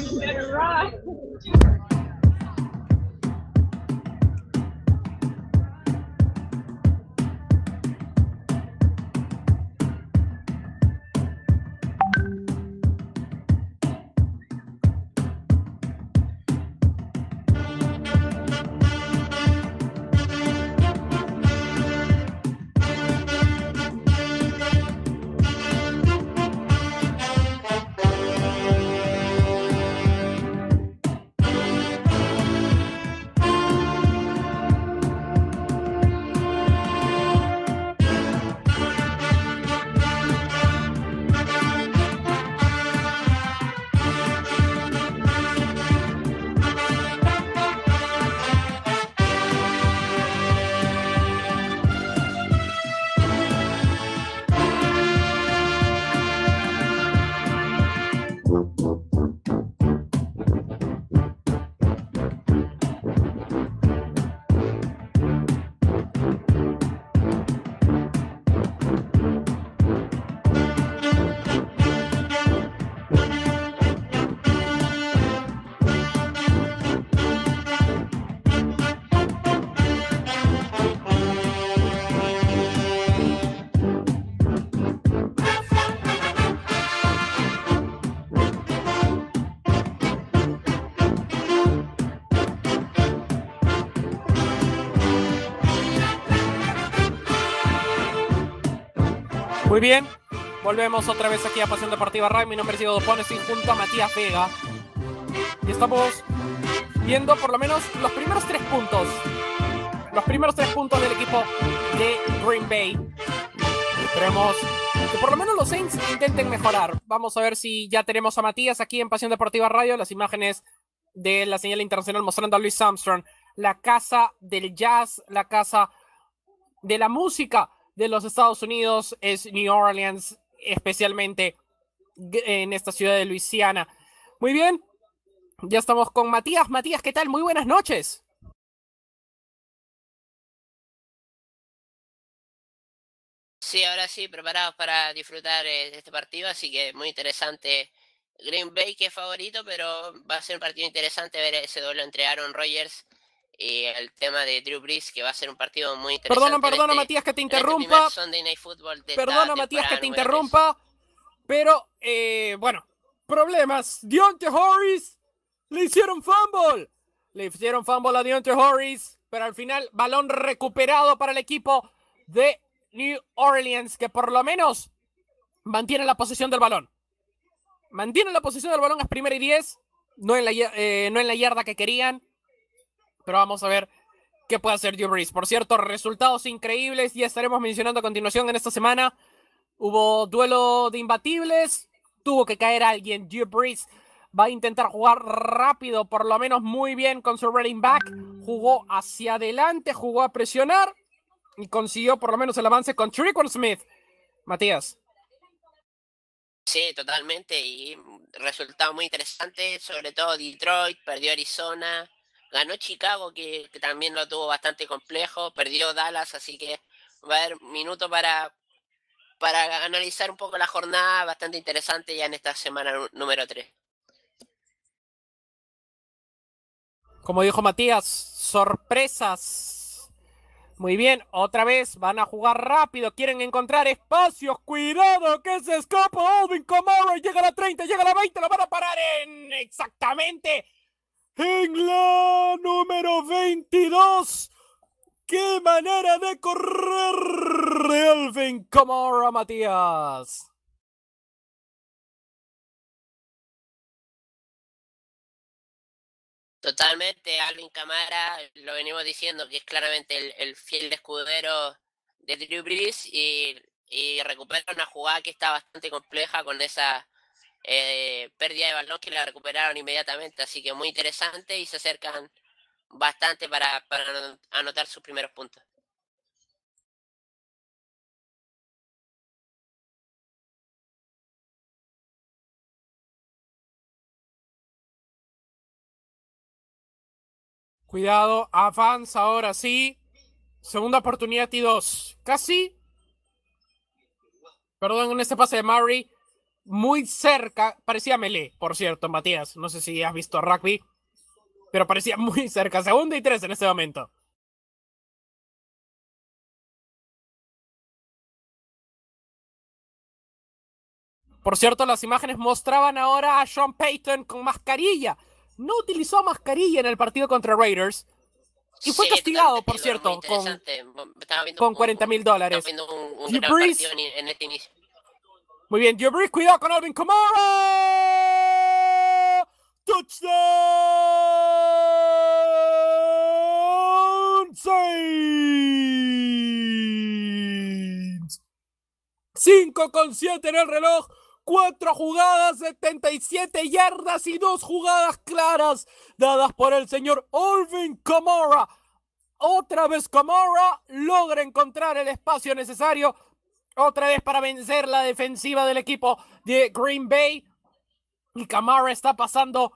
better run. Muy bien, volvemos otra vez aquí a Pasión Deportiva Radio. Mi nombre es Diego Dopón, estoy junto a Matías Vega. Y estamos viendo por lo menos los primeros tres puntos. Los primeros tres puntos del equipo de Green Bay. Esperemos que por lo menos los Saints intenten mejorar. Vamos a ver si ya tenemos a Matías aquí en Pasión Deportiva Radio. Las imágenes de la señal internacional mostrando a Luis Armstrong. La casa del jazz, la casa de la música de los Estados Unidos es New Orleans, especialmente en esta ciudad de Luisiana. Muy bien, ya estamos con Matías. Matías, ¿qué tal? Muy buenas noches. Sí, ahora sí, preparados para disfrutar eh, de este partido, así que muy interesante. Green Bay que es favorito, pero va a ser un partido interesante ver ese duelo entre Aaron Rodgers y el tema de Drew Brees, que va a ser un partido muy interesante. Perdona, perdona, este, Matías, que te este interrumpa. perdona, Matías, que te interrumpa. Pero, eh, bueno, problemas. Deontay Harris le hicieron fumble. Le hicieron fumble a Deontay Harris, pero al final, balón recuperado para el equipo de New Orleans, que por lo menos mantiene la posesión del balón. Mantiene la posesión del balón, es primera y diez. No en la, eh, no en la yarda que querían pero vamos a ver qué puede hacer Drew Brees. Por cierto, resultados increíbles, ya estaremos mencionando a continuación en esta semana. Hubo duelo de imbatibles, tuvo que caer alguien. Drew Brees va a intentar jugar rápido, por lo menos muy bien con su running back. Jugó hacia adelante, jugó a presionar y consiguió por lo menos el avance con Trickle Smith. Matías. Sí, totalmente. Y resultado muy interesante, sobre todo Detroit, perdió Arizona, Ganó Chicago, que, también lo tuvo bastante complejo. Perdió Dallas, así que va a haber minutos para, para analizar un poco la jornada. Bastante interesante ya en esta semana número 3. Como dijo Matías, sorpresas. Muy bien, otra vez van a jugar rápido, quieren encontrar espacios, cuidado que se escapa Alvin Kamara, llega a la 30, llega a la 20, lo van a parar en exactamente en la número 22. ¡Qué manera de correr! Elvin Kamara, Matías. Totalmente, Alvin Camara, lo venimos diciendo que es claramente el, fiel escudero de Drew Brees y, y recupera una jugada que está bastante compleja con esa eh, pérdida de balón que la recuperaron inmediatamente, así que muy interesante y se acercan bastante para, para anotar sus primeros puntos. Cuidado, avanza ahora sí. Segunda oportunidad y dos. Casi. Perdón en este pase de Murray. Muy cerca, parecía melee, por cierto, Matías. No sé si has visto rugby, pero parecía muy cerca. Segunda y tres en este momento. Por cierto, las imágenes mostraban ahora a Sean Payton con mascarilla. No utilizó mascarilla en el partido contra Raiders. Y fue castigado, por cierto, con, con 40 mil dólares. Este Muy bien, Drew cuidado con Alvin Kamara. Touchdown Saints. 5 con 7 en el reloj. Cuatro jugadas, 77 yardas y dos jugadas claras dadas por el señor Olvin Kamara. Otra vez Kamara logra encontrar el espacio necesario. Otra vez para vencer la defensiva del equipo de Green Bay. Y Kamara está pasando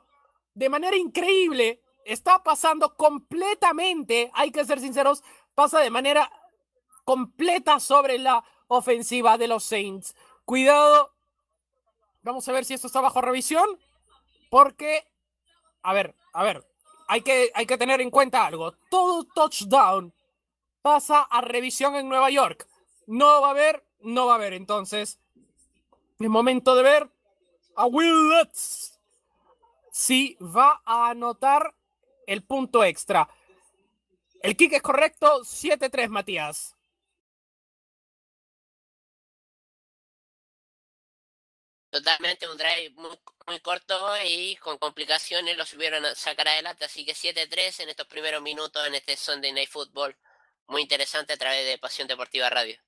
de manera increíble. Está pasando completamente, hay que ser sinceros, pasa de manera completa sobre la ofensiva de los Saints. Cuidado Vamos a ver si esto está bajo revisión. Porque, a ver, a ver, hay que, hay que tener en cuenta algo. Todo touchdown pasa a revisión en Nueva York. No va a haber, no va a haber. Entonces, es momento de ver a Will Lutz si va a anotar el punto extra. El kick es correcto, 7-3, Matías. Totalmente un drive muy, muy corto y con complicaciones lo subieron a sacar adelante. Así que 7-3 en estos primeros minutos en este Sunday Night Football. Muy interesante a través de Pasión Deportiva Radio.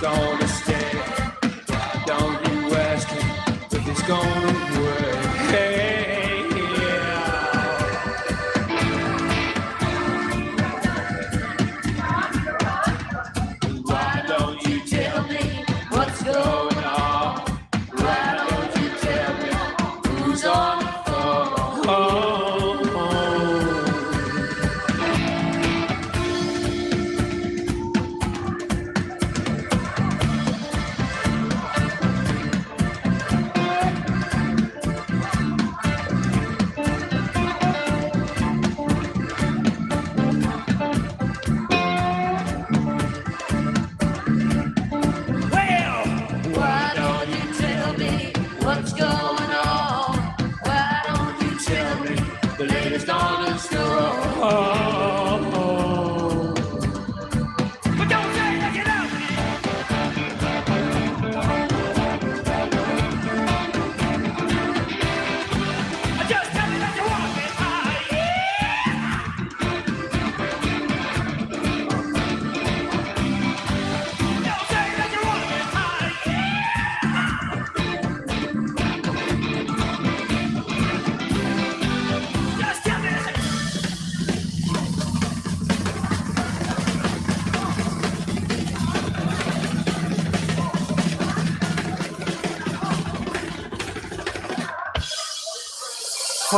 gone.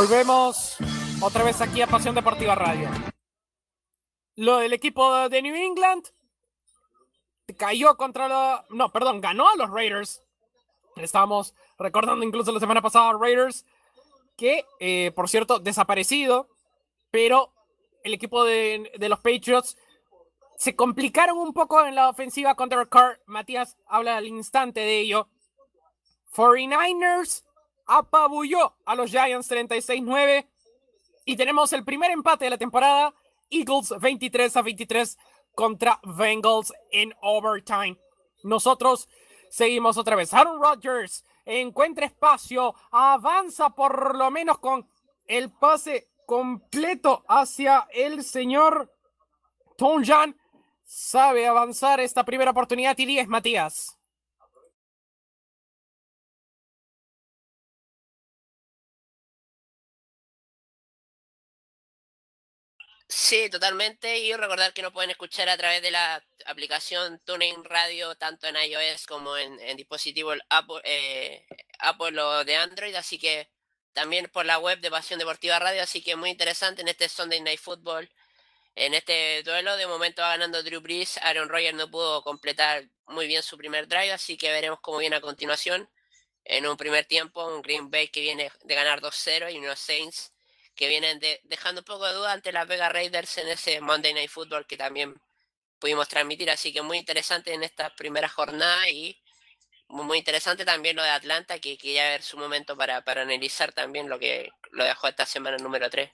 Volvemos otra vez aquí a Pasión Deportiva Radio. Lo del equipo de New England cayó contra la... No, perdón, ganó a los Raiders. Estábamos recordando incluso la semana pasada a Raiders, que, eh, por cierto, desaparecido, pero el equipo de, los Patriots se complicaron un poco en la ofensiva contra Carr. Matías habla al instante de ello. 49ers apabulló a los Giants 36-9 y tenemos el primer empate de la temporada. Eagles 23 a 23 contra Bengals en overtime. Nosotros seguimos otra vez. Aaron Rodgers encuentra espacio, avanza por lo menos con el pase completo hacia el señor Tonjan. Sabe avanzar esta primera oportunidad y 10, Matías. Sí, totalmente. Y recordar que nos pueden escuchar a través de la aplicación TuneIn Radio, tanto en iOS como en, dispositivos Apple, eh, Apple o de Android. Así que también por la web de Pasión Deportiva Radio. Así que muy interesante en este Sunday Night Football. En este duelo, de momento va ganando Drew Brees. Aaron Rodgers no pudo completar muy bien su primer drive, así que veremos cómo viene a continuación. En un primer tiempo, un Green Bay que viene de ganar 2-0 y unos Saints que vienen dejando un poco de duda ante las Vega Raiders en ese Monday Night Football que también pudimos transmitir. Así que muy interesante en esta primera jornada y muy interesante también lo de Atlanta, que quería ver su momento para, para analizar también lo que lo dejó esta semana número 3.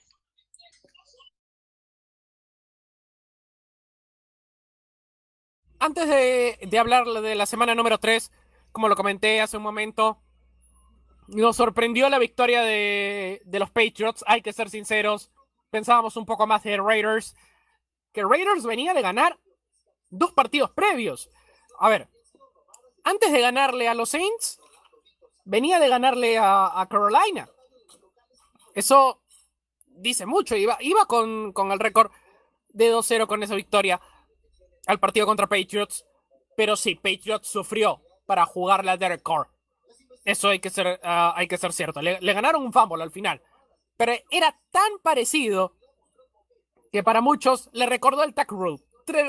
Antes de, de hablar de la semana número 3, como lo comenté hace un momento, nos sorprendió la victoria de, los Patriots, hay que ser sinceros. Pensábamos un poco más de Raiders, que Raiders venía de ganar dos partidos previos. A ver, antes de ganarle a los Saints, venía de ganarle a, Carolina. Eso dice mucho, iba, con, el récord de 2-0 con esa victoria al partido contra Patriots. Pero sí, Patriots sufrió para jugarle a Derek. Eso hay que ser, ah, hay que ser cierto. Le, ganaron un fumble al final. Pero era tan parecido que para muchos le recordó el tack rule.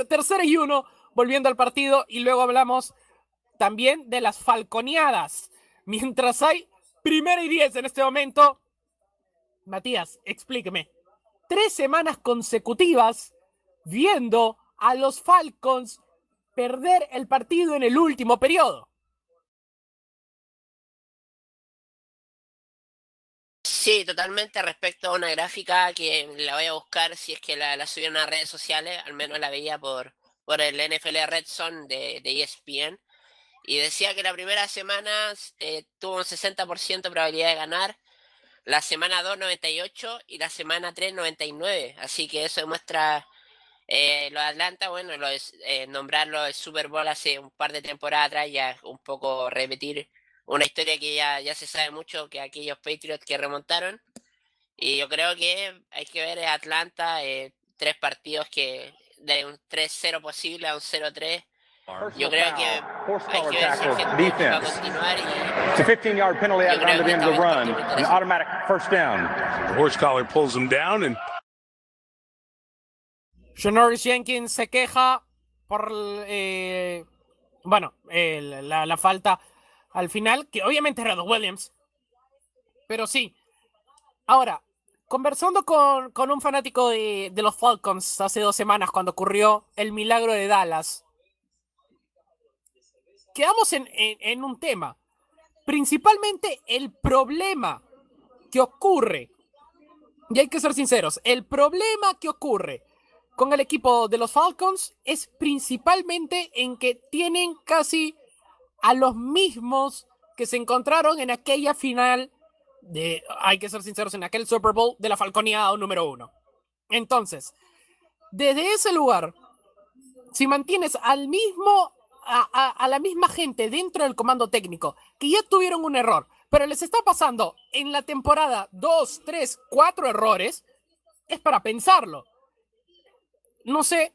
Tercero y uno, volviendo al partido. Y luego hablamos también de las falconeadas. Mientras hay primera y diez en este momento. Matías, explíqueme. Tres semanas consecutivas viendo a los Falcons perder el partido en el último periodo. Sí, totalmente respecto a una gráfica que la voy a buscar si es que la, la subieron a redes sociales, al menos la veía por, por el NFL Red Zone de, ESPN, y decía que la primera semana eh, tuvo un 60% de probabilidad de ganar, la semana 2 98 y la semana 3 99, así que eso demuestra eh, lo de Atlanta, bueno, eh, nombrarlo el Super Bowl hace un par de temporadas atrás, ya un poco repetir una historia que ya, ya se sabe mucho que aquellos Patriots que remontaron. Y yo creo que hay que ver Atlanta, eh, tres partidos que de un 3-0 posible a un 0-3. Yo creo que hay que ver si va a continuar y It's a 15 yard penalty at around the end of the run, an automatic first down. The horse collar pulls him down and Janoris Jenkins se queja por eh, bueno, eh, la, la, falta al final, que obviamente era Williams. Pero sí. Ahora, conversando con, un fanático de, los Falcons hace dos semanas cuando ocurrió el milagro de Dallas, quedamos en, en un tema. Principalmente el problema que ocurre, y hay que ser sinceros, el problema que ocurre con el equipo de los Falcons es principalmente en que tienen casi a los mismos que se encontraron en aquella final de, hay que ser sinceros, en aquel Super Bowl de la Falconeada número uno. Entonces, desde ese lugar, si mantienes al mismo, a, la misma gente dentro del comando técnico, que ya tuvieron un error, pero les está pasando en la temporada dos, tres, cuatro errores, es para pensarlo. No sé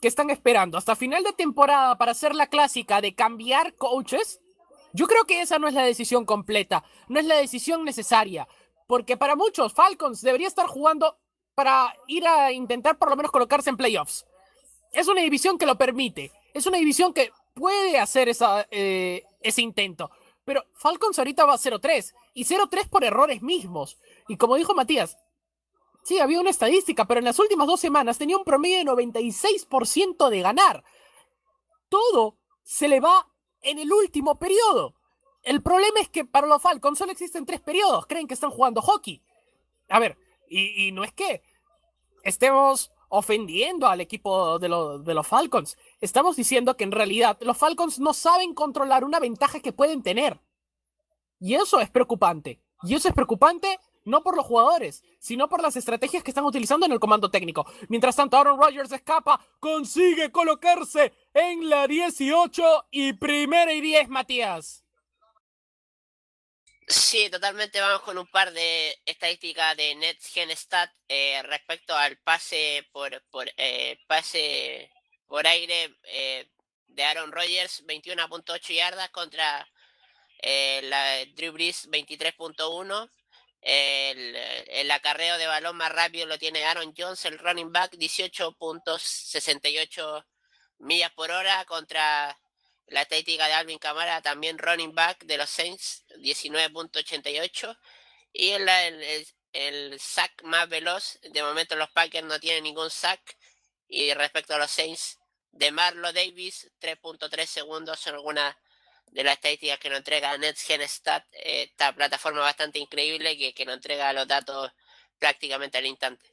que están esperando hasta final de temporada para hacer la clásica de cambiar coaches, yo creo que esa no es la decisión completa, no es la decisión necesaria, porque para muchos Falcons debería estar jugando para ir a intentar por lo menos colocarse en playoffs. Es una división que lo permite, es una división que puede hacer esa, eh, ese intento, pero Falcons ahorita va a 0-3 y 0-3 por errores mismos. Y como dijo Matías, Sí, había una estadística, pero en las últimas dos semanas tenía un promedio de 96% de ganar. Todo se le va en el último periodo. El problema es que para los Falcons solo existen tres periodos. Creen que están jugando hockey. A ver, y, no es que estemos ofendiendo al equipo de, de, los Falcons. Estamos diciendo que en realidad los Falcons no saben controlar una ventaja que pueden tener. Y eso es preocupante. Y eso es preocupante no por los jugadores, sino por las estrategias que están utilizando en el comando técnico. Mientras tanto, Aaron Rodgers escapa, consigue colocarse en la 18 y primera y 10, Matías. Sí, totalmente vamos con un par de estadísticas de NetGen Stat eh, respecto al pase por, por eh, pase por aire eh, de Aaron Rodgers, 21.8 yardas contra la Drew Brees 23.1 el, el, acarreo de balón más rápido lo tiene Aaron Jones, el running back, 18.68 millas por hora contra la estética de Alvin Camara, también running back de los Saints, 19.88. Y el, el, el, sack más veloz, de momento los Packers no tienen ningún sack. Y respecto a los Saints, de Marlo Davis, 3.3 segundos son algunas de las estadísticas que nos entrega NetGen Stat, eh, esta plataforma bastante increíble que, que nos entrega los datos prácticamente al instante.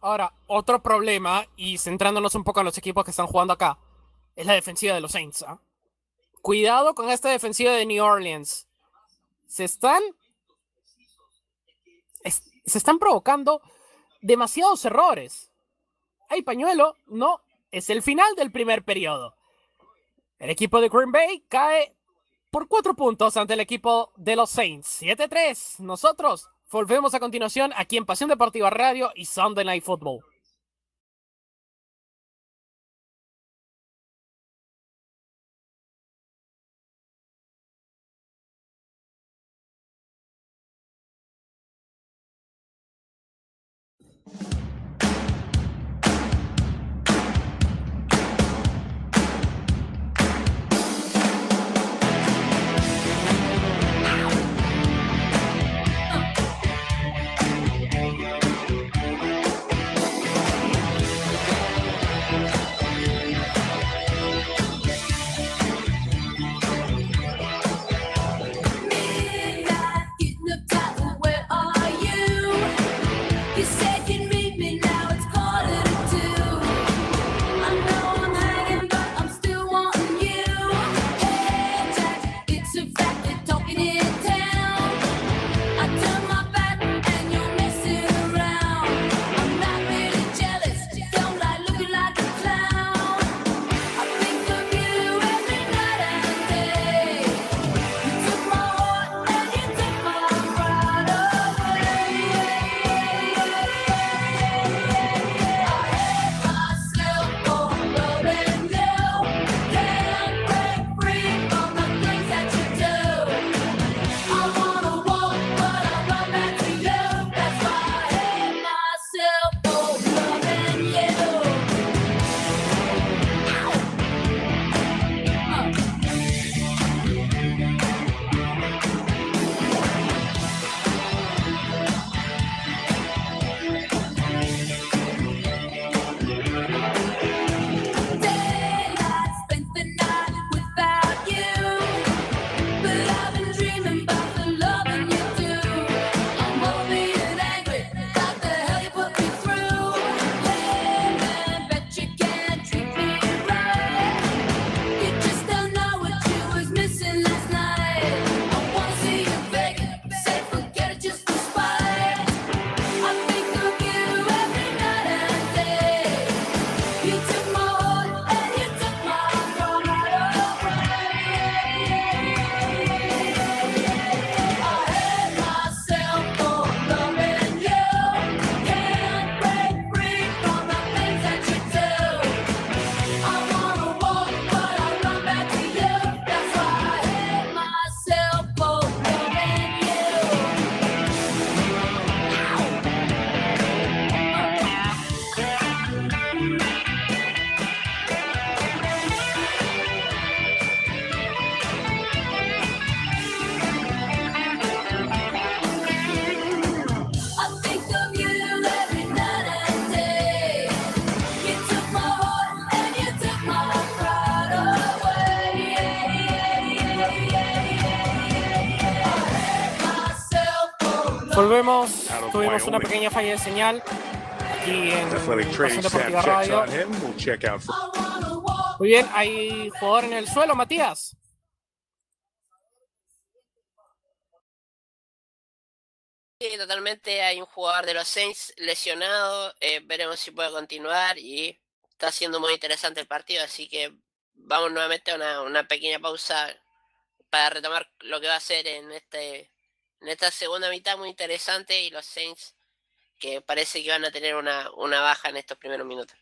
Ahora, otro problema, y centrándonos un poco en los equipos que están jugando acá, es la defensiva de los Saints. ¿ah? Cuidado con esta defensiva de New Orleans. Se están. se están provocando demasiados errores. Hay pañuelo, no. Es el final del primer periodo. El equipo de Green Bay cae por cuatro puntos ante el equipo de los Saints. 7-3. Nosotros volvemos a continuación aquí en Pasión Deportiva Radio y Sunday Night Football. Volvemos. Tuvimos una pequeña falla de señal aquí en Pasión Deportiva Radio. Muy bien, hay jugador en el suelo, Matías. Sí, totalmente. Hay un jugador de los Saints lesionado. Eh, veremos si puede continuar y está siendo muy interesante el partido. Así que vamos nuevamente a una, una pequeña pausa para retomar lo que va a ser en este en esta segunda mitad muy interesante y los Saints que parece que van a tener una, una baja en estos primeros minutos.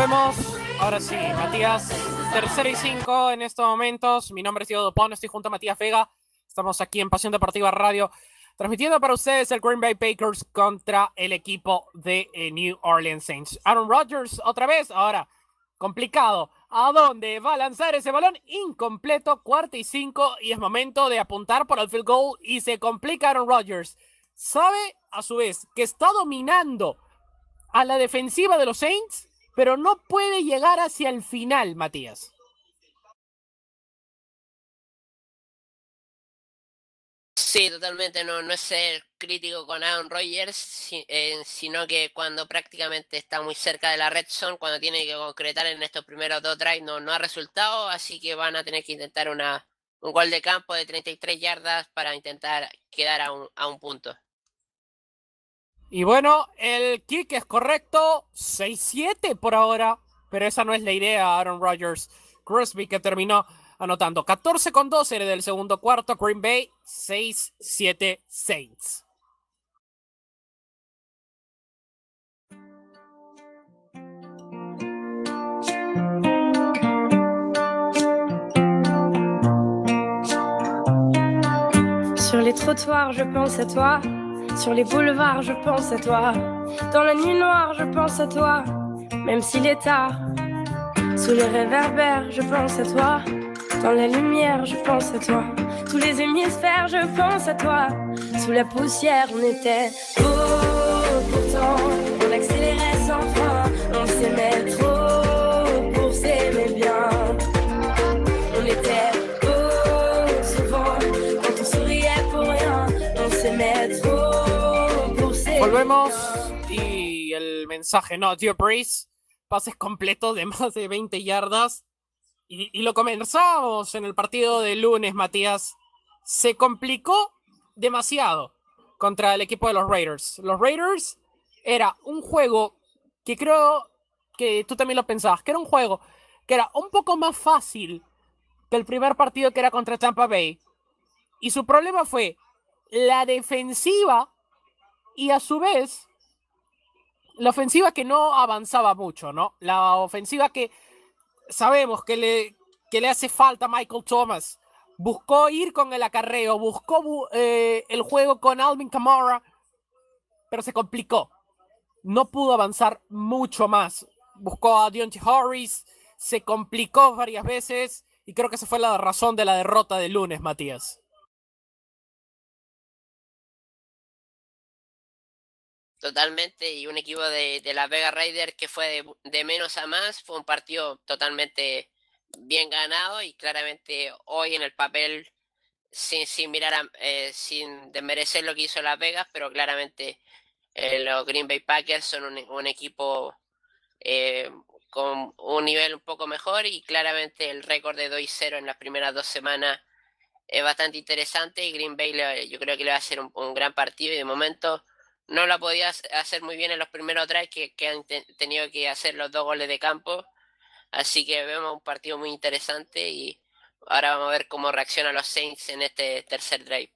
Volvemos. Ahora sí, Matías. Tercera y cinco en estos momentos. Mi nombre es Diego Dupont. Estoy junto a Matías Vega. Estamos aquí en Pasión Deportiva Radio. Transmitiendo para ustedes el Green Bay Packers contra el equipo de eh, New Orleans Saints. Aaron Rodgers otra vez. Ahora, complicado. ¿A dónde va a lanzar ese balón? Incompleto, cuarta y cinco. Y es momento de apuntar por el field goal. Y se complica Aaron Rodgers. Sabe, a su vez, que está dominando a la defensiva de los Saints pero no puede llegar hacia el final, Matías. Sí, totalmente, no, no es ser crítico con Aaron Rodgers, eh, sino que cuando prácticamente está muy cerca de la red zone, cuando tiene que concretar en estos primeros dos drives, no, no ha resultado, así que van a tener que intentar una, un gol de campo de 33 yardas para intentar quedar a un, a un punto. Y bueno, el kick es correcto, 6-7 por ahora, pero esa no es la idea, Aaron Rodgers. Crosby que terminó anotando 14 con 12 del segundo cuarto, Green Bay 6-7 Saints. Sur les trottoirs, je pense à toi. Sur les boulevards, je pense à toi. Dans la nuit noire, je pense à toi. Même s'il est tard. Sous les réverbères, je pense à toi. Dans la lumière, je pense à toi. Tous les hémisphères, je pense à toi. Sous la poussière, on était beau pourtant. Y el mensaje, no, Dio Breeze, pases completos de más de 20 yardas y, lo comenzamos en el partido de lunes, Matías, se complicó demasiado contra el equipo de los Raiders. Los Raiders era un juego que creo que tú también lo pensabas, que era un juego que era un poco más fácil que el primer partido que era contra Tampa Bay. Y su problema fue la defensiva y a su vez la ofensiva que no avanzaba mucho, ¿no? La ofensiva que sabemos que le, que le hace falta a Michael Thomas. Buscó ir con el acarreo, buscó eh, el juego con Alvin Kamara, pero se complicó. No pudo avanzar mucho más. Buscó a Deontay Harris, se complicó varias veces y creo que esa fue la razón de la derrota de lunes, Matías. Totalmente, y un equipo de, la Vega Raiders que fue de, menos a más, fue un partido totalmente bien ganado y claramente hoy en el papel, sin, sin mirar, a, eh, sin desmerecer lo que hizo Las Vegas, pero claramente eh, los Green Bay Packers son un, equipo eh, con un nivel un poco mejor y claramente el récord de 2-0 en las primeras dos semanas es bastante interesante y Green Bay yo creo que le va a ser un, un gran partido y de momento no la podía hacer muy bien en los primeros tres que, han tenido que hacer los dos goles de campo. Así que vemos un partido muy interesante y ahora vamos a ver cómo reaccionan los Saints en este tercer drive.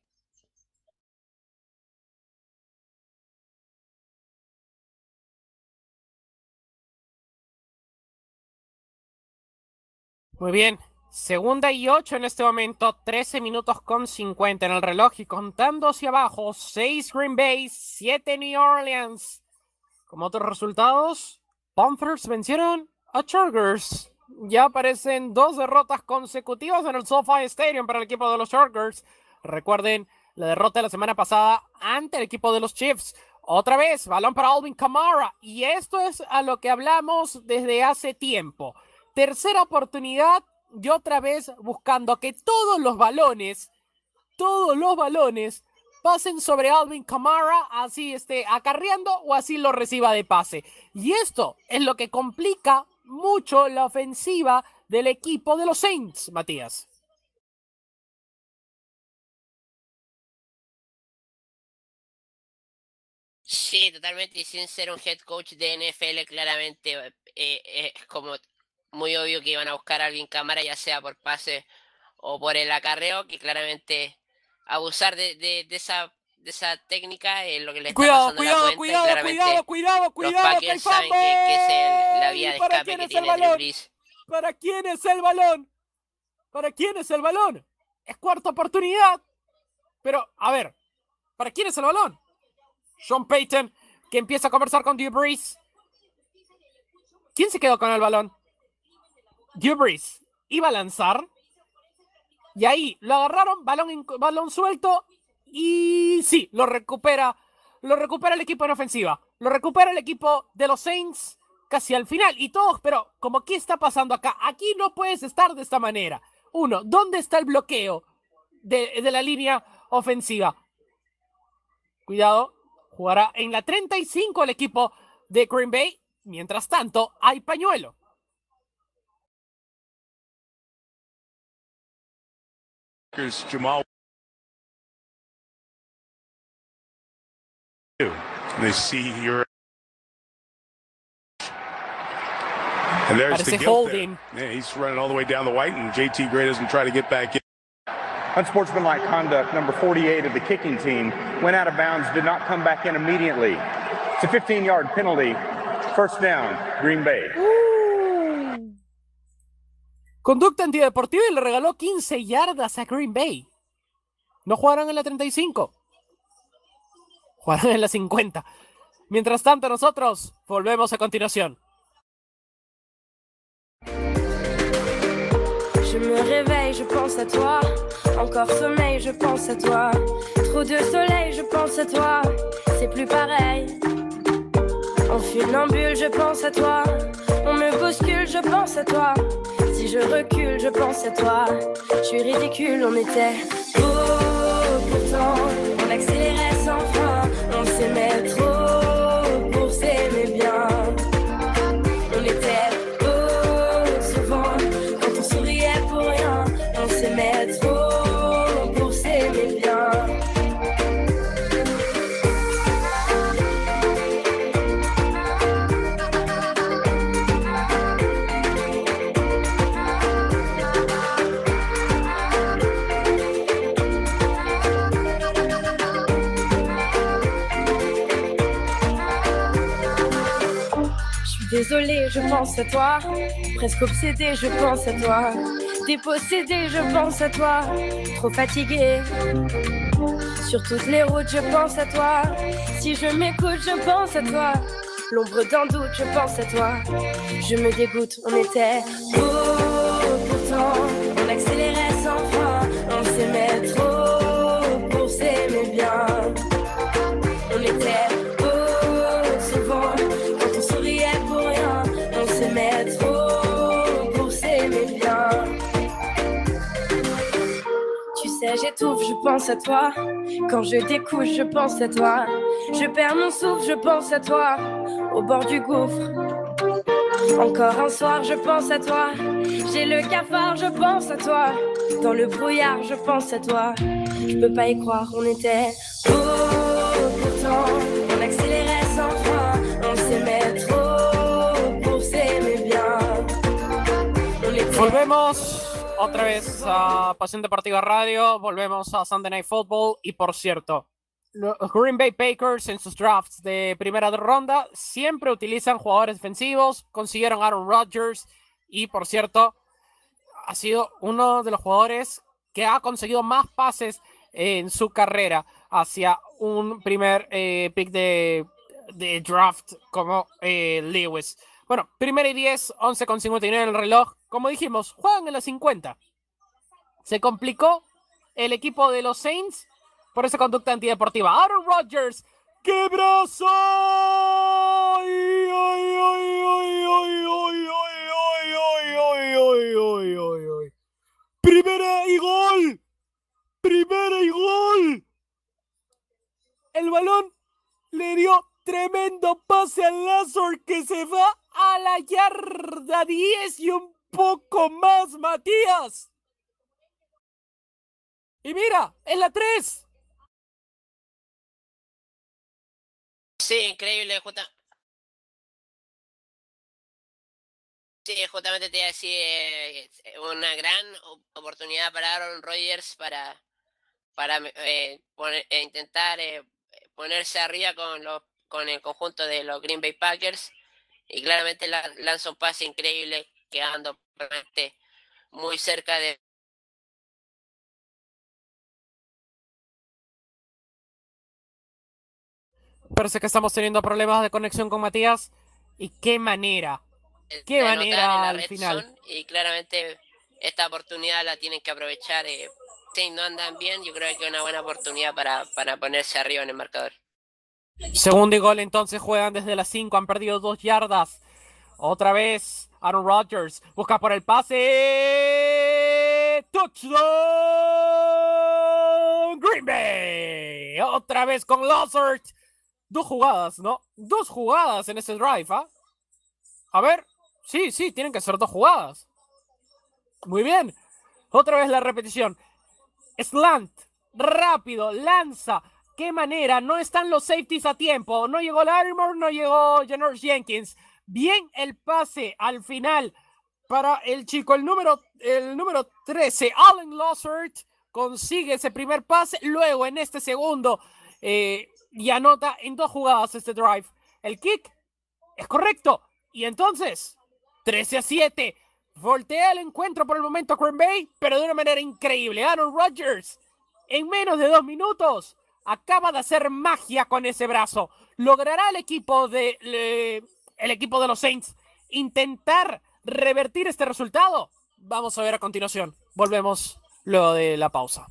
Muy bien, Segunda y ocho en este momento, 13 minutos con 50 en el reloj y contando hacia abajo, 6 Green Bay, 7 New Orleans. Como otros resultados, Panthers vencieron a Chargers. Ya aparecen dos derrotas consecutivas en el SoFi Stadium para el equipo de los Chargers. Recuerden la derrota de la semana pasada ante el equipo de los Chiefs. Otra vez, balón para Alvin Kamara. Y esto es a lo que hablamos desde hace tiempo. Tercera oportunidad y otra vez buscando que todos los balones, todos los balones pasen sobre Alvin Kamara, así esté acarreando o así lo reciba de pase. Y esto es lo que complica mucho la ofensiva del equipo de los Saints, Matías. Sí, totalmente. Y sin ser un head coach de NFL, claramente eh, es como muy obvio que iban a buscar a alguien cámara, ya sea por pase o por el acarreo, que claramente abusar de, de, esa de esa técnica es lo que le está cuidado, pasando cuidado, la cuidado, cuidado, cuidado, cuidado, Los Packers saben que, es la vía de escape que tiene Drew Brees. ¿Para quién es el balón? ¿Para quién es el balón? Es cuarta oportunidad. Pero, a ver, ¿para quién es el balón? Sean Payton, que empieza a conversar con Drew Brees. ¿Quién se quedó con el balón? Dubris iba a lanzar. Y ahí lo agarraron, balón, balón suelto. Y sí, lo recupera. Lo recupera el equipo en ofensiva. Lo recupera el equipo de los Saints casi al final. Y todos, pero como ¿qué está pasando acá? Aquí no puedes estar de esta manera. Uno, ¿dónde está el bloqueo de, de la línea ofensiva? Cuidado, jugará en la 35 el equipo de Green Bay. Mientras tanto, hay pañuelo. Jamal. They see your. And there's the guilt there. Yeah, he's running all the way down the white, and JT Gray doesn't try to get back in. Unsportsmanlike conduct, number 48 of the kicking team, went out of bounds, did not come back in immediately. It's a 15 yard penalty. First down, Green Bay. Conducta antideportiva y le regaló 15 yardas a Green Bay. No jugaron en la 35. Jugaron en la 50. Mientras tanto, nosotros volvemos a continuación. Je me réveille, je pense à toi. Encore sommeil, je pense à toi. Trop de soleil, je pense à toi. C'est plus pareil. En funambule, je pense à toi. On me bouscule, je pense à toi. Je recule, je pense à toi. Je suis ridicule, on était beau pourtant. On accélérait sans frein, on s'aimait trop Désolée, je pense à toi. Presque obsédée, je pense à toi. Dépossédée, je pense à toi. Trop fatiguée. Sur toutes les routes, je pense à toi. Si je m'écoute, je pense à toi. L'ombre d'un doute, je pense à toi. Je me dégoûte, on était beau pourtant. Je pense à toi. Quand je découche, je pense à toi. Je perds mon souffle, je pense à toi. Au bord du gouffre. Encore un soir, je pense à toi. J'ai le cafard, je pense à toi. Dans le brouillard, je pense à toi. Je peux pas y croire, on était beau pourtant. On accélérait sans fin, on s'aimait trop pour s'aimer bien. On otra vez a Pasión Deportiva Radio, volvemos a Sunday Night Football y por cierto, los Green Bay Packers en sus drafts de primera ronda siempre utilizan jugadores defensivos, consiguieron Aaron Rodgers y por cierto, ha sido uno de los jugadores que ha conseguido más pases en su carrera hacia un primer eh, pick de, de draft como eh, Lewis. Bueno, primera y 10, 11 con 59 en el reloj. Como dijimos, juegan en los 50. Se complicó el equipo de los Saints por esa conducta antideportiva. Aaron Rodgers, ¡qué brazo! ¡Primera y gol! ¡Primera y gol! El balón le dio tremendo pase al Lazor que se va a la yarda 10 y un poco más, Matías. Y mira, en la 3. Sí, increíble, justa- Sí, justamente te iba a eh, una gran oportunidad para Aaron Rodgers para, para eh, eh, intentar eh, ponerse arriba con los con el conjunto de los Green Bay Packers y claramente la- lanza un pase increíble quedando muy cerca de Parece que estamos teniendo problemas de conexión con Matías. ¿Y qué manera? Qué manera al final. y claramente esta oportunidad la tienen que aprovechar. Eh, si no andan bien, yo creo que es una buena oportunidad para, para ponerse arriba en el marcador. Segundo y gol, entonces juegan desde las 5, han perdido dos yardas. Otra vez, Aaron Rodgers busca por el pase. Touchdown, Green Bay. Otra vez con Lazard. Dos jugadas, ¿no? Dos jugadas en ese drive, ¿ah? A ver, sí, sí, tienen que ser dos jugadas. Muy bien. Otra vez la repetición. Slant, rápido, lanza. Qué manera, no están los safeties a tiempo. No llegó Larimore, no llegó Janoris Jenkins. Bien el pase al final para el chico, el número, el número 13, Allen Lazard, consigue ese primer pase. Luego en este segundo eh, y anota en dos jugadas este drive. El kick es correcto. Y entonces, 13 a 7. Voltea el encuentro por el momento Green Bay, pero de una manera increíble. Aaron Rodgers, en menos de dos minutos, acaba de hacer magia con ese brazo. ¿Logrará el equipo de, el equipo de los Saints intentar revertir este resultado? Vamos a ver a continuación. Volvemos luego de la pausa.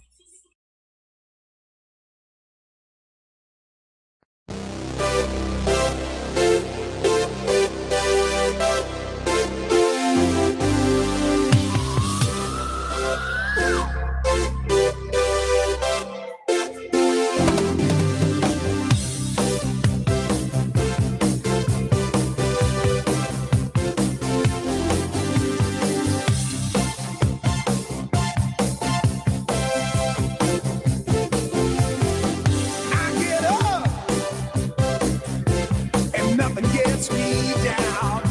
now.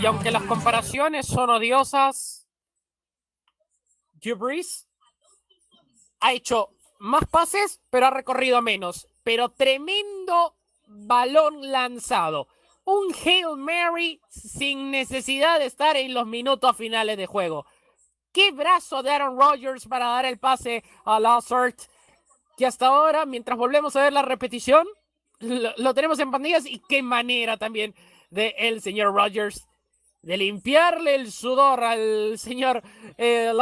Y aunque las comparaciones son odiosas, Drew ha hecho más pases, pero ha recorrido menos. Pero tremendo balón lanzado. Un Hail Mary sin necesidad de estar en los minutos finales de juego. Qué brazo de Aaron Rodgers para dar el pase a Lazard. Que hasta ahora, mientras volvemos a ver la repetición, lo, tenemos en pandillas. Y qué manera también de el señor Rodgers de limpiarle el sudor al señor eh.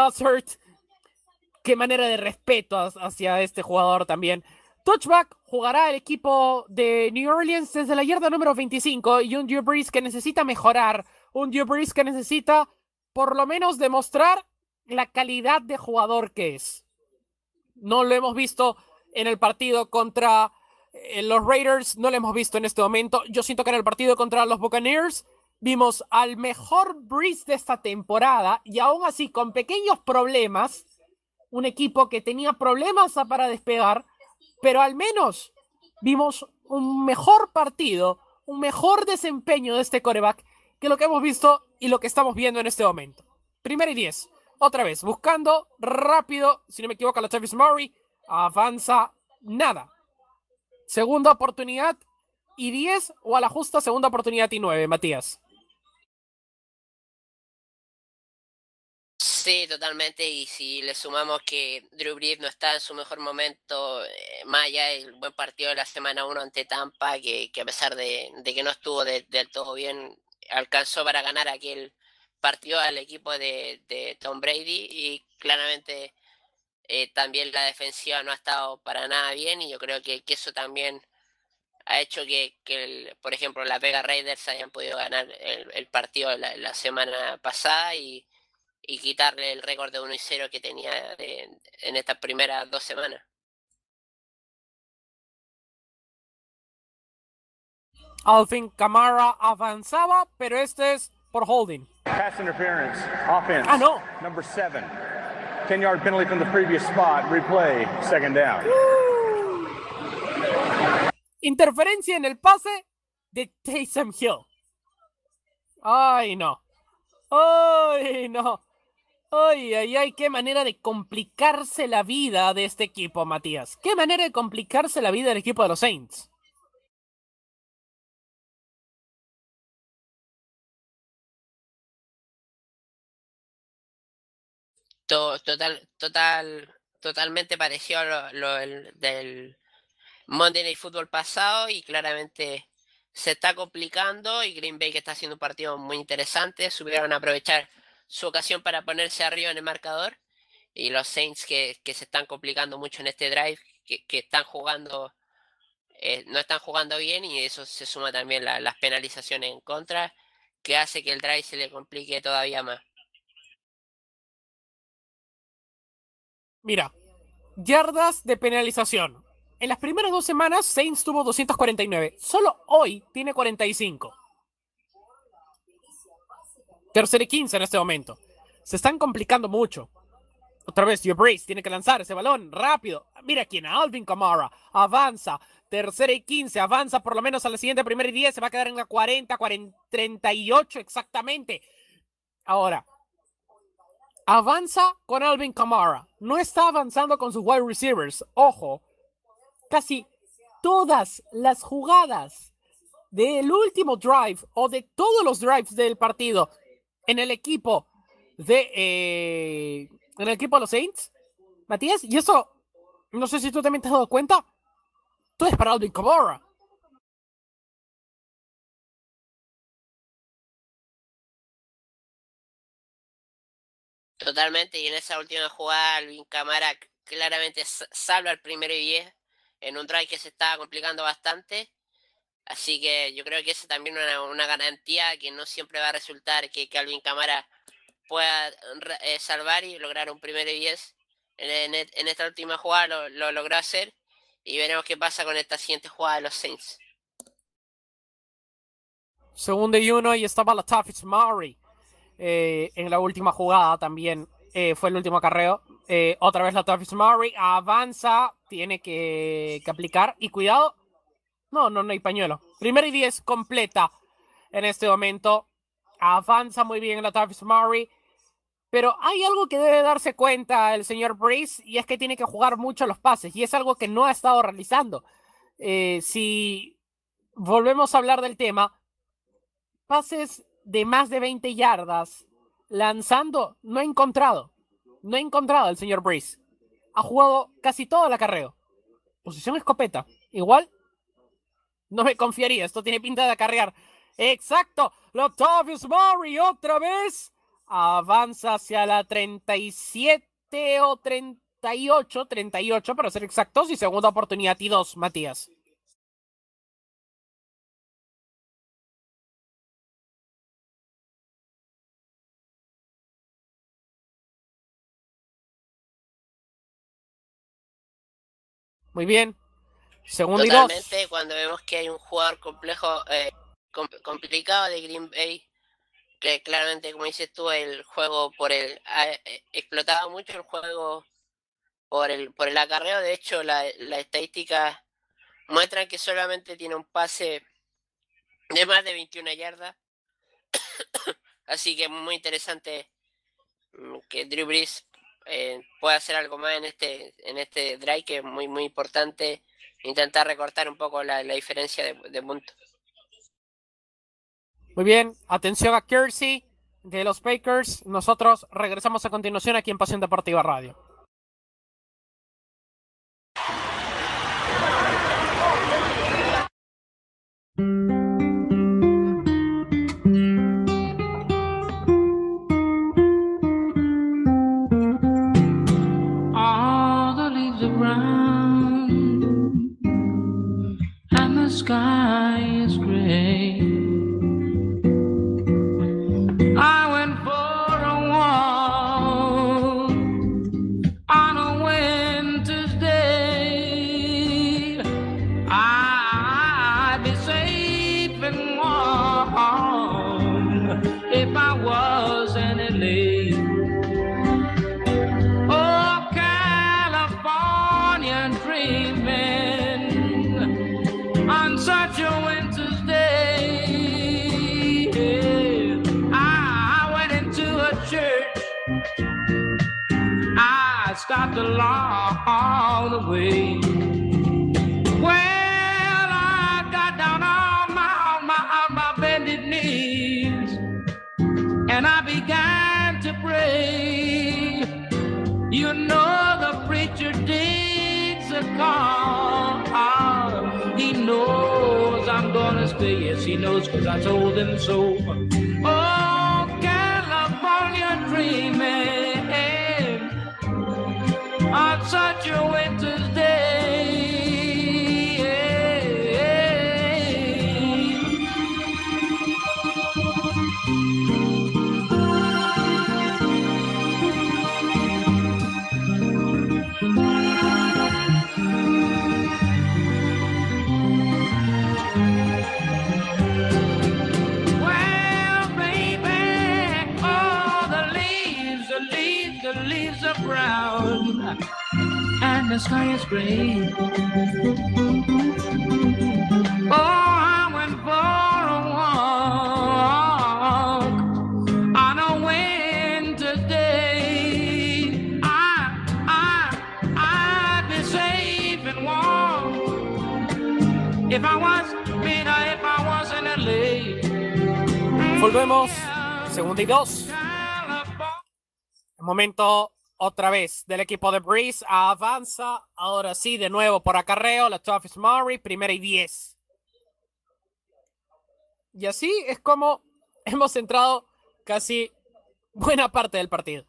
Qué manera de respeto hacia este jugador también. Touchback jugará el equipo de New Orleans desde la yarda número 25 y un Drew Brees que necesita mejorar, un Drew Brees que necesita por lo menos demostrar la calidad de jugador que es. No lo hemos visto en el partido contra eh, los Raiders, no lo hemos visto en este momento. Yo siento que en el partido contra los Buccaneers vimos al mejor Brees de esta temporada y aún así con pequeños problemas, un equipo que tenía problemas para despegar pero al menos vimos un mejor partido, un mejor desempeño de este coreback que lo que hemos visto y lo que estamos viendo en este momento. Primero y diez. Otra vez, buscando rápido, si no me equivoco, la Travis Murray. Avanza nada. Segunda oportunidad y 10 o a la justa segunda oportunidad y 9, Matías. Sí, totalmente. Y si le sumamos que Drew Brees no está en su mejor momento, eh, más allá del buen partido de la semana 1 ante Tampa, que, a pesar de, que no estuvo del todo bien, alcanzó para ganar aquel partido al equipo de, Tom Brady y claramente eh, también la defensiva no ha estado para nada bien y yo creo que, eso también ha hecho que, por ejemplo, la Vega Raiders hayan podido ganar el, partido la semana pasada y y quitarle el récord de 1 y 0 que tenía en estas primeras dos semanas. Alvin Camara avanzaba, pero este es por holding. Pass interference, offense. Ah, no. Number 7. 10 yard penalty from the previous spot. Replay, second down. Interferencia en el pase de Taysom Hill. Ay, no. Ay, no. Ay, ay, ay, qué manera de complicarse la vida de este equipo, Matías. Qué manera de complicarse la vida del equipo de los Saints. Total, total, totalmente parecido a lo, del Monday Night Football pasado y claramente se está complicando y Green Bay que está haciendo un partido muy interesante, supieron aprovechar su ocasión para ponerse arriba en el marcador. Y los Saints que, se están complicando mucho en este drive, que, están jugando, eh, no están jugando bien y eso se suma también las penalizaciones en contra, que hace que el drive se le complique todavía más. Mira, yardas de penalización. En las primeras dos semanas, Saints tuvo 249. Solo hoy tiene 45. Tercer y 15 en este momento. Se están complicando mucho. Otra vez, Joe Brace tiene que lanzar ese balón rápido. Mira quién, Alvin Kamara. Avanza. Tercera y 15. Avanza por lo menos a la siguiente primera y 10. Se va a quedar en la 40, 40 38 exactamente. Ahora, avanza con Alvin Kamara. No está avanzando con sus wide receivers. Ojo, casi todas las jugadas del último drive o de todos los drives del partido en el equipo de eh, en el equipo de los Saints, Matías, y eso no sé si tú también te has dado cuenta, tú eres para Alvin Kamara. Totalmente, y en esa última jugada Alvin Camara claramente salva al primero y 10 en un drive que se estaba complicando bastante Así que yo creo que esa también es una, garantía que no siempre va a resultar que Calvin Camara pueda eh, salvar y lograr un primero y 10. En, esta última jugada lo, logró hacer y veremos qué pasa con esta siguiente jugada de los Saints. Segundo y uno y estaba la Taffy Murray eh, en la última jugada también. Eh, fue el último acarreo. otra vez la Taffy Murray avanza, tiene que, aplicar y cuidado no, no, no hay pañuelo. Primero y diez completa en este momento. Avanza muy bien la Tavis Murray. Pero hay algo que debe darse cuenta el señor Breeze y es que tiene que jugar mucho los pases y es algo que no ha estado realizando. Eh, si volvemos a hablar del tema, pases de más de 20 yardas lanzando, no ha encontrado. No ha encontrado el señor Breeze. Ha jugado casi todo el acarreo. Posición escopeta. Igual, no me confiaría. Esto tiene pinta de acarrear. Exacto. Latavius Murray otra vez. Avanza hacia la 37 o 38. 38 para ser exactos. Y segunda oportunidad y dos, Matías. Muy bien. Segundo y dos. cuando vemos que hay un jugador complejo, eh, complicado de Green Bay, que claramente, como dices tú, el juego por el eh, explotaba mucho el juego por el por el acarreo. De hecho, la, la estadística muestran que solamente tiene un pase de más de 21 yardas. Así que muy interesante mm, que Drew Brees eh, puede hacer algo más en este, en este drive que es muy, muy importante. Intentar recortar un poco la, diferencia de, de puntos. Muy bien, atención a Kersey de los Bakers. Nosotros regresamos a continuación aquí en Pasión Deportiva Radio. Sky is gray. Along the way. Well, I got down on my, on my, on my bended knees and I began to pray. You know the preacher digs a call. Ah, he knows I'm gonna stay. Yes, he knows because I told him so. Oh, California dreaming on such a winter's sky is gray. Oh, I went for a walk on a winter's day. I, I, I'd be safe and warm if I was, mira, if I was in LA. Volvemos, segundo y dos. El momento otra vez del equipo de Breeze avanza. Ahora sí, de nuevo por acarreo. La Travis Murray, primera y diez. Y así es como hemos entrado casi buena parte del partido.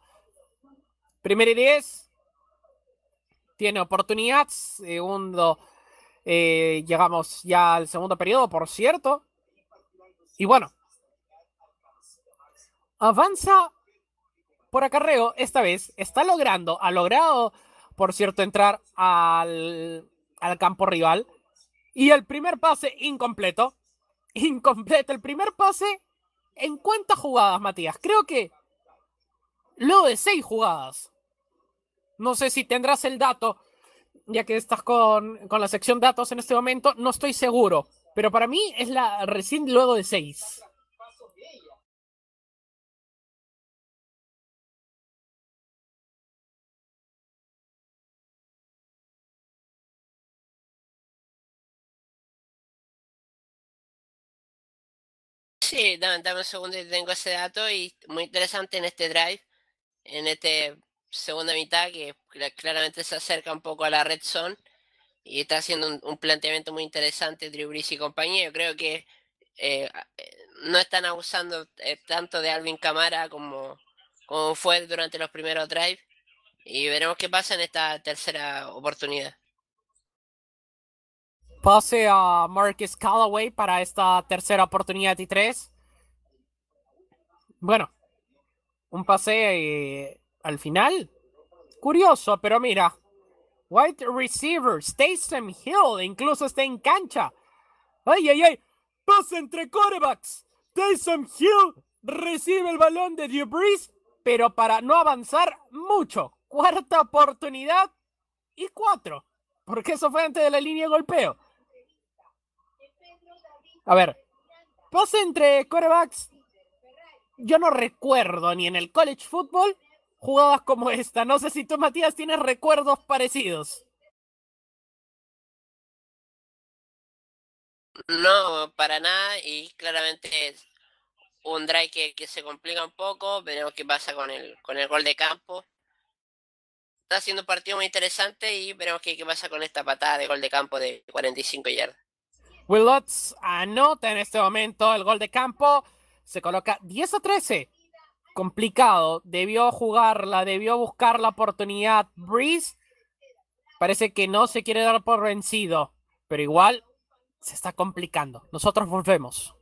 Primera y diez. Tiene oportunidad. Segundo. Eh, llegamos ya al segundo periodo, por cierto. Y bueno. Avanza por acarreo, esta vez está logrando, ha logrado, por cierto, entrar al, al campo rival. Y el primer pase incompleto. Incompleto. El primer pase. ¿En cuántas jugadas, Matías? Creo que. Luego de seis jugadas. No sé si tendrás el dato, ya que estás con, con la sección datos en este momento. No estoy seguro. Pero para mí es la recién luego de seis. Sí, dame, un segundo y tengo ese dato y muy interesante en este drive, en este segunda mitad que claramente se acerca un poco a la red zone y está haciendo un, planteamiento muy interesante Drew y compañía. Yo creo que eh, eh, no están abusando eh, tanto de Alvin Camara como, como fue durante los primeros drives y veremos qué pasa en esta tercera oportunidad. Pase a Marcus Callaway para esta tercera oportunidad y tres. Bueno, un pase al final. Curioso, pero mira. White receiver, Statham Hill, incluso está en cancha. ¡Ay, ay, ay! Pase entre corebacks. Taysom Hill recibe el balón de Drew pero para no avanzar mucho. Cuarta oportunidad y cuatro. Porque eso fue antes de la línea de golpeo. A ver, pase entre corebacks. Yo no recuerdo ni en el college football jugadas como esta. No sé si tú, Matías, tienes recuerdos parecidos. No, para nada. Y claramente un drive que, se complica un poco. Veremos qué pasa con el, con el gol de campo. Está haciendo un partido muy interesante y veremos qué, qué pasa con esta patada de gol de campo de 45 yardas. Will Lutz anota en este momento el gol de campo. Se coloca 10 a 13 complicado. Debió jugarla, debió buscar la oportunidad. Breeze parece que no se quiere dar por vencido, pero igual se está complicando. Nosotros volvemos.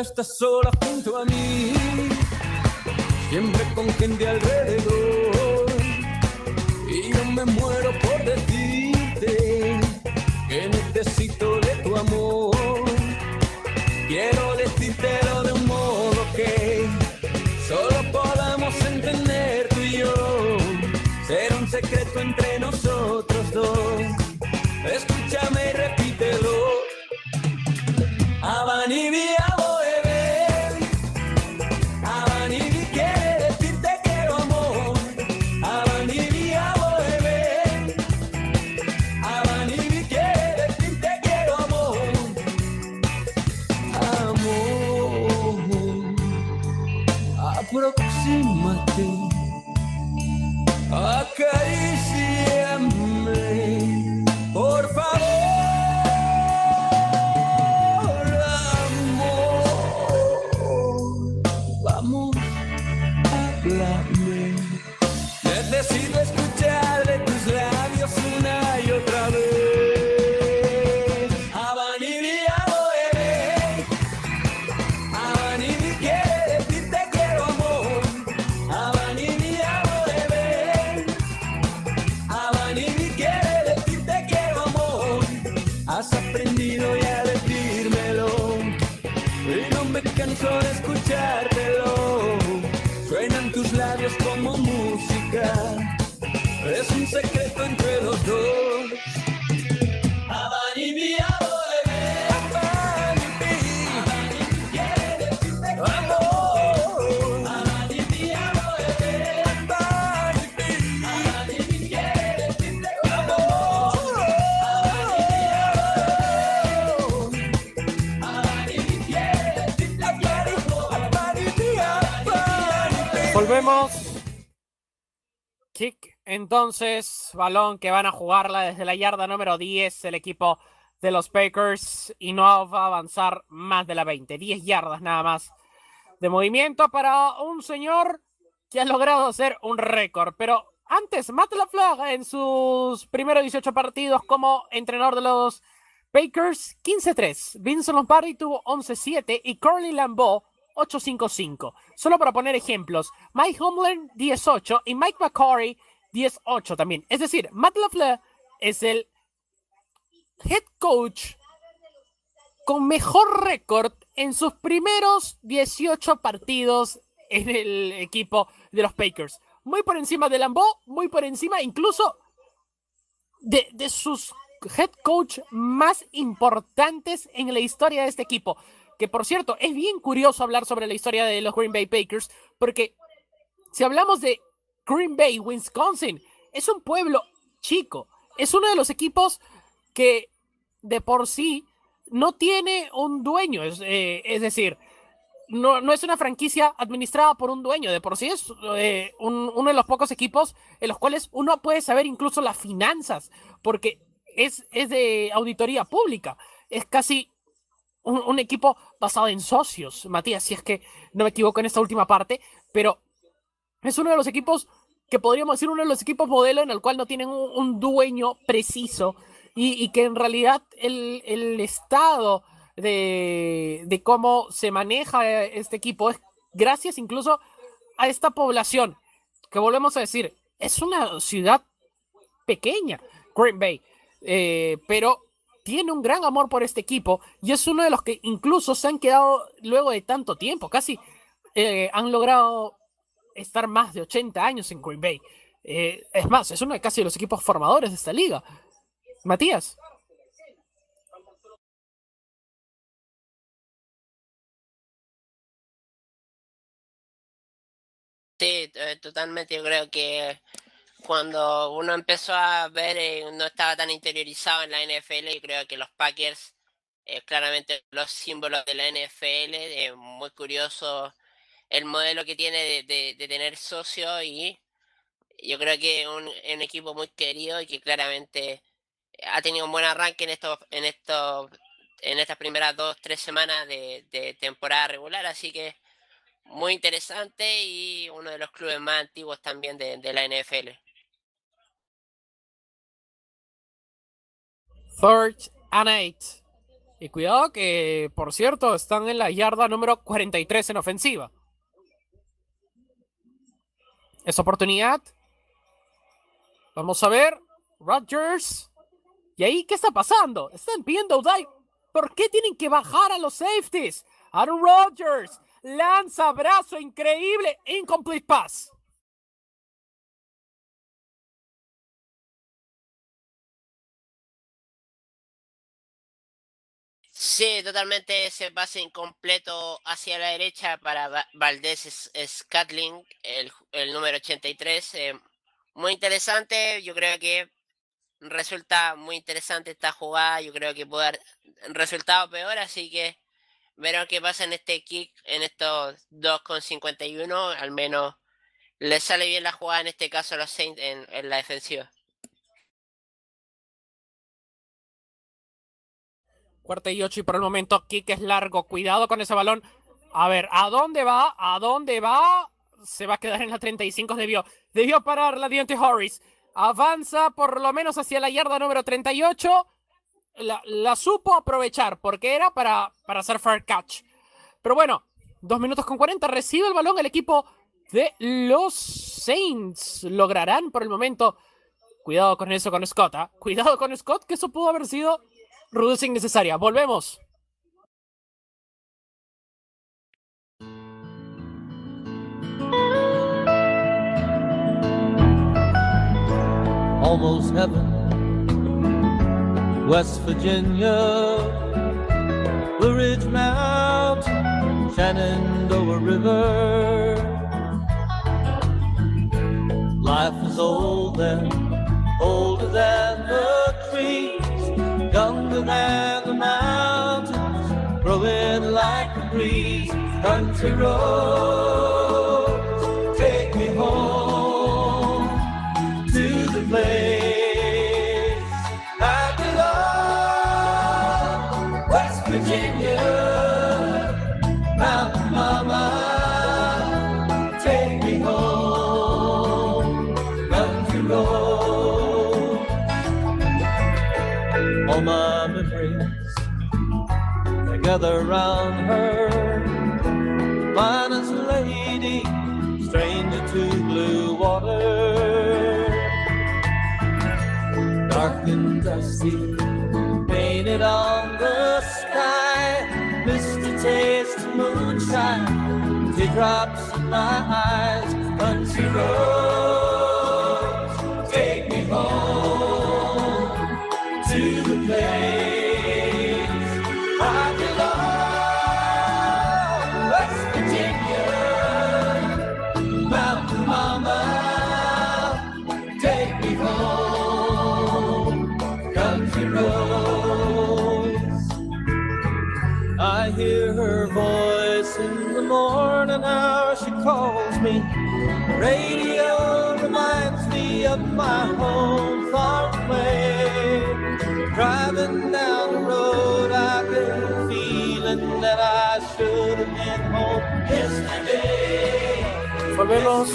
Estás sola junto a mí, siempre con gente alrededor. Y yo me muero por decirte que necesito de tu amor. Quiero decírtelo de un modo que solo podamos entender tú y yo. Ser un secreto entre nosotros dos. Escúchame y repítelo. Avanivia. entonces, balón que van a jugarla desde la yarda número 10 el equipo de los Packers y no va a avanzar más de la 20. 10 yardas nada más de movimiento para un señor que ha logrado hacer un récord. Pero antes, Matt LaFleur en sus primeros 18 partidos como entrenador de los Packers, 15-3. Vincent Lombardi tuvo 11-7 y Curly Lambeau 8-5-5. Solo para poner ejemplos, Mike Humlen 18 y Mike McCory 10-8 también. Es decir, Matt LaFleur es el head coach con mejor récord en sus primeros 18 partidos en el equipo de los Packers. Muy por encima de Lambeau, muy por encima incluso de, de sus head coach más importantes en la historia de este equipo. Que por cierto, es bien curioso hablar sobre la historia de los Green Bay Packers, porque si hablamos de Green Bay, Wisconsin, es un pueblo chico. Es uno de los equipos que de por sí no tiene un dueño. Es, eh, decir, no, no, es una franquicia administrada por un dueño. De por sí es eh, uno de los pocos equipos en los cuales uno puede saber incluso las finanzas, porque es, es de auditoría pública. Es casi un, equipo basado en socios, Matías, si es que no me equivoco en esta última parte, pero es uno de los equipos que podríamos decir uno de los equipos modelo en el cual no tienen un, dueño preciso y, que en realidad el, el estado de, de, cómo se maneja este equipo es gracias incluso a esta población, que volvemos a decir, es una ciudad pequeña, Green Bay, eh, pero tiene un gran amor por este equipo y es uno de los que incluso se han quedado luego de tanto tiempo, casi eh, han logrado estar más de 80 años en Green Bay. Eh, es más, es uno de casi los equipos formadores de esta liga. Matías. Sí, eh, totalmente. Yo creo que cuando uno empezó a ver, eh, no estaba tan interiorizado en la NFL y creo que los Packers, eh, claramente los símbolos de la NFL, es muy curioso el modelo que tiene de, tener socios y yo creo que un, un equipo muy querido y que claramente ha tenido un buen arranque en estos, en estos, en estas primeras dos, tres semanas de temporada regular, así que muy interesante y uno de los clubes más antiguos también de la NFL. Third and eight. Y cuidado que, por cierto, están en la yarda número 43 en ofensiva. Es oportunidad. Vamos a ver. Rodgers. ¿Y ahí qué está pasando? Están pidiendo dive. ¿Por qué tienen que bajar a los safeties? Aaron Rodgers lanza brazo increíble. Incomplete pass. Sí, totalmente ese pase incompleto hacia la derecha para Valdés Scatling, el, número 83. Eh, muy interesante, yo creo que resulta muy interesante esta jugada, yo creo que puede dar resultado peor, así que veremos qué pasa en este kick, en estos 2,51, al menos le sale bien la jugada en este caso a los Saints en la defensiva. Cuarta y y por el momento que es largo. Cuidado con ese balón. A ver, ¿a dónde va? ¿A dónde va? Se va a quedar en la 35. Debió, debió parar la Diente Harris. Avanza por lo menos hacia la yarda número 38. La, la supo aprovechar porque era para, para hacer fair catch. Pero bueno, dos minutos con 40. Recibe el balón el equipo de los Saints. Lograrán por el momento. Cuidado con eso con Scott. ¿ah? Cuidado con Scott, que eso pudo haber sido Rudos innecesaria. Volvemos. Almost heaven, West Virginia, Blue Ridge Mountain, Shenandoah River. Life is old there, than the mountains, growing like a breeze. Country roads, together round her. Finest lady, stranger to blue water. dark and dusty, painted on the sky. Misty taste moonshine, teardrops in my eyes, country roads, Radio reminds me of my home far away. Driving down the road, I get a feeling that I should have been home yesterday. Volvemos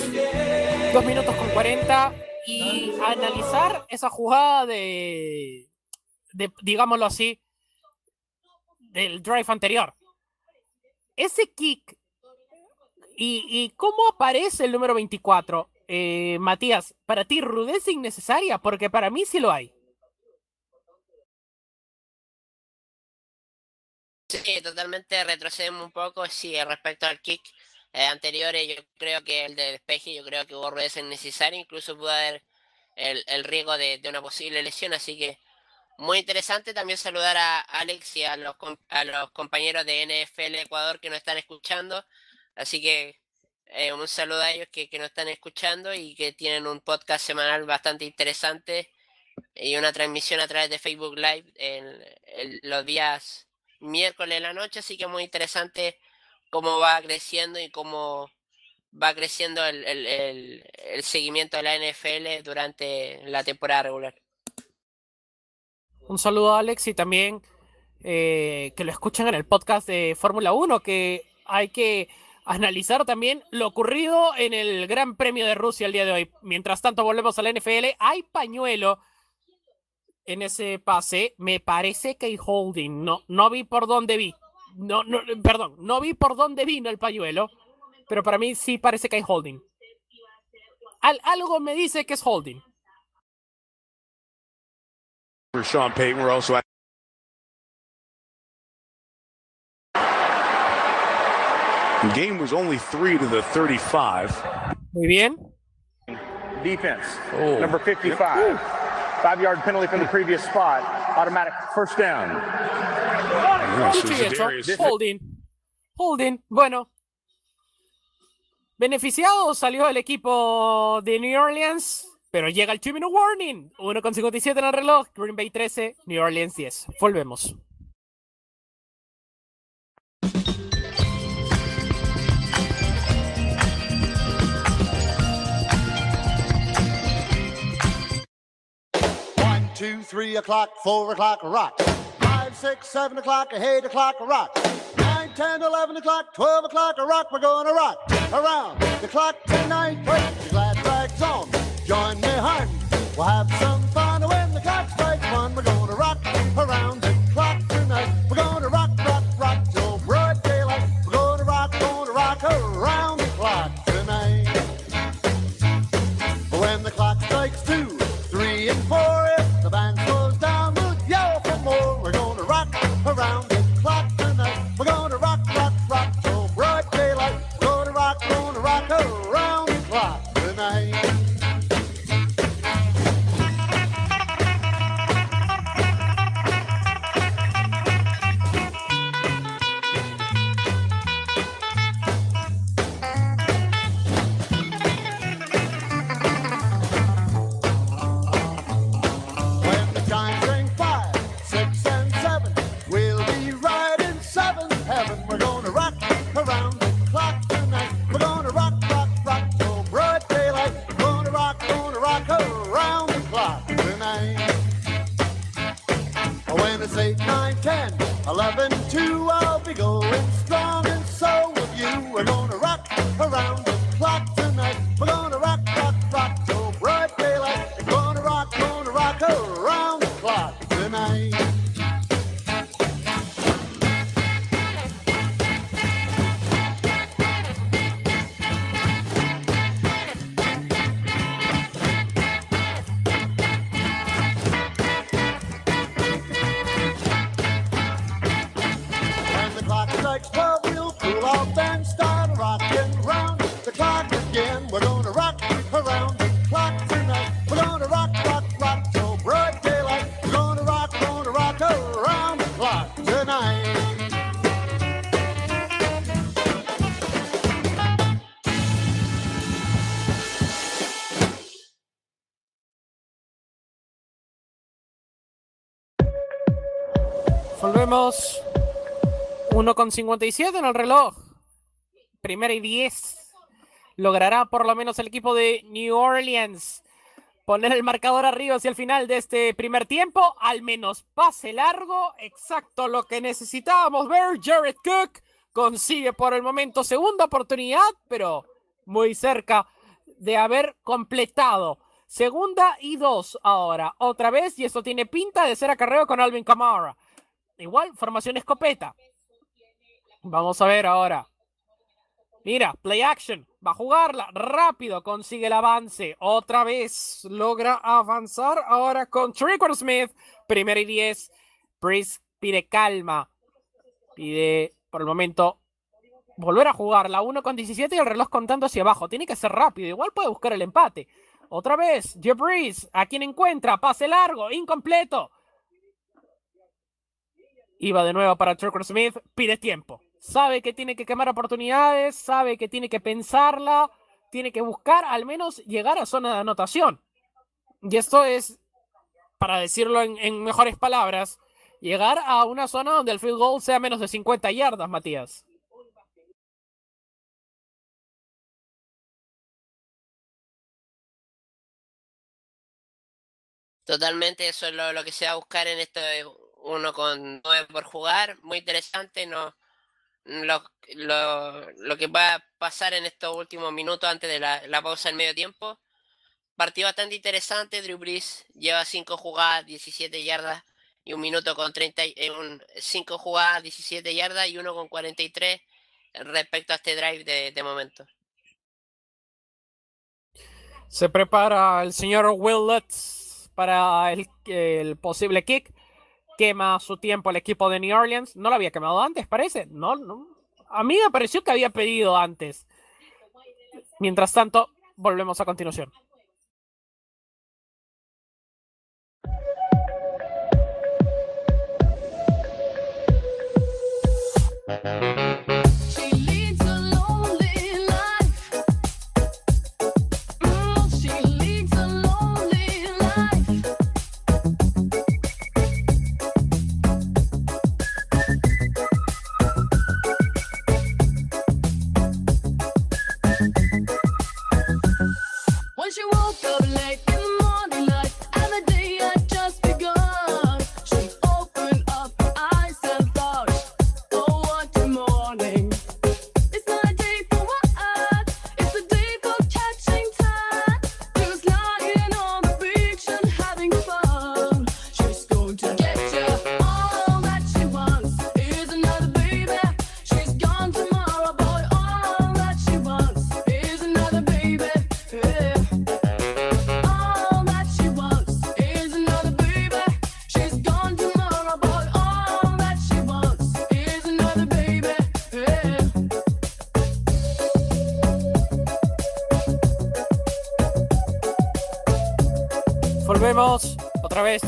dos minutos con 40 y analizar esa jugada de, de, digámoslo así, del drive anterior. Ese kick y, y cómo aparece el número 24, eh, Matías, para ti rudeza innecesaria, porque para mí sí lo hay. Sí, totalmente retrocedemos un poco, sí, respecto al kick eh, anteriores, yo creo que el de despeje, yo creo que hubo rudeza innecesaria, incluso pudo haber el, riesgo de, de, una posible lesión, así que muy interesante también saludar a Alex y a los, a los compañeros de NFL Ecuador que nos están escuchando, así que eh, un saludo a ellos que, que nos están escuchando y que tienen un podcast semanal bastante interesante y una transmisión a través de Facebook Live en, los días miércoles en la noche, así que muy interesante cómo va creciendo y cómo va creciendo el, el, el, el, seguimiento de la NFL durante la temporada regular. Un saludo a Alex y también eh, que lo escuchen en el podcast de Fórmula 1, que hay que analizar también lo ocurrido en el Gran Premio de Rusia el día de hoy. Mientras tanto, volvemos a la NFL. Hay pañuelo en ese pase. Me parece que hay holding. No, no vi por dónde vi. No, no, perdón, no vi por dónde vino el pañuelo, pero para mí sí parece que hay holding. Al, algo me dice que es holding. Sean Payton, we're game was only three to the 35. Muy bien. Defense, oh. number 55. Five yard penalty from the previous spot. Automatic first down. Yes, holding. Holding. Bueno. Beneficiado salió el equipo de New Orleans, pero llega el 2 minute warning. 1 con 57 en el reloj. Green Bay 13, New Orleans 10. Volvemos. Two, three o'clock, four o'clock, rock. Five, six, seven o'clock, eight o'clock, rock. Nine, ten, eleven o'clock, twelve o'clock, rock. We're gonna rock around the clock tonight. Your glad rags on, join me, hun. We'll have some fun when the clock strikes one. We're gonna rock around Volvemos. 1 con 57 en el reloj. Primera y 10. Logrará por lo menos el equipo de New Orleans poner el marcador arriba hacia el final de este primer tiempo. Al menos pase largo. Exacto lo que necesitábamos ver. Jared Cook consigue por el momento segunda oportunidad, pero muy cerca de haber completado. Segunda y dos ahora. Otra vez, y esto tiene pinta de ser acarreo con Alvin Kamara. Igual, formación escopeta. Vamos a ver ahora. Mira, play action. Va a jugarla rápido. Consigue el avance. Otra vez logra avanzar. Ahora con Tricker Smith. Primero y diez. Breeze pide calma. Pide por el momento volver a jugarla. 1 con 17 y el reloj contando hacia abajo. Tiene que ser rápido. Igual puede buscar el empate. Otra vez, Jeff a quien encuentra, pase largo, incompleto. Iba de nuevo para Trucker Smith, pide tiempo. Sabe que tiene que quemar oportunidades, sabe que tiene que pensarla, tiene que buscar al menos llegar a zona de anotación. Y esto es, para decirlo en, en mejores palabras, llegar a una zona donde el field goal sea menos de 50 yardas, Matías. Totalmente, eso es lo, que se va a buscar en esto uno con nueve por jugar, muy interesante, no lo, lo, que va a pasar en estos últimos minutos antes de la, la pausa en medio tiempo. Partido bastante interesante, Drew Brees lleva cinco jugadas, 17 yardas y un minuto con 30, 5 eh, jugadas, 17 yardas y uno con 43 respecto a este drive de, de momento. Se prepara el señor Will para el, posible kick. Quema su tiempo el equipo de New Orleans. No lo había quemado antes, parece. No. A mí me pareció que había pedido antes. Mientras tanto, volvemos a continuación.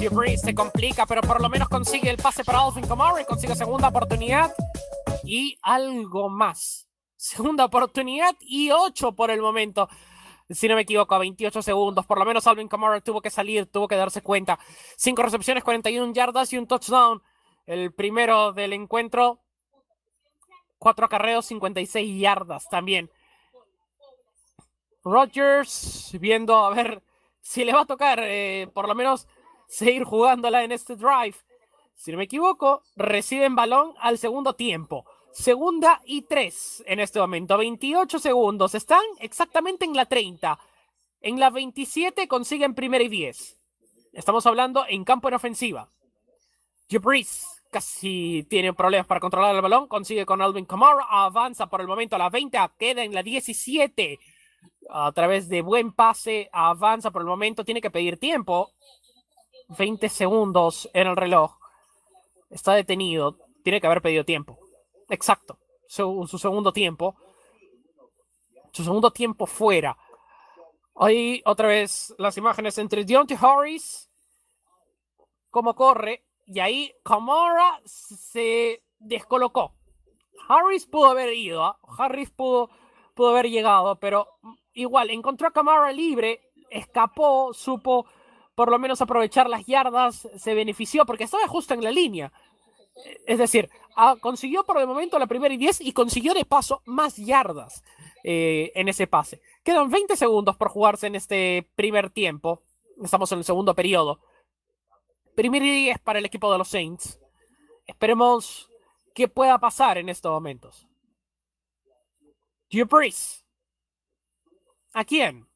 Drew se complica, pero por lo menos consigue el pase para Alvin Kamara y consigue segunda oportunidad y algo más. Segunda oportunidad y ocho por el momento. Si no me equivoco, a 28 segundos. Por lo menos Alvin Kamara tuvo que salir, tuvo que darse cuenta. Cinco recepciones, 41 yardas y un touchdown. El primero del encuentro. Cuatro acarreos, 56 yardas también. Rodgers viendo a ver si le va a tocar eh, por lo menos seguir jugándola en este drive. Si no me equivoco, reciben balón al segundo tiempo. Segunda y tres en este momento. 28 segundos. Están exactamente en la 30. En la 27 consiguen primera y 10. Estamos hablando en campo en ofensiva. Jabris casi tiene problemas para controlar el balón. Consigue con Alvin Kamara. Avanza por el momento a la 20. Queda en la 17 a través de buen pase, avanza por el momento, tiene que pedir tiempo. 20 segundos en el reloj. Está detenido, tiene que haber pedido tiempo. Exacto, su, segundo tiempo. Su segundo tiempo fuera. Ahí otra vez las imágenes entre Deontay Harris, cómo corre, y ahí Kamara se descolocó. Harris pudo haber ido, ¿ah? Harris pudo, pudo haber llegado, pero igual, encontró a Camara libre, escapó, supo por lo menos aprovechar las yardas, se benefició porque estaba justo en la línea. Es decir, ah, consiguió por el momento la primera y 10 y consiguió de paso más yardas eh, en ese pase. Quedan 20 segundos por jugarse en este primer tiempo. Estamos en el segundo periodo. Primer y 10 para el equipo de los Saints. Esperemos qué pueda pasar en estos momentos. Drew ¿A quién?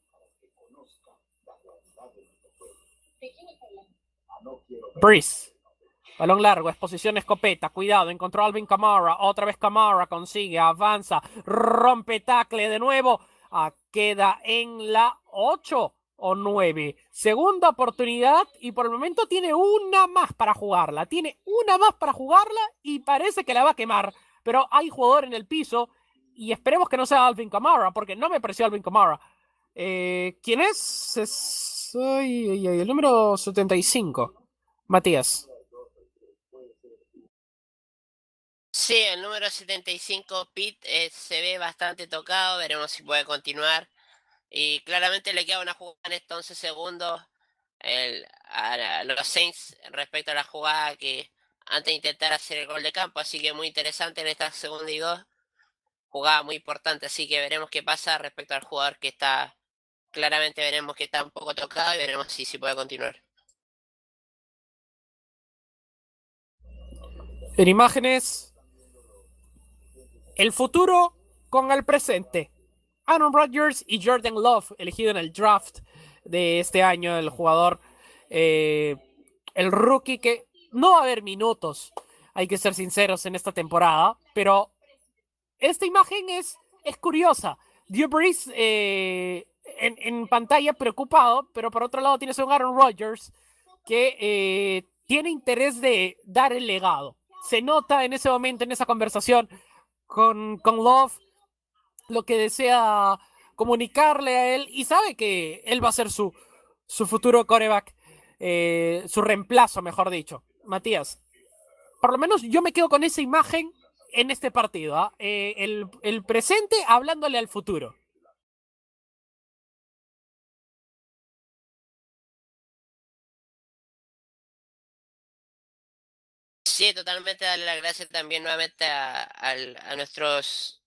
Breeze. Balón largo, exposición escopeta, cuidado, encontró Alvin Kamara, otra vez Kamara, consigue, avanza, rompe tackle de nuevo, ah, queda en la 8 o 9. Segunda oportunidad y por el momento tiene una más para jugarla, tiene una más para jugarla y parece que la va a quemar, pero hay jugador en el piso y esperemos que no sea Alvin Kamara, porque no me pareció Alvin Kamara. Eh, ¿Quién es? es el número 75. Matías. Sí, el número 75, Pete, se ve bastante tocado, veremos si puede continuar. Y claramente le queda una jugada en estos 11 segundos a, los Saints respecto a la jugada que antes de intentar hacer el gol de campo, así que muy interesante en esta segunda y dos. Jugada muy importante, así que veremos qué pasa respecto al jugador que está, claramente veremos que está un poco tocado y veremos si, si puede continuar. En imágenes, el futuro con el presente. Aaron Rodgers y Jordan Love, elegido en el draft de este año, el jugador, eh, el rookie que no va a haber minutos, hay que ser sinceros en esta temporada, pero esta imagen es, curiosa. Drew Brees eh, en, pantalla preocupado, pero por otro lado tienes a un Aaron Rodgers que eh, tiene interés de dar el legado se nota en ese momento, en esa conversación con, con Love, lo que desea comunicarle a él y sabe que él va a ser su, su futuro coreback, eh, su reemplazo, mejor dicho. Matías, por lo menos yo me quedo con esa imagen en este partido, ¿ah? eh, el, el presente hablándole al futuro. Sí, totalmente darle las gracias también nuevamente a, nuestros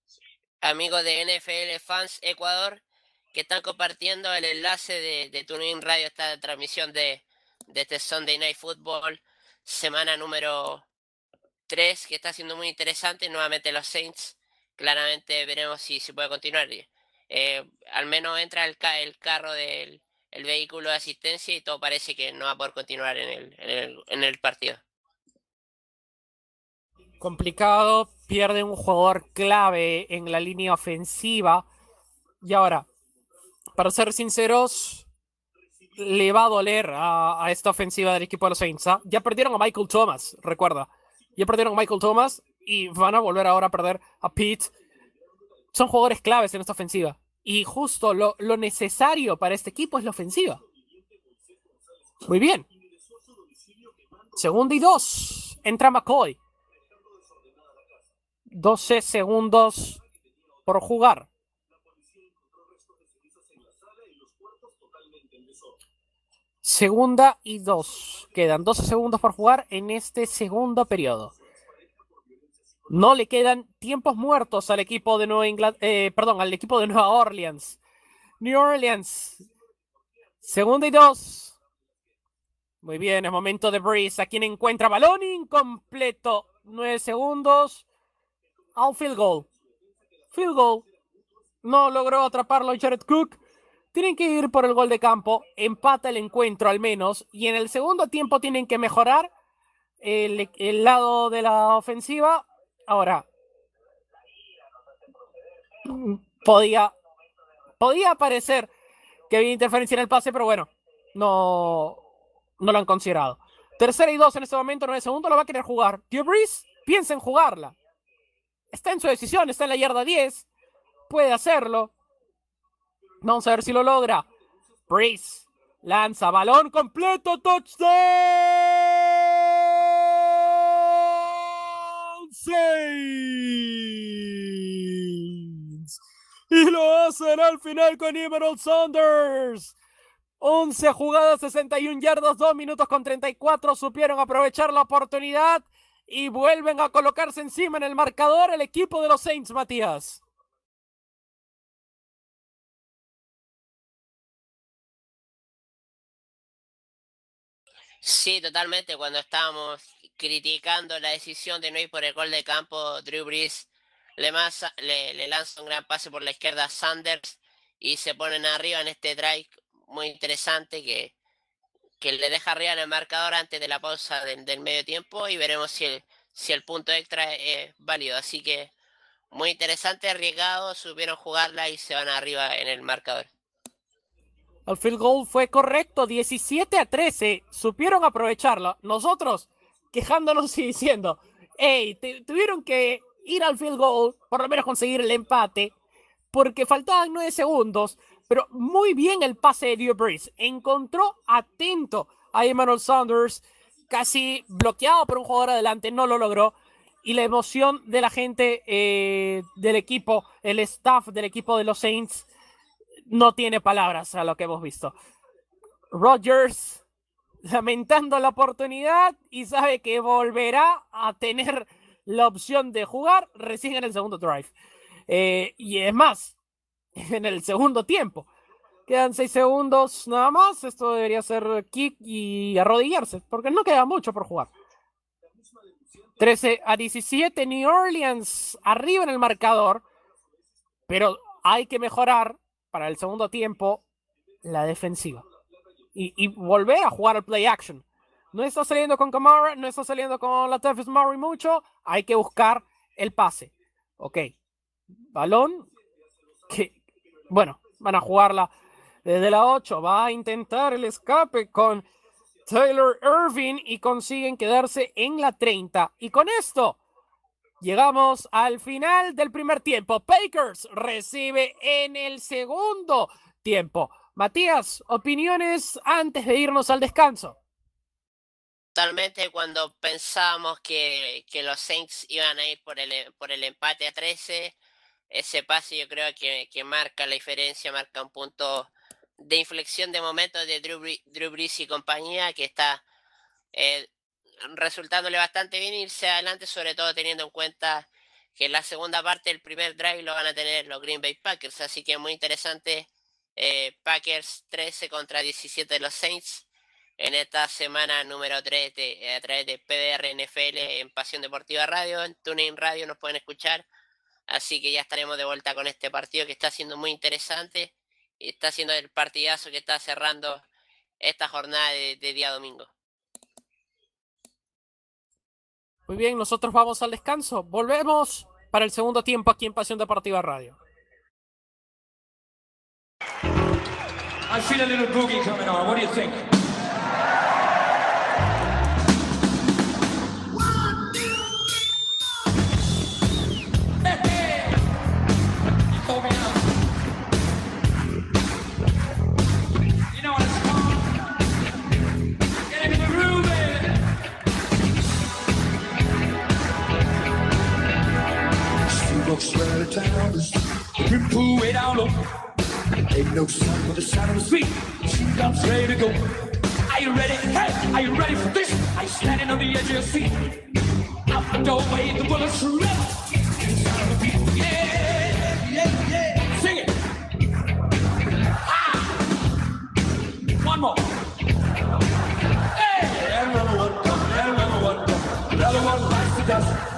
amigos de NFL Fans Ecuador que están compartiendo el enlace de, de TuneIn Radio, esta transmisión de, este Sunday Night Football, semana número 3, que está siendo muy interesante. Nuevamente los Saints, claramente veremos si se puede continuar. Eh, al menos entra el, el carro del el vehículo de asistencia y todo parece que no va a poder continuar en el, en el, en el partido complicado, pierde un jugador clave en la línea ofensiva. Y ahora, para ser sinceros, le va a doler a, esta ofensiva del equipo de los Saints. ¿ah? Ya perdieron a Michael Thomas, recuerda. Ya perdieron a Michael Thomas y van a volver ahora a perder a Pete. Son jugadores claves en esta ofensiva. Y justo lo, lo necesario para este equipo es la ofensiva. Muy bien. Segundo y dos. Entra McCoy. 12 segundos por jugar. Segunda y dos. Quedan 12 segundos por jugar en este segundo periodo. No le quedan tiempos muertos al equipo de Nueva Inglaterra, eh, perdón, al equipo de Nueva Orleans. New Orleans. Segunda y dos. Muy bien, es momento de Breeze. A quien encuentra balón incompleto. Nueve segundos a un field goal. Field goal. No logró atraparlo Jared Cook. Tienen que ir por el gol de campo. Empata el encuentro al menos. Y en el segundo tiempo tienen que mejorar el, el lado de la ofensiva. Ahora. Podía. Podía parecer que había interferencia en el pase, pero bueno. No. No lo han considerado. Tercera y dos en este momento, nueve segundos, lo va a querer jugar. Drew Brees piensa en jugarla. Está en su decisión, está en la yarda 10. Puede hacerlo. Vamos a ver si lo logra. Breeze lanza balón completo, touchdown. Saints. Y lo hacen al final con Emerald Saunders. 11 jugadas, 61 yardas, 2 minutos con 34. Supieron aprovechar la oportunidad y vuelven a colocarse encima en el marcador el equipo de los Saints, Matías. Sí, totalmente. Cuando estábamos criticando la decisión de no ir por el gol de campo, Drew Brees le, le, lanza un gran pase por la izquierda a Sanders y se ponen arriba en este drive muy interesante que, que le deja arriba en el marcador antes de la pausa del medio tiempo y veremos si el, si el punto extra es válido. Así que muy interesante, arriesgado, supieron jugarla y se van arriba en el marcador. El field goal fue correcto, 17 a 13. Supieron aprovecharlo. Nosotros quejándonos y diciendo, hey, tuvieron que ir al field goal, por lo menos conseguir el empate, porque faltaban 9 segundos. Pero muy bien el pase de Drew Brees. Encontró atento a Emmanuel Saunders, casi bloqueado por un jugador adelante, no lo logró. Y la emoción de la gente eh, del equipo, el staff del equipo de los Saints, no tiene palabras a lo que hemos visto. Rodgers lamentando la oportunidad y sabe que volverá a tener la opción de jugar recién en el segundo drive. Eh, y es más, en el segundo tiempo. Quedan seis segundos nada más. Esto debería ser kick y arrodillarse, porque no queda mucho por jugar. 13 a 17, New Orleans arriba en el marcador, pero hay que mejorar para el segundo tiempo la defensiva. Y, volver a jugar al play action. No está saliendo con Kamara, no está saliendo con la Tefes Murray mucho. Hay que buscar el pase. Ok. Balón. Que, bueno, van a jugarla desde la 8. Va a intentar el escape con Taylor Irving y consiguen quedarse en la 30. Y con esto Llegamos al final del primer tiempo. Pakers recibe en el segundo tiempo. Matías, opiniones antes de irnos al descanso. Totalmente cuando pensábamos que, que, los Saints iban a ir por el, por el empate a 13, ese pase yo creo que, que marca la diferencia, marca un punto de inflexión de momento de Drew, Drew Brees y compañía que está eh, resultándole bastante bien irse adelante, sobre todo teniendo en cuenta que la segunda parte del primer drive lo van a tener los Green Bay Packers, así que muy interesante. Eh, Packers 13 contra 17 de los Saints en esta semana número 3 de, a través de PDR NFL en Pasión Deportiva Radio, en TuneIn Radio nos pueden escuchar, así que ya estaremos de vuelta con este partido que está siendo muy interesante y está siendo el partidazo que está cerrando esta jornada de día domingo. Muy bien, nosotros vamos al descanso. Volvemos para el segundo tiempo aquí en Pasión Deportiva Radio. I feel a little boogie coming on. What do you think? Town. Rip pool way down low. Ain't no sun but the sound of the street. She comes ready to go. Are you ready? Hey, are you ready for this? You standing on the edge of your seat? Out the doorway, the bullets rip. Yeah, yeah, yeah. Sing it. Ah. One more. Hey, another one, another one, another one bites the dust.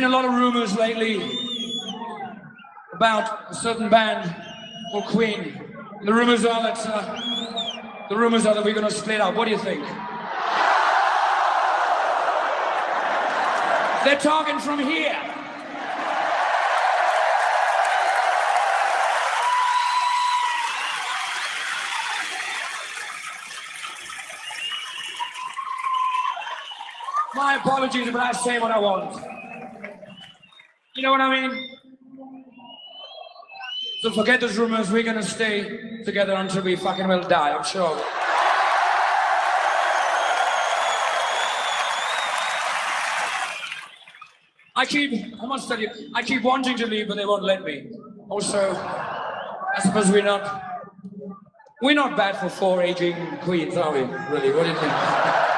Been a lot of rumors lately about a certain band called Queen. The rumors are that uh, the rumors are that we're going to split up. What do you think? They're talking from here. My apologies, but I say what I want. You know what I mean? So forget those rumors. We're gonna stay together until we fucking will die. I'm sure. I keep, I must tell you, I keep wanting to leave, but they won't let me. Also, I suppose we're not, we're not bad for four aging queens, are we? Really? What do you think?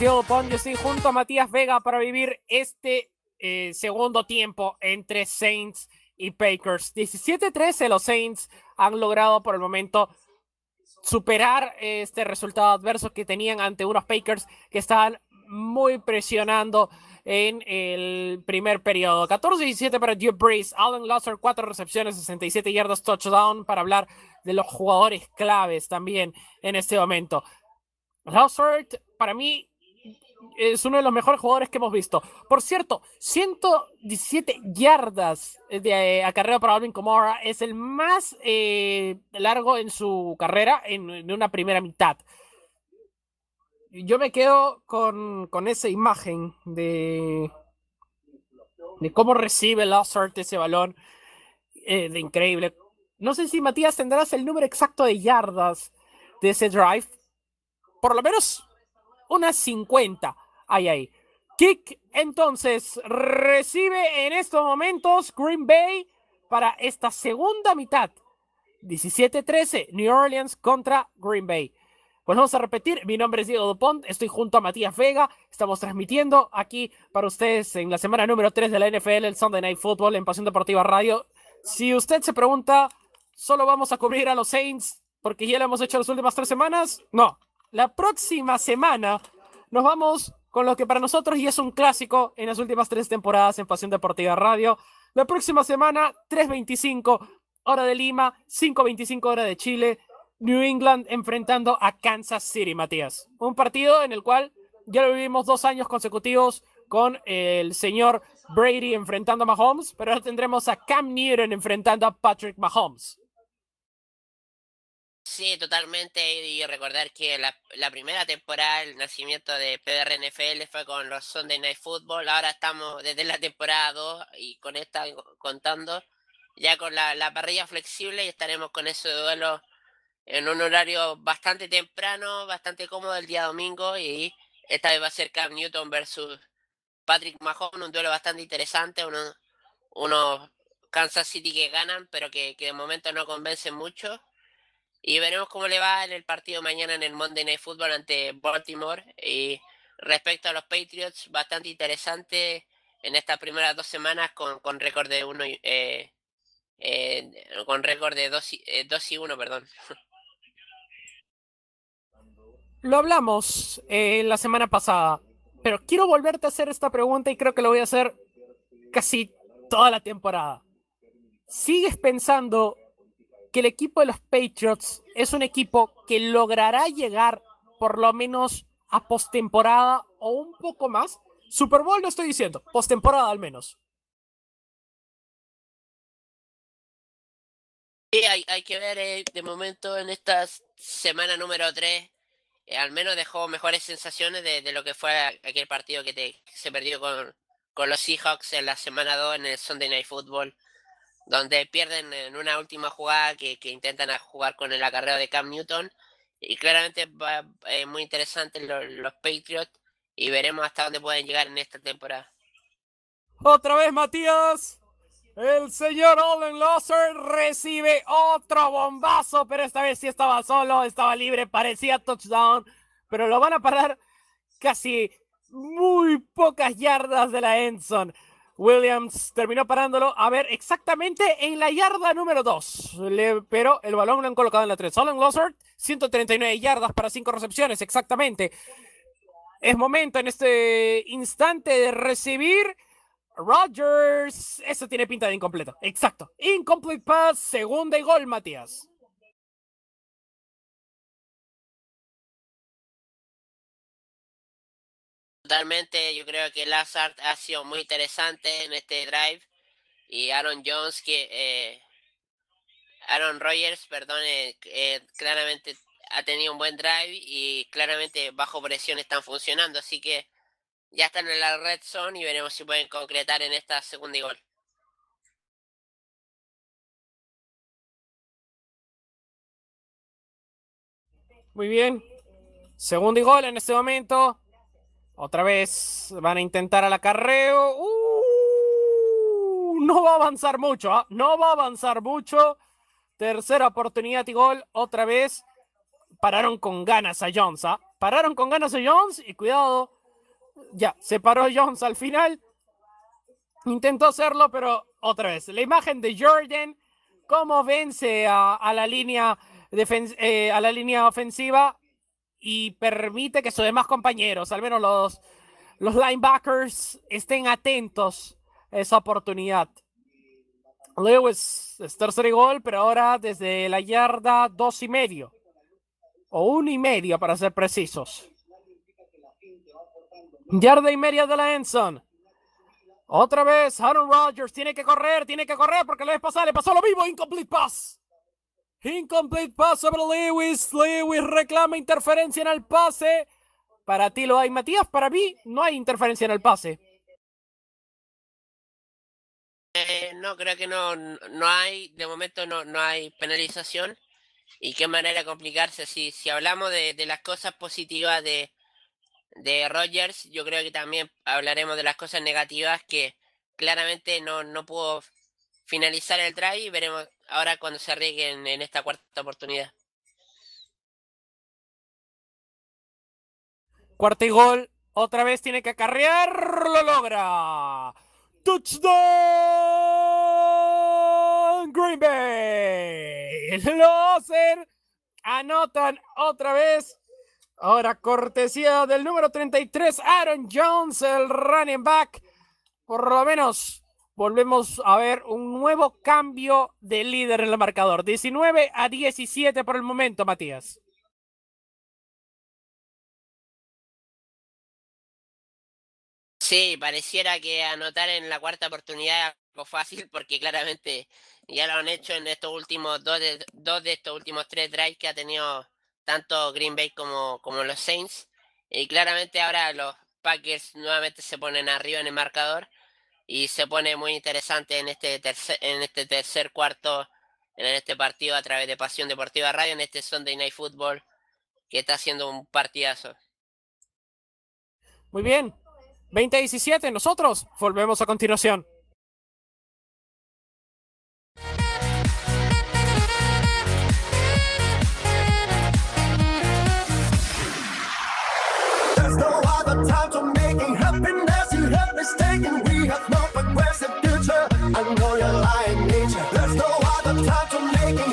Pon, yo estoy junto a Matías Vega para vivir este eh, segundo tiempo entre Saints y Packers. 17-13 los Saints han logrado por el momento superar este resultado adverso que tenían ante unos Packers que estaban muy presionando en el primer periodo. 14-17 para Drew Brees, Alan Lusser, 4 recepciones, 67 yardas, touchdown para hablar de los jugadores claves también en este momento. Lusser, para mí, es uno de los mejores jugadores que hemos visto. Por cierto, 117 yardas de eh, acarreo para Alvin Kamara es el más eh, largo en su carrera en, una primera mitad. Yo me quedo con, con esa imagen de, de cómo recibe Lazard ese balón eh, de increíble. No sé si Matías tendrás el número exacto de yardas de ese drive. Por lo menos unas 50. Ay, ay. Kick entonces recibe en estos momentos Green Bay para esta segunda mitad. 17-13, New Orleans contra Green Bay. Pues vamos a repetir, mi nombre es Diego Dupont, estoy junto a Matías Vega, estamos transmitiendo aquí para ustedes en la semana número 3 de la NFL, el Sunday Night Football en Pasión Deportiva Radio. Si usted se pregunta, ¿solo vamos a cubrir a los Saints porque ya lo hemos hecho las últimas tres semanas? No, la próxima semana nos vamos con lo que para nosotros ya es un clásico en las últimas tres temporadas en Pasión Deportiva Radio. La próxima semana, 3.25 hora de Lima, 5.25 hora de Chile, New England enfrentando a Kansas City, Matías. Un partido en el cual ya lo vivimos dos años consecutivos con el señor Brady enfrentando a Mahomes, pero ahora tendremos a Cam Newton enfrentando a Patrick Mahomes. Sí, totalmente. Y recordar que la, la, primera temporada, el nacimiento de PDRNFL fue con los Sunday Night Football. Ahora estamos desde la temporada 2 y con esta contando ya con la, la parrilla flexible y estaremos con ese duelo en un horario bastante temprano, bastante cómodo el día domingo. Y esta vez va a ser Cam Newton versus Patrick Mahomes, un duelo bastante interesante. Unos, unos Kansas City que ganan, pero que, que de momento no convencen mucho y veremos cómo le va en el partido mañana en el Monday Night Football ante Baltimore. Y respecto a los Patriots, bastante interesante en estas primeras dos semanas con, con récord de uno eh, eh, con récord de 2 y, eh, y 1, perdón. Lo hablamos la semana pasada, pero quiero volverte a hacer esta pregunta y creo que lo voy a hacer casi toda la temporada. ¿Sigues pensando que el equipo de los Patriots es un equipo que logrará llegar por lo menos a postemporada o un poco más. Super Bowl no estoy diciendo, postemporada al menos. Sí, hay, hay que ver eh, de momento en esta semana número 3, eh, al menos dejó mejores sensaciones de, de, lo que fue aquel partido que, te, se perdió con, con los Seahawks en la semana 2 en el Sunday Night Football, donde pierden en una última jugada que, intentan jugar con el acarreo de Cam Newton. Y claramente va eh, muy interesante los, los Patriots y veremos hasta dónde pueden llegar en esta temporada. Otra vez, Matías. El señor Olin Losser recibe otro bombazo, pero esta vez sí estaba solo, estaba libre, parecía touchdown, pero lo van a parar casi muy pocas yardas de la Enson. Williams terminó parándolo, a ver, exactamente en la yarda número 2. Pero el balón lo han colocado en la 3. Olin Losser, 139 yardas para 5 recepciones, exactamente. Es momento en este instante de recibir Rogers. Eso tiene pinta de incompleto. Exacto. Incomplete pass, segunda y gol, Matías. Totalmente, yo creo que Lazard ha sido muy interesante en este drive. Y Aaron Jones, que. Eh, Aaron Rodgers, perdón, eh, eh, claramente ha tenido un buen drive y claramente bajo presión están funcionando. Así que ya están en la red zone y veremos si pueden concretar en esta segunda y gol. Muy bien. Segundo y gol en este momento. Otra vez van a intentar al acarreo. Uh, no va a avanzar mucho. ¿eh? No va a avanzar mucho. Tercera oportunidad y gol. Otra vez pararon con ganas a Jones. ¿eh? Pararon con ganas a Jones y cuidado ya, se paró Jones al final. Intentó hacerlo, pero otra vez. La imagen de Jordan, cómo vence a, a la línea eh, a la línea ofensiva y permite que sus demás compañeros, al menos los, los linebackers, estén atentos a esa oportunidad. Lewis es tercer gol, pero ahora desde la yarda dos y medio. O uno y medio para ser precisos. Yarda y media de la Enson. Otra vez, Aaron Rodgers tiene que correr, tiene que correr porque la vez pasada le pasó lo mismo. Incomplete pass. Incomplete pass sobre Lewis. Lewis reclama interferencia en el pase. Para ti lo hay, Matías. Para mí no hay interferencia en el pase. Eh, no, creo que no, no hay, de momento no, no hay penalización. Y qué manera de complicarse. Si, si hablamos de, las cosas positivas de, de Rogers, yo creo que también hablaremos de las cosas negativas que claramente no, no pudo finalizar el try y veremos ahora cuando se arriesguen en esta cuarta oportunidad. Cuarto y gol, otra vez tiene que acarrear, lo logra. Touchdown Green Bay. Loser anotan otra vez Ahora, cortesía del número 33, Aaron Jones, el running back. Por lo menos volvemos a ver un nuevo cambio de líder en el marcador. 19 a 17 por el momento, Matías. Sí, pareciera que anotar en la cuarta oportunidad es algo fácil porque claramente ya lo han hecho en estos últimos dos de, dos de estos últimos tres drives que ha tenido tanto Green Bay como, como los Saints. Y claramente ahora los Packers nuevamente se ponen arriba en el marcador y se pone muy interesante en este tercer, en este tercer cuarto, en este partido a través de Pasión Deportiva Radio, en este Sunday Night Football, que está haciendo un partidazo. Muy bien, 20-17, nosotros volvemos a continuación. I know you're lying nature. There's no other time to make making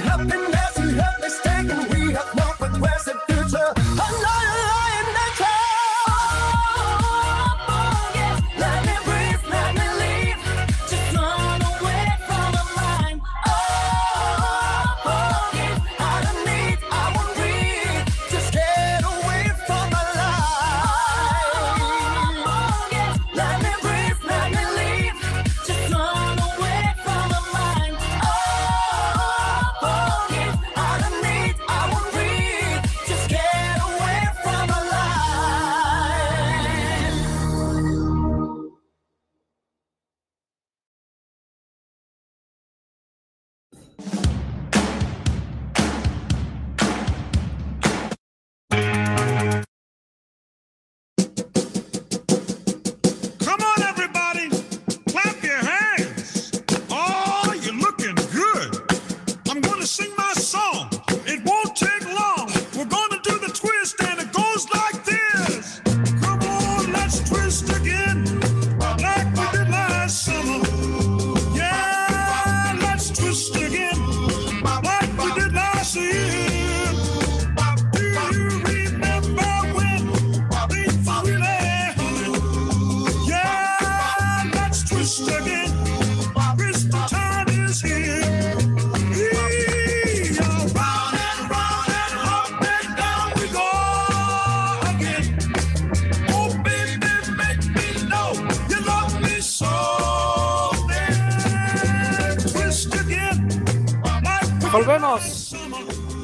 Volvemos.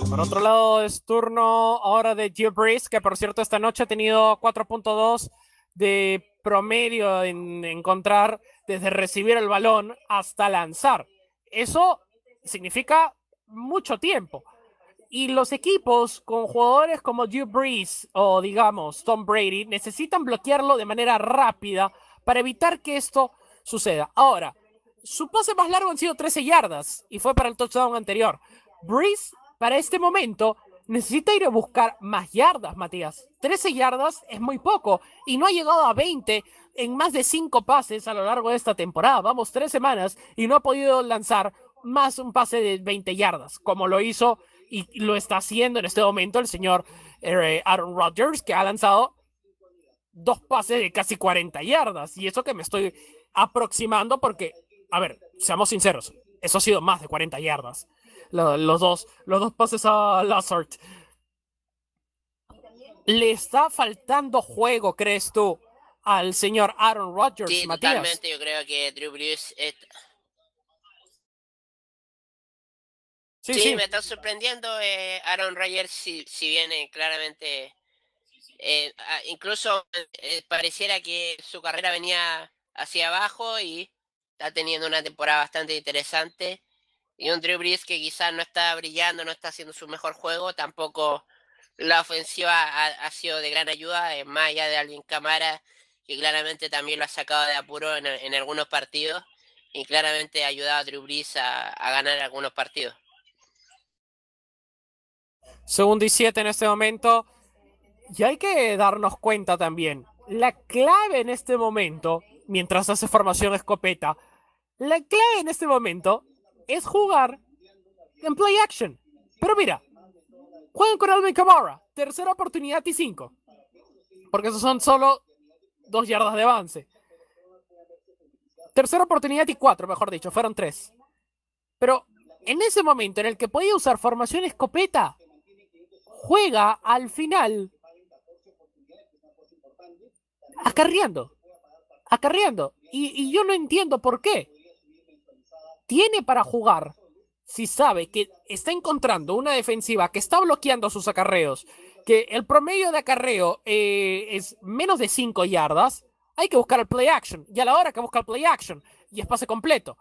Por otro lado, es turno ahora de Gio Breeze, que por cierto esta noche ha tenido 4.2 de promedio en encontrar desde recibir el balón hasta lanzar. Eso significa mucho tiempo. Y los equipos con jugadores como Drew Brees o digamos Tom Brady necesitan bloquearlo de manera rápida para evitar que esto suceda. Ahora, su pase más largo han sido 13 yardas y fue para el touchdown anterior. Brees, para este momento, necesita ir a buscar más yardas, Matías. 13 yardas es muy poco y no ha llegado a 20 en más de 5 pases a lo largo de esta temporada. Vamos, tres semanas y no ha podido lanzar más un pase de 20 yardas, como lo hizo y lo está haciendo en este momento el señor eh, Aaron Rodgers, que ha lanzado dos pases de casi 40 yardas. Y eso que me estoy aproximando porque, a ver, seamos sinceros, eso ha sido más de 40 yardas. Los, dos, los dos pases a Lazard. ¿Le está faltando juego, crees tú, al señor Aaron Rodgers, sí, Totalmente, yo creo que Drew Brees... Sí, me está sorprendiendo eh, Aaron Rodgers, si, si viene claramente... Eh, incluso eh, pareciera que su carrera venía hacia abajo y está teniendo una temporada bastante interesante. Y un Drew Brees que quizás no está brillando, no está haciendo su mejor juego, tampoco la ofensiva ha, sido de gran ayuda, en más allá de Alvin Camara, que claramente también lo ha sacado de apuro en, algunos partidos y claramente ha ayudado a Drew Brees a, a ganar algunos partidos. Segundo y siete en este momento. Y hay que darnos cuenta también, la clave en este momento, mientras hace formación escopeta, la clave en este momento es jugar en play action. Pero mira, juegan con Alvin Kamara, tercera oportunidad y cinco. Porque esos son solo dos yardas de avance. Tercera oportunidad y cuatro, mejor dicho, fueron tres. Pero en ese momento en el que podía usar formación escopeta, juega al final acarreando. Acarreando. Y, y yo no entiendo por qué tiene para jugar si sabe que está encontrando una defensiva que está bloqueando sus acarreos, que el promedio de acarreo eh, es menos de 5 yardas, hay que buscar el play action. Y a la hora que busca el play action y es pase completo.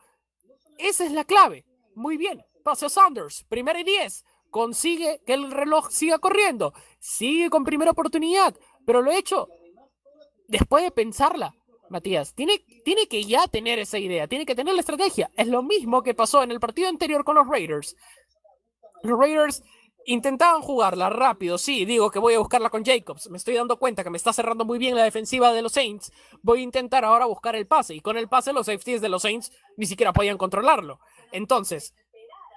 Esa es la clave. Muy bien. Pase a Sanders. Primera y 10. Consigue que el reloj siga corriendo. Sigue con primera oportunidad. Pero lo he hecho después de pensarla. Matías. Tiene, tiene que ya tener esa idea, tiene que tener la estrategia. Es lo mismo que pasó en el partido anterior con los Raiders. Los Raiders intentaban jugarla rápido, sí, digo que voy a buscarla con Jacobs. Me estoy dando cuenta que me está cerrando muy bien la defensiva de los Saints. Voy a intentar ahora buscar el pase. Y con el pase los safeties de los Saints ni siquiera podían controlarlo. Entonces,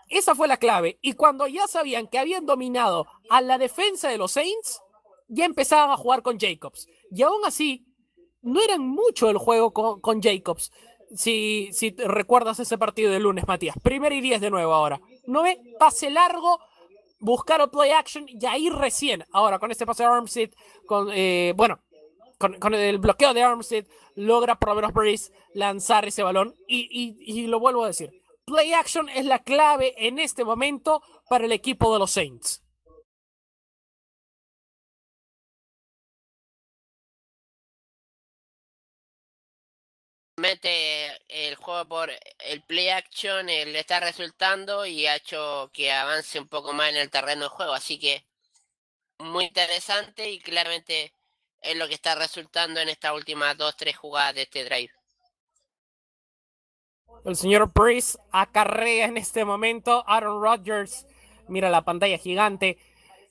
esa fue la clave. Y cuando ya sabían que habían dominado a la defensa de los Saints, ya empezaban a jugar con Jacobs. Y aún así, no era mucho el juego con, Jacobs. Si, si recuerdas ese partido de lunes, Matías. Primero y diez de nuevo ahora. No ve pase largo, buscar o play action y ahí recién. Ahora con este pase de Armstead, con, eh, bueno, con, el bloqueo de Armstead, logra por lo menos Breeze lanzar ese balón. Y, y lo vuelvo a decir. Play action es la clave en este momento para el equipo de los Saints. El juego por el play action le está resultando y ha hecho que avance un poco más en el terreno de juego. Así que muy interesante y claramente es lo que está resultando en estas últimas dos, tres jugadas de este drive. El señor Breeze acarrea en este momento. Aaron Rodgers mira la pantalla gigante.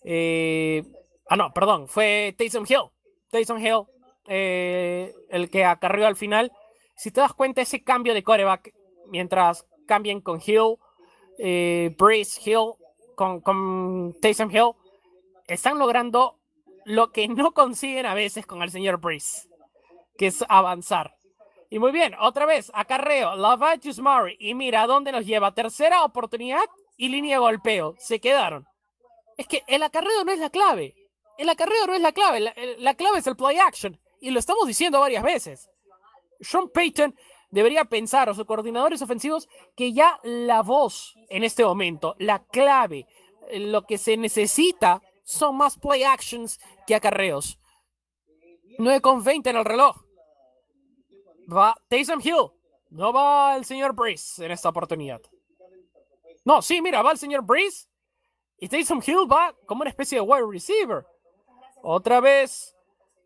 Eh, ah, no, perdón, fue Taysom Hill. Taysom Hill, eh, el que acarreó al final si te das cuenta, ese cambio de coreback, mientras cambien con Hill, eh, Hill, con, con Taysom Hill, están logrando lo que no consiguen a veces con el señor Breeze, que es avanzar. Y muy bien, otra vez, acarreo, Lavagius Murray. Y mira dónde nos lleva. Tercera oportunidad y línea de golpeo. Se quedaron. Es que el acarreo no es la clave. El acarreo no es la clave. La, la clave es el play action. Y lo estamos diciendo varias veces. Sean Payton debería pensar, o sus coordinadores ofensivos, que ya la voz en este momento, la clave, lo que se necesita son más play actions que acarreos. 9 con 20 en el reloj. Va Taysom Hill. No va el señor Breeze en esta oportunidad. No, sí, mira, va el señor Breeze. Y Taysom Hill va como una especie de wide receiver. Otra vez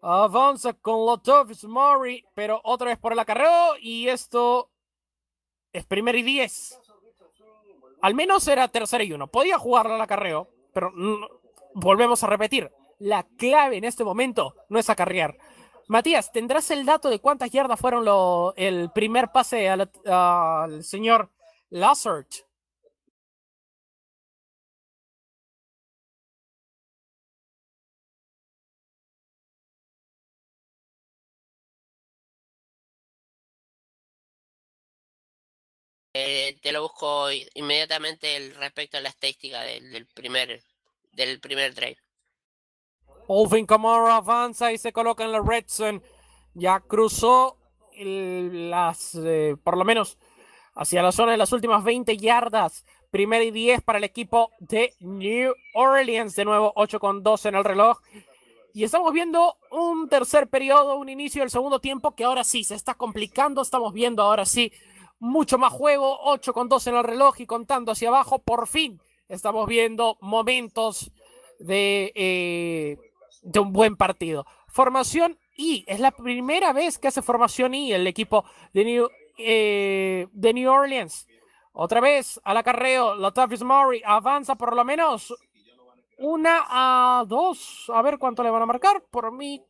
avanza con Lotovis Murray, pero otra vez por el acarreo. Y esto es primer y 10. Al menos era tercera y uno. Podía jugarlo al acarreo, pero volvemos a repetir. La clave en este momento no es acarrear. Matías, ¿tendrás el dato de cuántas yardas fueron el primer pase al, al señor Lazard? Eh, te lo busco inmediatamente el, respecto a la estadística del, del primer del primer drive. Olvin Kamara avanza y se coloca en la red zone. Ya cruzó las, eh, por lo menos hacia la zona de las últimas 20 yardas. Primera y 10 para el equipo de New Orleans. De nuevo, 8 con 2 en el reloj. Y estamos viendo un tercer periodo, un inicio del segundo tiempo que ahora sí se está complicando. Estamos viendo ahora sí mucho más juego. 8 con 2 en el reloj y contando hacia abajo. Por fin estamos viendo momentos de, eh, de un buen partido. Formación I, es la primera vez que hace formación I el equipo de New, eh, de New Orleans. Otra vez al acarreo, Latavius Murray avanza por lo menos una a dos. A ver cuánto le van a marcar. Por mí,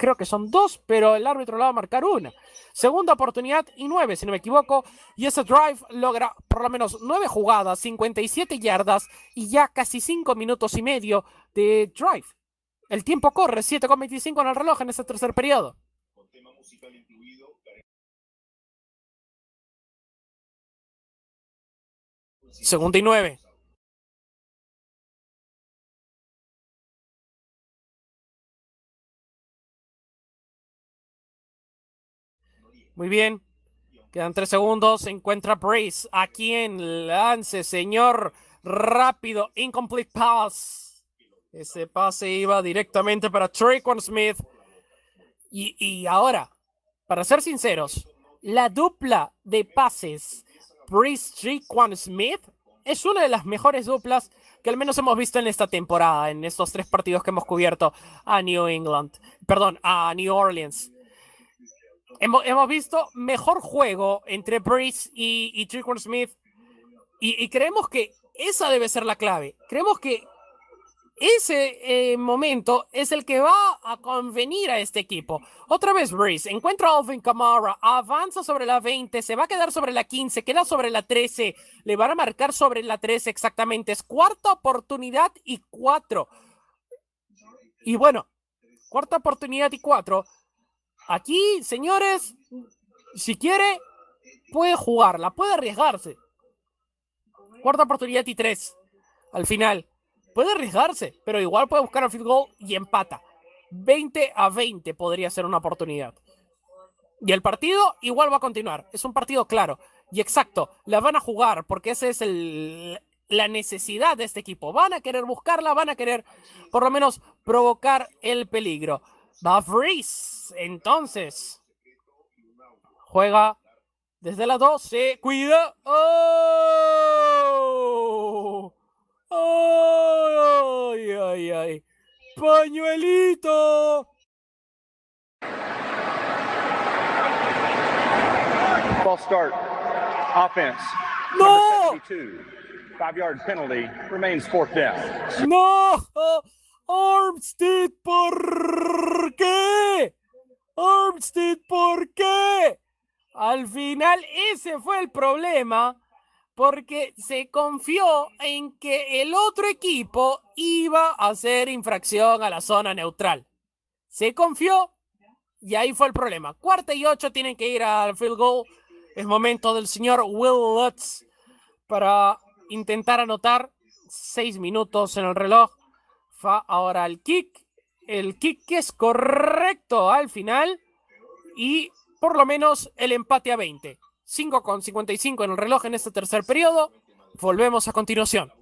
creo que son dos, pero el árbitro le va a marcar una. Segunda oportunidad y nueve, si no me equivoco. Y ese drive logra por lo menos nueve jugadas, 57 yardas y ya casi cinco minutos y medio de drive. El tiempo corre, 7,25 en el reloj en ese tercer periodo. Segunda y nueve. Muy bien. Quedan tres segundos. Se encuentra Brace. Aquí en lance, señor. Rápido. Incomplete pass. Ese pase iba directamente para Traquan Smith. Y, y ahora, para ser sinceros, la dupla de pases Breeze Traquan Smith es una de las mejores duplas que al menos hemos visto en esta temporada, en estos tres partidos que hemos cubierto a New England, perdón, a New Orleans. Hemos, hemos visto mejor juego entre Breeze y, y Smith y, y, creemos que esa debe ser la clave. Creemos que ese eh, momento es el que va a convenir a este equipo. Otra vez Breeze, encuentra a Alvin Kamara, avanza sobre la 20, se va a quedar sobre la 15, queda sobre la 13, le van a marcar sobre la 13 exactamente. Es cuarta oportunidad y cuatro. Y bueno, cuarta oportunidad y cuatro. Aquí, señores, si quiere, puede jugarla, puede arriesgarse. Cuarta oportunidad y tres. Al final, puede arriesgarse, pero igual puede buscar el field goal y empata. 20 a 20 podría ser una oportunidad. Y el partido igual va a continuar. Es un partido claro. Y exacto, la van a jugar porque esa es la necesidad de este equipo. Van a querer buscarla, van a querer por lo menos provocar el peligro. Freeze. Entonces, juega desde la 12. Cuida. ¡Oh! ¡Ay, ay, ay! ¡Pañuelito! False start. Offense. ¡No! Number 72. Five yard penalty. Remains fourth down. ¡No! Armstead, ¿por qué? Armstead, ¿por qué? Al final ese fue el problema porque se confió en que el otro equipo iba a hacer infracción a la zona neutral. Se confió Y ahí fue el problema. Cuarta y ocho tienen que ir al field goal. Es momento del señor Will Lutz para intentar anotar. Seis minutos en el reloj. Fa ahora el kick. El kick es correcto al final. Y por lo menos el empate a 20. 5 con 55 en el reloj en este tercer periodo. Volvemos a continuación.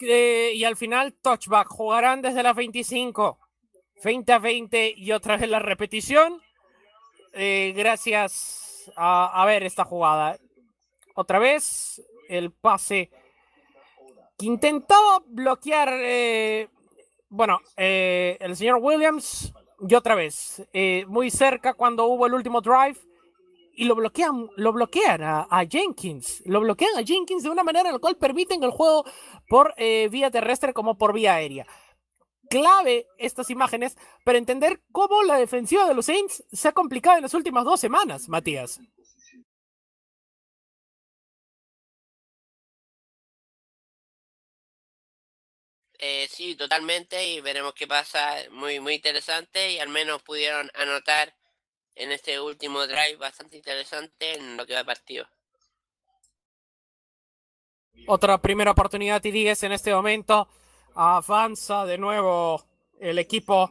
Y al final, touchback. Jugarán desde las 25. 20 a 20 y otra vez la repetición. Eh, gracias a, ver esta jugada. Otra vez el pase que intentaba bloquear, eh, bueno, eh, el señor Williams. Y otra vez, muy cerca cuando hubo el último drive. Y lo bloquean, lo bloquean a, a Jenkins. Lo bloquean a Jenkins de una manera en la cual permiten el juego por eh, vía terrestre como por vía aérea. Clave estas imágenes para entender cómo la defensiva de los Saints se ha complicado en las últimas dos semanas, Matías. Eh, sí, totalmente, y veremos qué pasa. Muy, muy interesante, y al menos pudieron anotar en este último drive bastante interesante en lo que va partido. Otra primera oportunidad y 10 en este momento. Avanza de nuevo el equipo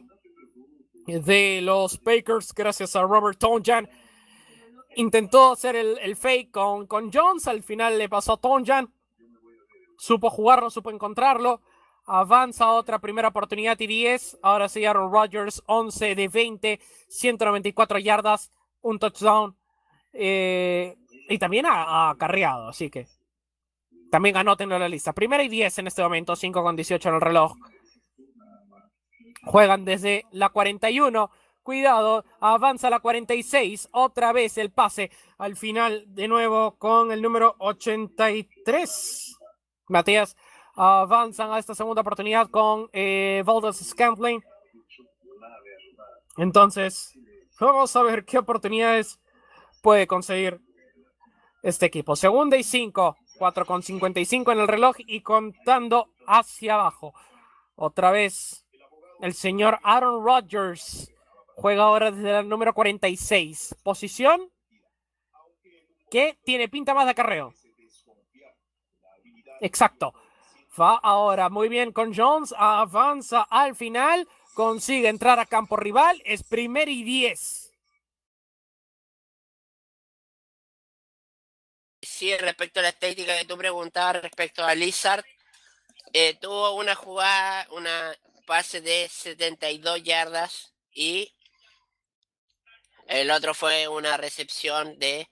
de los Bakers gracias a Robert Tonjan. Intentó hacer el, fake con, con Jones, al final le pasó a Tonjan. Supo jugarlo, supo encontrarlo. Avanza otra primera oportunidad y 10. Ahora sí, Aaron Rodgers, 11 de 20, 194 yardas, un touchdown. eh, y también ha acarreado, así que también anótenlo en la lista. Primera y 10 en este momento, 5 con 18 en el reloj. Juegan desde la 41. Cuidado, avanza la 46. Otra vez el pase al final de nuevo con el número 83. Matías, avanzan a esta segunda oportunidad con eh, Scantling. Entonces, vamos a ver qué oportunidades puede conseguir este equipo. Segunda y cinco, 4 con 55 en el reloj y contando hacia abajo. Otra vez, el señor Aaron Rodgers juega ahora desde el número 46. Posición que tiene pinta más de acarreo. Exacto. Va ahora muy bien con Jones, avanza al final, consigue entrar a campo rival, es primer y 10. Sí, respecto a la estética que tú preguntabas respecto a Lizard, eh, tuvo una jugada, una pase de 72 yardas y el otro fue una recepción de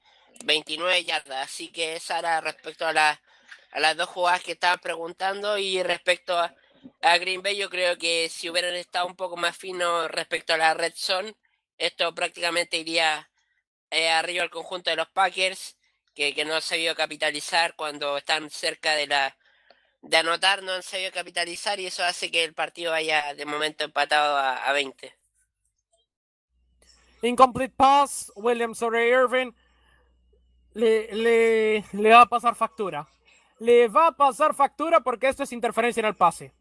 29 yardas. Así que esa era respecto a, la, a las dos jugadas que estaban preguntando. Y respecto a, Green Bay, yo creo que si hubieran estado un poco más finos respecto a la red zone, esto prácticamente iría eh, arriba al conjunto de los Packers, que, no han sabido capitalizar cuando están cerca de la de anotar, no han sabido capitalizar y eso hace que el partido vaya de momento empatado a, a 20. Incomplete pass, Williams o Irving le, le, le va a pasar factura. Le va a pasar factura porque esto es interferencia en el pase.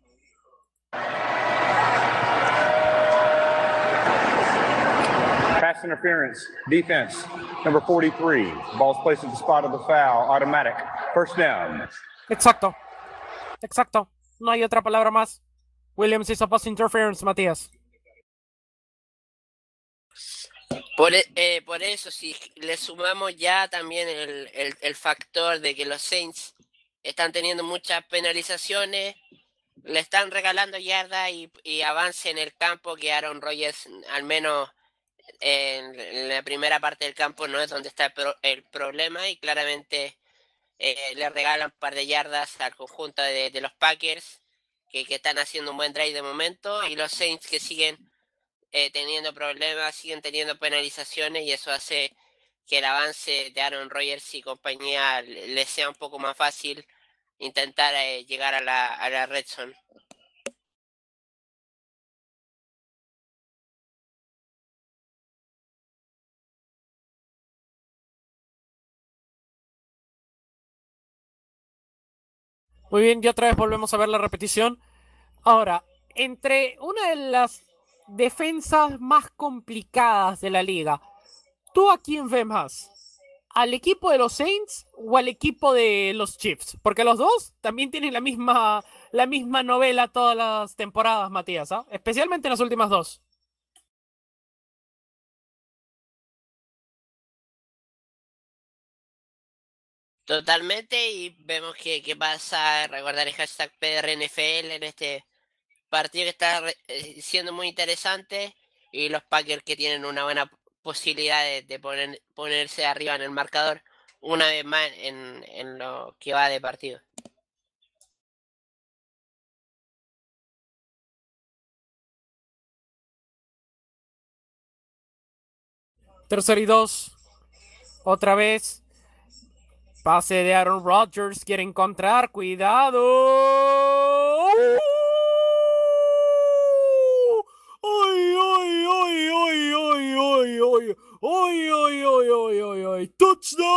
Pass interference, defense, number 43. Ball's placed at the spot of the foul, automatic. First down. Exacto. Exacto. No hay otra palabra más. Williams hizo pass interference, Matías. Por, e, eh, por eso, si le sumamos ya también el, el, factor de que los Saints están teniendo muchas penalizaciones, le están regalando yardas y, y, avance en el campo, que Aaron Rodgers, al menos en, la primera parte del campo, no es donde está el, problema y claramente eh, le regalan un par de yardas al conjunto de, los Packers, que, están haciendo un buen drive de momento, y los Saints que siguen eh, teniendo problemas, siguen teniendo penalizaciones y eso hace que el avance de Aaron Rodgers y compañía les sea un poco más fácil intentar eh, llegar a la, a la red zone. Muy bien, y otra vez volvemos a ver la repetición. Ahora, entre una de las defensas más complicadas de la liga. ¿Tú a quién ves más? ¿Al equipo de los Saints o al equipo de los Chiefs? Porque los dos también tienen la misma, la misma novela todas las temporadas, Matías, ¿ah? especialmente en las últimas dos. Totalmente, y vemos que, que pasa, recordar el hashtag PRNFL en este partido que está eh, siendo muy interesante y los Packers que tienen una buena posibilidad de, poner, ponerse arriba en el marcador una vez más en, en lo que va de partido. Tercer y dos. Otra vez. Pase de Aaron Rodgers. Quiere encontrar. Cuidado. ¡Uy, uy, uy, uy, uy, uy! ¡Touchdown!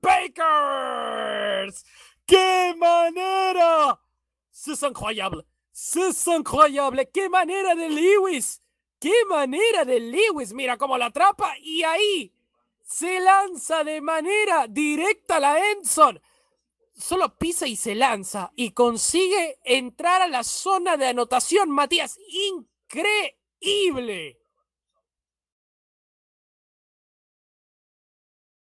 ¡Bakers! ¡Qué manera! ¡Es increíble! ¡Es increíble! ¡Qué manera de Lewis! ¡Qué manera de Lewis! Mira cómo la atrapa y ahí se lanza de manera directa a la Enson. Solo pisa y se lanza y consigue entrar a la zona de anotación, Matías. Increíble.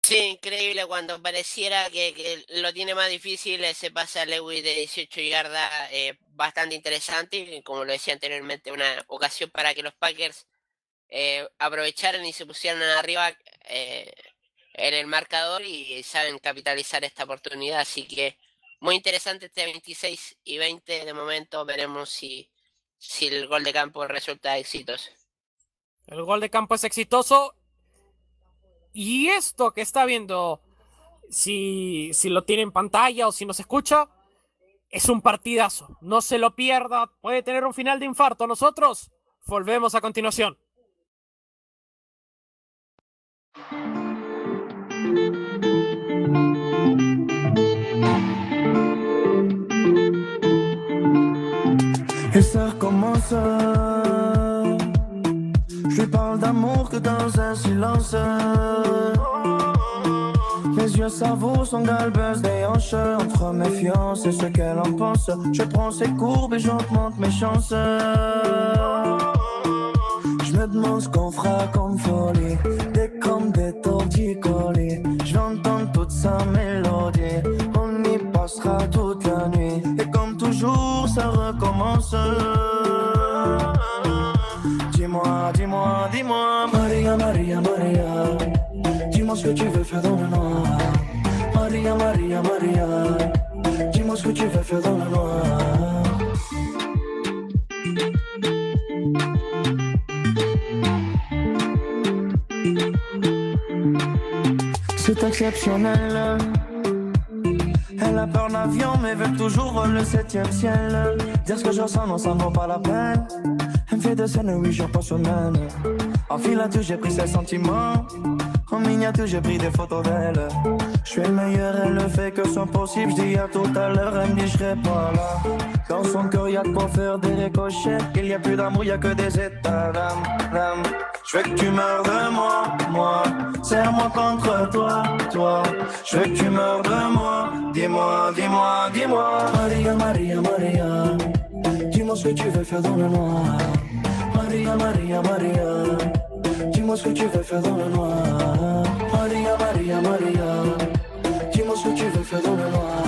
Sí, increíble cuando pareciera que, lo tiene más difícil ese pase a Lewis de 18 yardas, eh, bastante interesante y como lo decía anteriormente, una ocasión para que los Packers eh, aprovecharan y se pusieran arriba eh, en el marcador y saben capitalizar esta oportunidad, así que muy interesante este 26 y 20 de momento, veremos si, si el gol de campo resulta exitoso. El gol de campo es exitoso y esto que está viendo si, si lo tiene en pantalla o si nos escucha, es un partidazo. No se lo pierda. Puede tener un final de infarto. Nosotros volvemos a continuación. Et ça recommence. Je lui parle d'amour que dans un silence. Mes yeux savourent son galbeuse des hanches Entre mes fiances et ce qu'elle en pense Je prends ses courbes et j'augmente mes chances Demande ce qu'on fera comme folie Des comme des torticolis Je vais entendre toute sa mélodie On y passera toute la nuit Et comme toujours ça recommence Dis-moi, dis-moi, dis-moi Maria, Maria, Maria Dis-moi ce que tu veux faire dans le noir. Maria, Maria, Maria. Dis-moi ce que tu veux faire dans le noir. C'est exceptionnel. Elle a peur d'avion mais veut toujours le septième ciel. Dire ce que je ressens, non, ça vaut pas la peine. Elle me fait de scènes, oui, je pense semaine. En filature, j'ai pris ses sentiments. En miniature, j'ai pris des photos d'elle. Je suis le meilleur, elle le fait que son possible. Je dis à tout à l'heure, elle me dit je pas là. Dans son cœur, y'a de quoi faire des ricochets. Il y a plus d'amour, y a que des états d'âme. Je veux que tu meurs de moi, moi. Serre-moi contre toi, toi. Je veux que tu meurs de moi. Dis-moi, dis-moi, dis-moi. Maria, Maria, Maria. Dis-moi ce que tu veux faire dans le noir. Maria, Maria, Maria. Dis-moi ce que tu veux faire dans le noir. Maria, Maria, Maria. Faire dans le noir.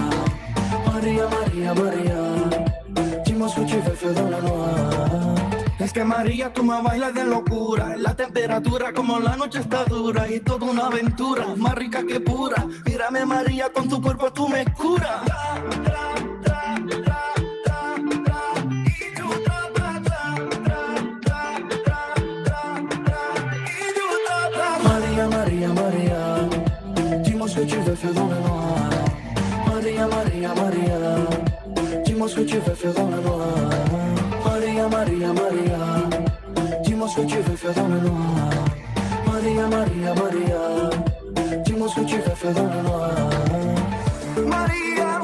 Maria, Maria, Maria. Faire dans le noir. Es que María, tú me bailas de locura. La temperatura como la noche está dura y toda una aventura, más rica que pura. Mírame María, con tu cuerpo tú me curas. Maria, Maria, dis-moi ce que Maria, dis-moi ce que tu veux faire dans le noir. Maria, Maria, Maria, dis-moi ce que tu veux faire dans le noir. Maria, Maria, Maria, dis-moi ce que tu veux faire dans le noir. Maria, Maria,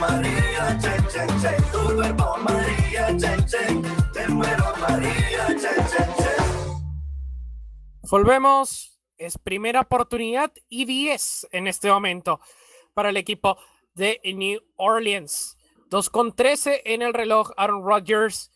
María, cuerpo, María, muero, María. Volvemos. Es primera oportunidad y 10 en este momento para el equipo de New Orleans. 2 con 13 en el reloj. Aaron Rodgers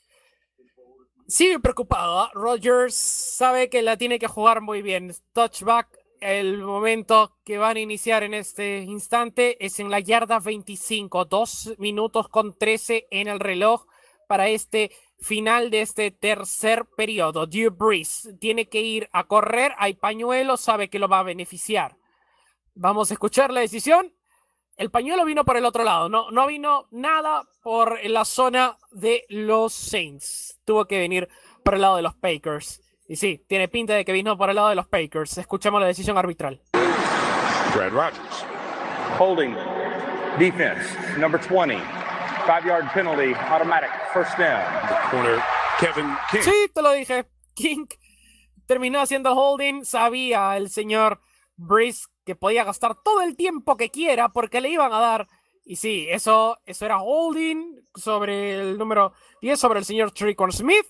sigue preocupado. Rodgers sabe que la tiene que jugar muy bien. Touchback. El momento que van a iniciar en este instante es en la yarda 25. 2 minutos con 13 en el reloj para este final de este tercer periodo. Drew Brees tiene que ir a correr. Hay pañuelo, sabe que lo va a beneficiar. Vamos a escuchar la decisión. El pañuelo vino por el otro lado, no, no vino nada por la zona de los Saints. Tuvo que venir por el lado de los Packers. Y sí, tiene pinta de que vino por el lado de los Packers. Escuchamos la decisión arbitral. Brad Rogers. Holding defense, number 20. Five yard penalty, automatic, first down. Corner Kevin King. Sí, te lo dije. King terminó haciendo holding. Sabía el señor Breeze que podía gastar todo el tiempo que quiera porque le iban a dar. Y sí, eso, eso era holding sobre el número 10, sobre el señor Tricon Smith.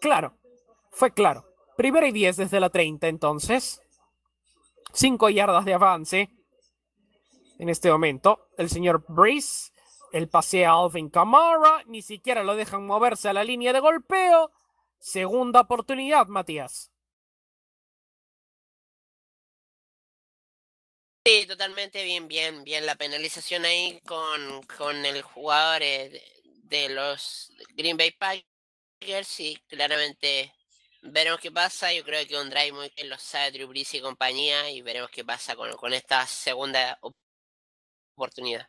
Claro, fue claro. Primera y 10 desde la 30 entonces. 5 yardas de avance. En este momento, el señor Breeze, el pasea a Alvin Kamara, ni siquiera lo dejan moverse a la línea de golpeo. Segunda oportunidad, Matías. Sí, totalmente bien, bien, bien. La penalización ahí con, con el jugador eh, de, de los Green Bay Packers y claramente veremos qué pasa. Yo creo que un drive muy bien lo sabe Drew y compañía y veremos qué pasa con, con esta segunda oportunidad.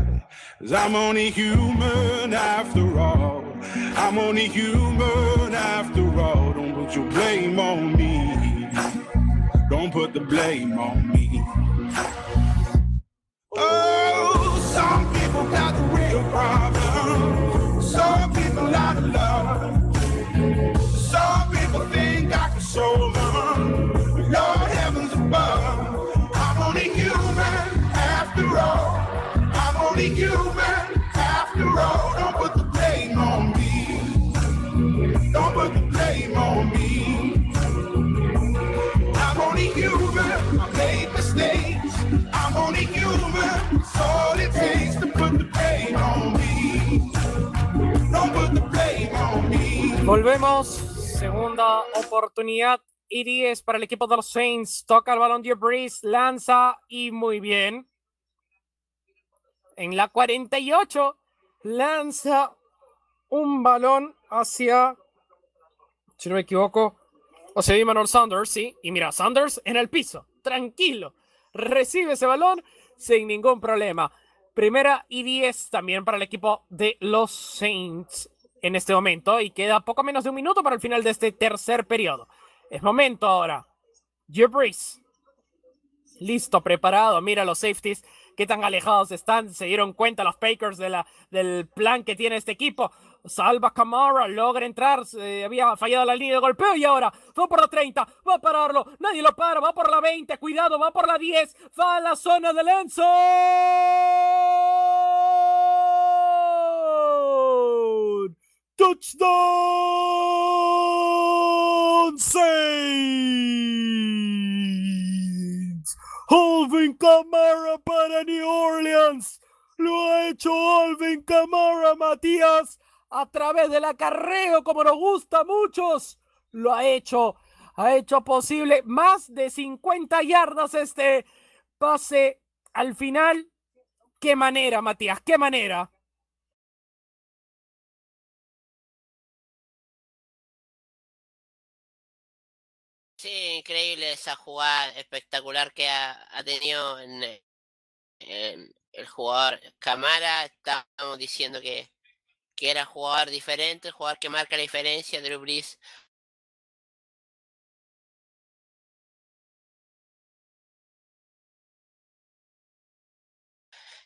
Cause I'm only human after all. I'm only human after all. Don't put your blame on me. Don't put the blame on me. Oh, some people got the real problem. Some people out of love. Volvemos. Segunda oportunidad. Y 10 para el equipo de los Saints. Toca el balón Drew Brees. Lanza y muy bien. En la 48 lanza un balón hacia, si no me equivoco, o sea, Emmanuel Sanders, sí. Y mira, Sanders en el piso, tranquilo. Recibe ese balón sin ningún problema. Primera y 10 también para el equipo de los Saints en este momento. Y queda poco menos de un minuto para el final de este tercer periodo. Es momento ahora. Drew Brees. Listo, preparado. Mira los safeties. Qué tan alejados están. Se dieron cuenta los Packers de la, del plan que tiene este equipo. Salva Camara, logra entrar. había fallado la línea de golpeo y ahora va por la 30. Va a pararlo. Nadie lo para. Va por la 20. Cuidado, va por la 10. Va a la zona del Enzo. Touchdown Saints. Alvin Kamara para New Orleans. Lo ha hecho Alvin Kamara, Matías, a través del acarreo, como nos gusta a muchos. Lo ha hecho, ha hecho posible más de 50 yardas este pase al final. Qué manera, Matías, qué manera. Sí, increíble esa jugada espectacular que ha, tenido en, el jugador Camara. Estábamos diciendo que, que era jugador diferente, jugador que marca la diferencia. Drew Brees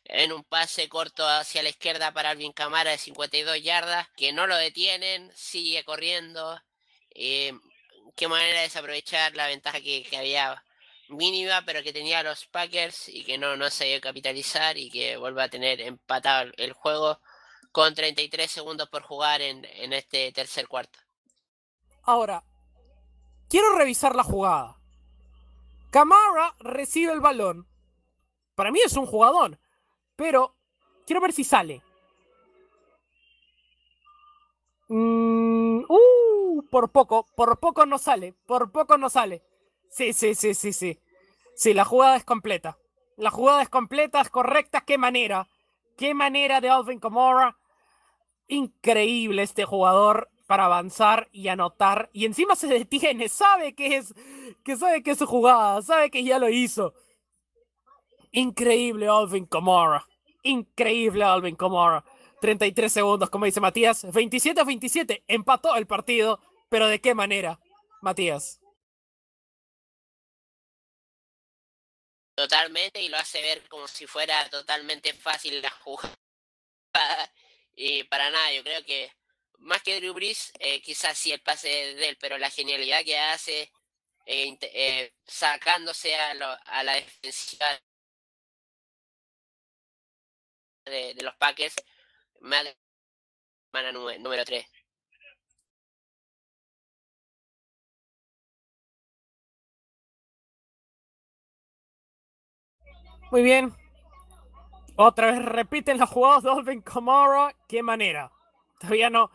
en un pase corto hacia la izquierda para Alvin Camara de 52 yardas, que no lo detienen, sigue corriendo. Eh, qué manera de desaprovechar la ventaja que, había mínima, pero que tenía los Packers y que no, no se dio capitalizar y que vuelve a tener empatado el juego con 33 segundos por jugar en, en este tercer cuarto. Ahora, quiero revisar la jugada. Camara recibe el balón. Para mí es un jugador. Pero quiero ver si sale. Mm, por poco, por poco no sale, por poco no sale. Sí, sí, sí, sí, sí. Sí, la jugada es completa. La jugada es completa, es correcta. ¿Qué manera? ¿Qué manera de Alvin Kamara? Increíble este jugador para avanzar y anotar. Y encima se detiene. Sabe que es, que sabe que es su jugada. Sabe que ya lo hizo. Increíble Alvin Kamara. Increíble Alvin Kamara. 33 segundos, como dice Matías. 27-27. Empató el partido. Pero ¿de qué manera, Matías? Totalmente, y lo hace ver como si fuera totalmente fácil la jugada. Y para nada, yo creo que más que Drew Brees, eh, quizás sí el pase de él, pero la genialidad que hace eh, eh, sacándose a, a la defensiva de, los Packers, semana número 3. Muy bien. Otra vez repiten los jugadas de Kamara. ¿Qué manera? Todavía no,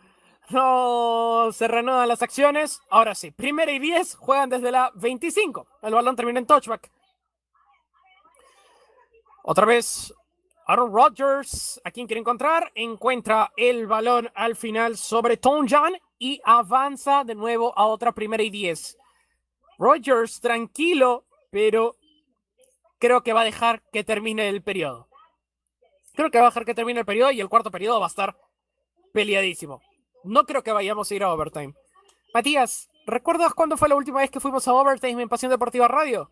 no se reanudan las acciones. Ahora sí, primera y 10 juegan desde la 25. El balón termina en touchback. Otra vez Aaron Rodgers, a quien quiere encontrar, encuentra el balón al final sobre Jan y avanza de nuevo a otra primera y diez. Rodgers tranquilo, pero creo que va a dejar que termine el periodo. Creo que va a dejar que termine el periodo y el cuarto periodo va a estar peleadísimo. No creo que vayamos a ir a overtime. Matías, ¿recuerdas cuándo fue la última vez que fuimos a overtime en Pasión Deportiva Radio?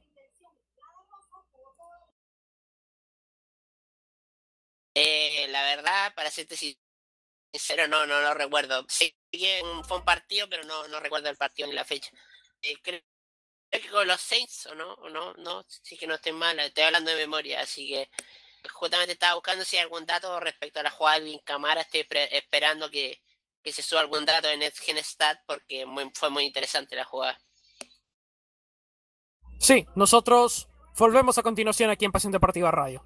Eh, la verdad, para serte sincero, no, no lo recuerdo. Sí fue un partido, pero no, no recuerdo el partido ni la fecha. Eh, creo, que con los Saints, o no, o no, no, sí que no estoy mal, estoy hablando de memoria, así que justamente estaba buscando si hay algún dato respecto a la jugada de Camara, estoy esperando que, que, se suba algún dato en Stat porque fue muy interesante la jugada. Sí, nosotros volvemos a continuación aquí en Pasión Deportiva Radio.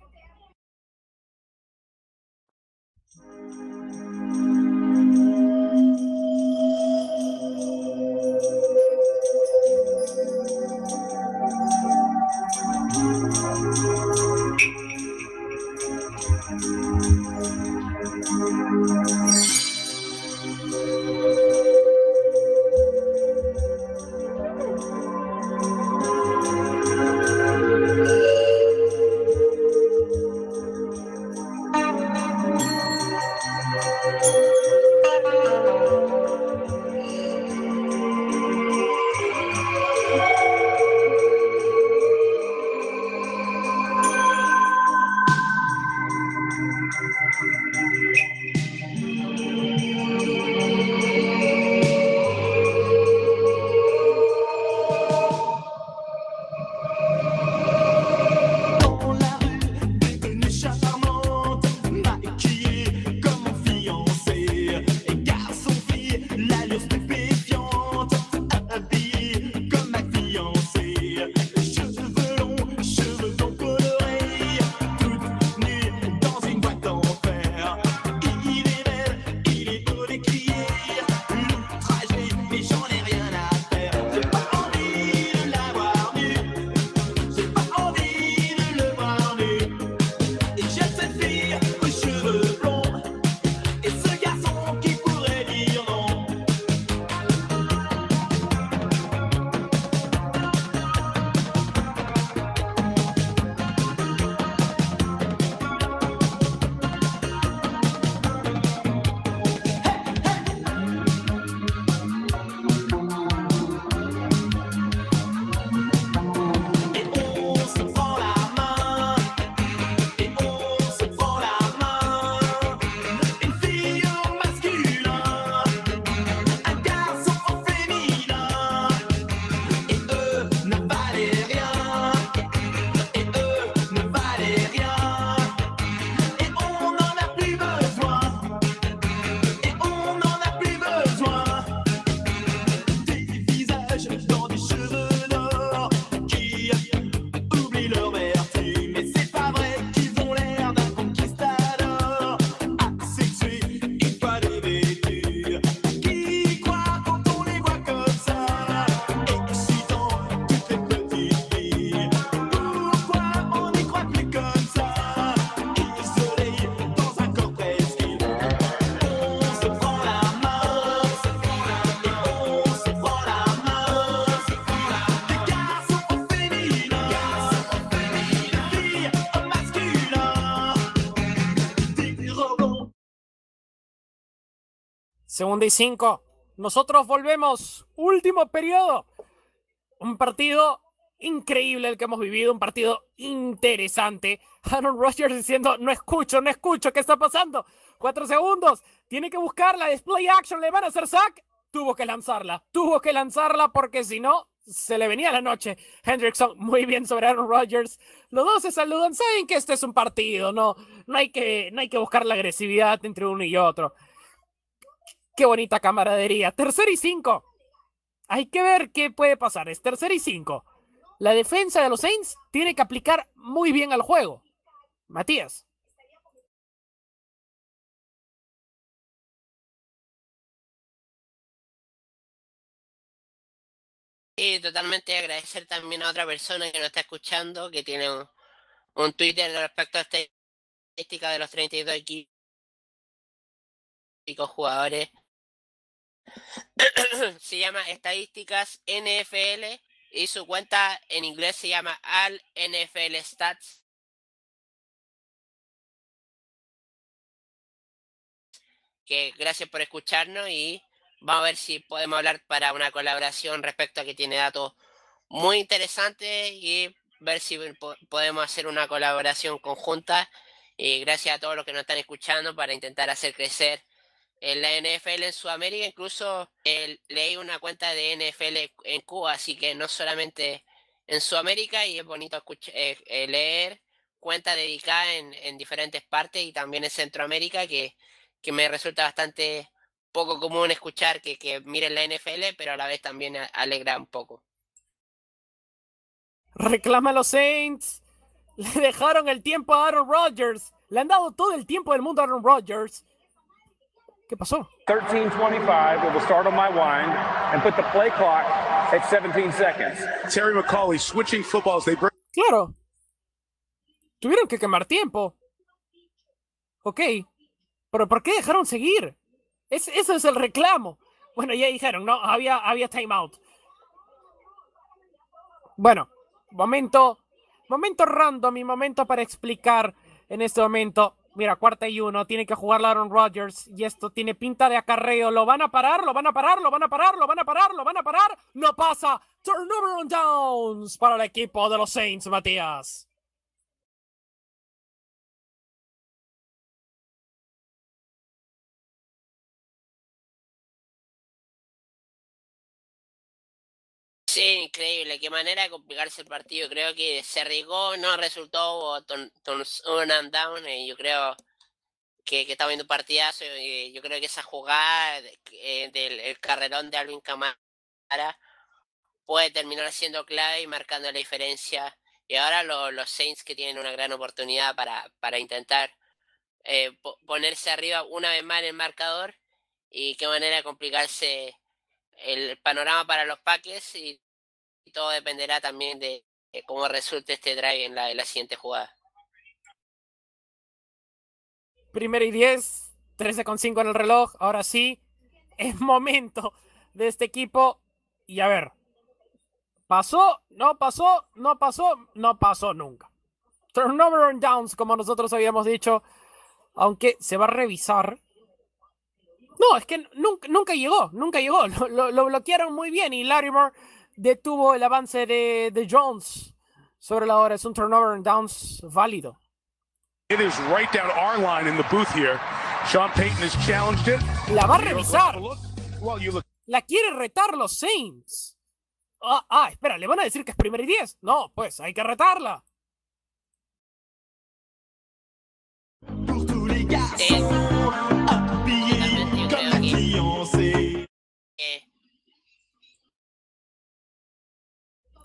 Segunda y cinco. Nosotros volvemos. Último periodo. Un partido increíble el que hemos vivido, un partido interesante. Aaron Rodgers diciendo, no escucho, no escucho, ¿qué está pasando? Cuatro segundos, tiene que buscarla, display action, le van a hacer sack. Tuvo que lanzarla, tuvo que lanzarla porque si no, se le venía la noche. Hendrickson muy bien sobre Aaron Rodgers. Los dos se saludan, saben que este es un partido, no, no, hay, que, no hay que buscar la agresividad entre uno y otro. Qué bonita camaradería. Tercer y cinco. Hay que ver qué puede pasar. Es tercer y cinco. La defensa de los Saints tiene que aplicar muy bien al juego. Matías. Y totalmente agradecer también a otra persona que nos está escuchando, que tiene un, un Twitter respecto a esta estadística de los 32 equipos jugadores. se llama Estadísticas NFL y su cuenta en inglés se llama Al NFL Stats. Que gracias por escucharnos y vamos a ver si podemos hablar para una colaboración respecto a que tiene datos muy interesantes y ver si podemos hacer una colaboración conjunta. Y gracias a todos los que nos están escuchando para intentar hacer crecer en la NFL en Sudamérica, incluso leí una cuenta de NFL en Cuba, así que no solamente en Sudamérica y es bonito escuchar, eh, eh, leer cuentas dedicadas en, diferentes partes y también en Centroamérica, que, que me resulta bastante poco común escuchar que, que miren la NFL, pero a la vez también alegra un poco. Reclama a los Saints. Le dejaron el tiempo a Aaron Rodgers. Le han dado todo el tiempo del mundo a Aaron Rodgers. ¿Qué pasó? 13:25. It will start on my wind and put the play clock at 17 seconds. Terry McCauley switching footballs. They break. Claro. Tuvieron que quemar tiempo. Ok. Pero ¿por qué dejaron seguir? Es, ese es el reclamo. Bueno, ya dijeron, ¿no? Había, había timeout. Bueno, momento, momento random y momento para explicar en este momento Mira, cuarta y uno, tiene que jugar Aaron Rodgers y esto tiene pinta de acarreo. ¿Lo van a parar? ¿Lo van a parar? ¿Lo van a parar? ¿Lo van a parar? ¿Lo van a parar? No pasa. Turnover on downs para el equipo de los Saints, Matías. Sí, increíble. Qué manera de complicarse el partido. Creo que se arriesgó, no resultó un and down. Y yo creo que, está viendo un partidazo. Y yo creo que esa jugada eh, del carrerón de Alvin Camara puede terminar siendo clave y marcando la diferencia. Y ahora los Saints que tienen una gran oportunidad para, para intentar eh, ponerse arriba una vez más en el marcador. Y qué manera de complicarse el panorama para los Packers y, todo dependerá también de, cómo resulte este drive en la, siguiente jugada. Primero y 10, 13 con 5 en el reloj. Ahora sí, es momento de este equipo. Y a ver, pasó, no pasó, no pasó, no pasó nunca. Turnover on downs, como nosotros habíamos dicho, aunque se va a revisar no, es que nunca, nunca llegó, nunca llegó. Lo, lo, bloquearon muy bien y Larimore detuvo el avance de, de Jones sobre la hora. Es un turnover and downs válido. It is right down our line in the booth here. Sean Payton has challenged it. La va a revisar. La quiere retar los Saints. Ah, ah, espera, ¿le van a decir que es primer y diez? No, pues hay que retarla.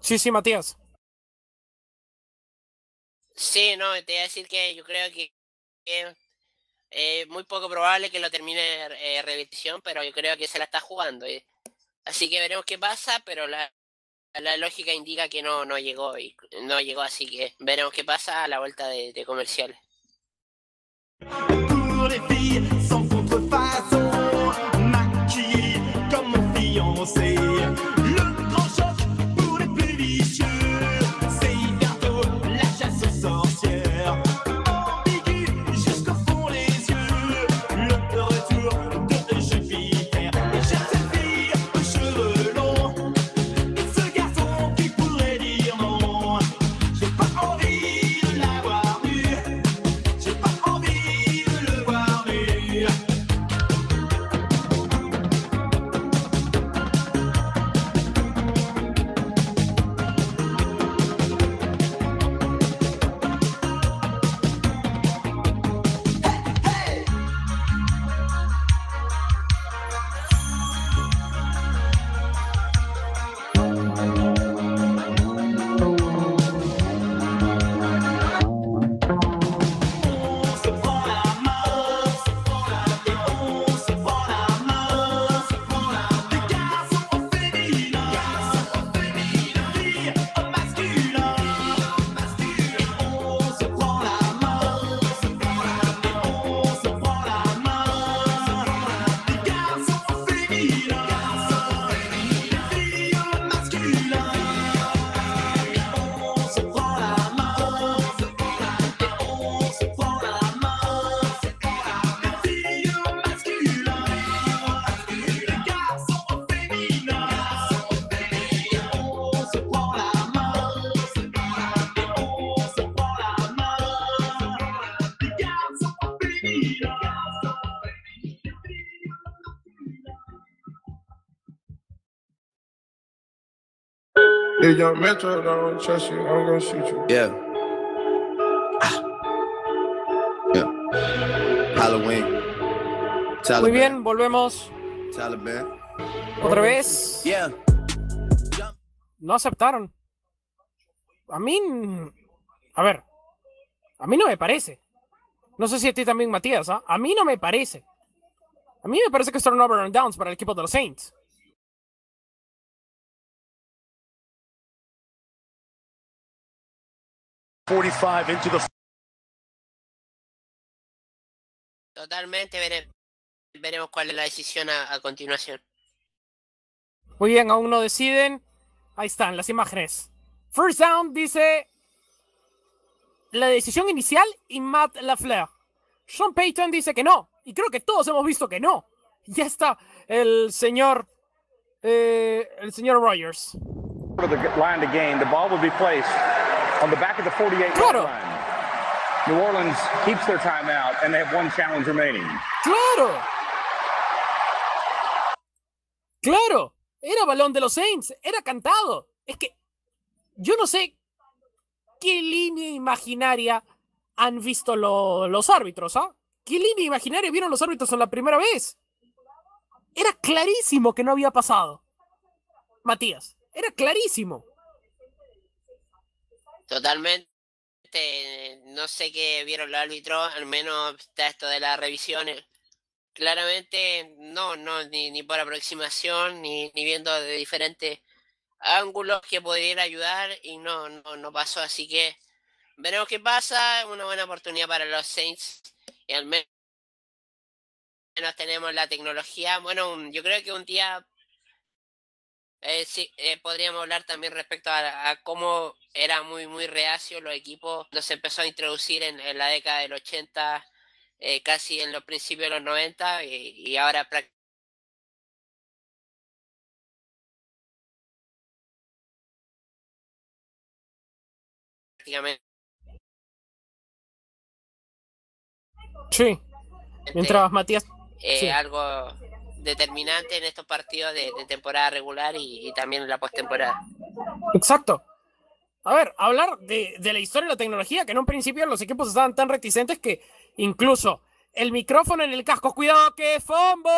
Sí, sí, Matías. Sí, no, te voy a decir que yo creo que es eh, muy poco probable que lo termine eh, revisión, pero yo creo que se la está jugando. Eh. Así que veremos qué pasa, pero la, la lógica indica que no, no llegó y no llegó, así que veremos qué pasa a la vuelta de, de comerciales. Young Metro don't trust you, I'm gonna shoot you. Yeah. Ah. Yeah. Halloween. Muy bien, volvemos Taliban. otra vez. Yeah. No aceptaron. A mí. A ver. A mí no me parece. No sé si a ti también, Matías. ¿ah? A mí no me parece. A mí me parece que es turnover and downs para el equipo de los Saints. Forty-five into the Totalmente vere- veremos cuál es la decisión a, a continuación. Muy bien, aún no deciden. Ahí están las imágenes. First down dice la decisión inicial y Matt LaFleur. Sean Payton dice que no. Y creo que todos hemos visto que no. Ya está el señor. eh, el señor Rogers. For the line to gain, the ball will be placed on the back of the 48 Claro. line. New Orleans keeps their timeout and they have one challenge remaining. ¡Claro! ¡Claro! Era balón de los Saints, era cantado. Es que yo no sé qué línea imaginaria han visto lo- los árbitros, ¿ah? ¿Qué línea imaginaria vieron los árbitros en la primera vez? Era clarísimo que no había pasado. Matías, era clarísimo. Totalmente. No sé qué vieron los árbitros, al menos está esto de las revisiones. Claramente, no, no, ni, ni por aproximación, ni, ni viendo de diferentes ángulos que pudiera ayudar, y no, no, no pasó. Así que veremos qué pasa. Una buena oportunidad para los Saints, y al menos tenemos la tecnología. Bueno, yo creo que un día eh, sí, eh, podríamos hablar también respecto a, a cómo era muy, muy reacio los equipos cuando se empezó a introducir en, en la década del 80, eh, casi en los principios de los 90, y, y ahora prácticamente Sí. Mientras Matías. eh, sí. algo determinante en estos partidos de, temporada regular y, también en la postemporada. Exacto. A ver, hablar de, de la historia de la tecnología, que en un principio los equipos estaban tan reticentes que incluso el micrófono en el casco, cuidado que fumble.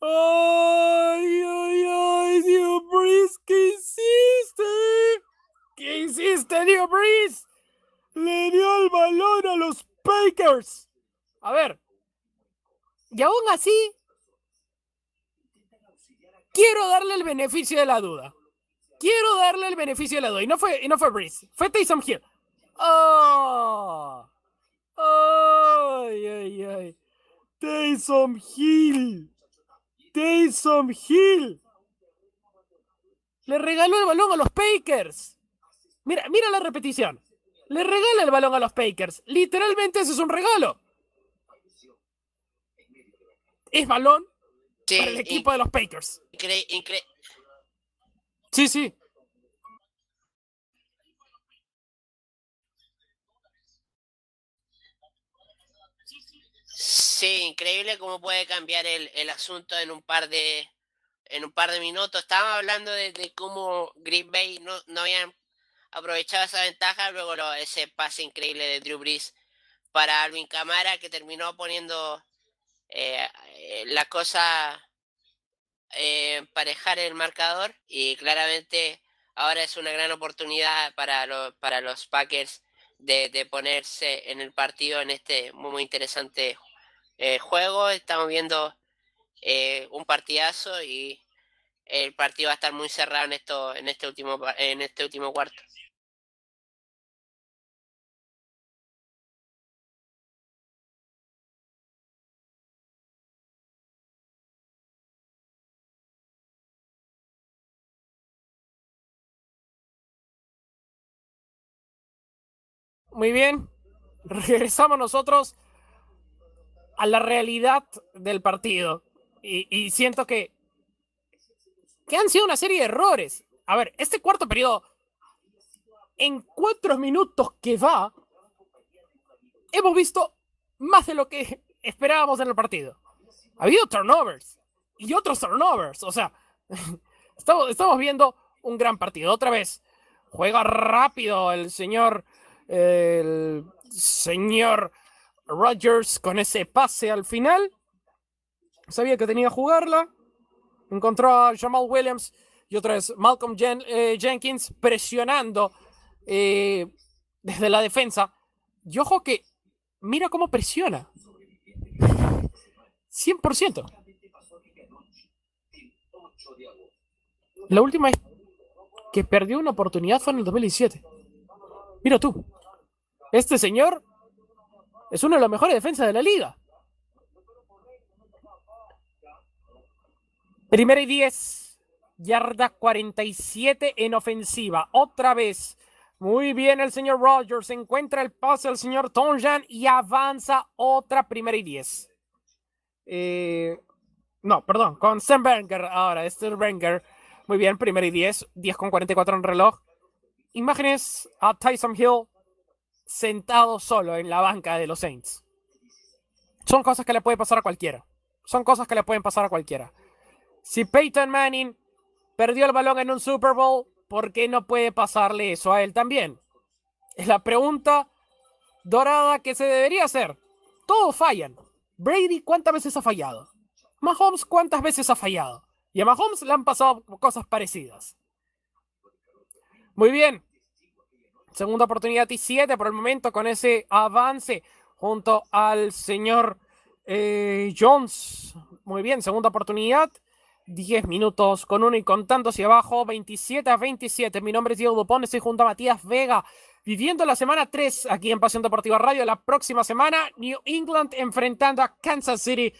Ay, ay, ay, Dio Breeze, ¿qué hiciste? ¿Qué hiciste, Dio Breeze? Le dio el balón a los Packers. A ver. Y aún así, quiero darle el beneficio de la duda. Quiero darle el beneficio de la duda. Y no fue, y no fue Breeze, fue Taysom Hill. ¡Oh! ¡Ay, ay, ay! Taysom Hill. Taysom Hill. Le regaló el balón a los Packers. Mira, mira la repetición. Le regala el balón a los Packers. Literalmente ese es un regalo. Es balón Sí, para el equipo de los Packers. incre- incre- Sí, sí. Sí, increíble cómo puede cambiar el, el asunto en un par de en un par de minutos. Estábamos hablando de, de cómo Green Bay no, no habían aprovechado esa ventaja, luego lo- ese pase increíble de Drew Brees para Alvin Camara que terminó poniendo eh, eh, la cosa eh, emparejar el marcador y claramente ahora es una gran oportunidad para, lo- para los Packers de, ponerse en el partido en este muy, interesante eh, juego. Estamos viendo eh, un partidazo y el partido va a estar muy cerrado en esto en este último en este último cuarto. Muy bien. Regresamos nosotros a la realidad del partido. Y, siento que, que han sido una serie de errores. A ver, este cuarto periodo, en cuatro minutos que va, hemos visto más de lo que esperábamos en el partido. Ha habido turnovers. y otros turnovers. O sea, estamos, estamos viendo un gran partido. Otra vez, juega rápido el señor, el señor Rodgers con ese pase al final. Sabía que tenía que jugarla. Encontró a Jamal Williams y otra vez Malcolm eh, Jenkins presionando eh, desde la defensa. Y ojo que mira cómo presiona. 100%. La última vez que perdió una oportunidad fue en el 2017. Mira tú. Este señor es uno de los mejores defensas de la liga. Primera y 10. Yarda 47 en ofensiva. Otra vez. Muy bien el señor Rogers. Encuentra el pase del señor Tonjan y avanza otra primera y 10. Eh, no, perdón, con Stenberger ahora. Stenberger. Muy bien, primera y 10. 10 con 44 en reloj. Imágenes a Tyson Hill sentado solo en la banca de los Saints. Son cosas que le pueden pasar a cualquiera. Son cosas que le pueden pasar a cualquiera. Si Peyton Manning perdió el balón en un Super Bowl, ¿por qué no puede pasarle eso a él también? Es la pregunta dorada que se debería hacer. Todos fallan. Brady, ¿cuántas veces ha fallado? Mahomes, ¿cuántas veces ha fallado? Y a Mahomes le han pasado cosas parecidas. Muy bien. Segunda oportunidad y siete por el momento con ese avance junto al señor eh, Jones. Muy bien, segunda oportunidad. 10 minutos con uno y contando hacia abajo. 27 a 27. Mi nombre es Diego Dupont. Estoy junto a Matías Vega. Viviendo la semana 3 aquí en Pasión Deportiva Radio. La próxima semana, New England enfrentando a Kansas City.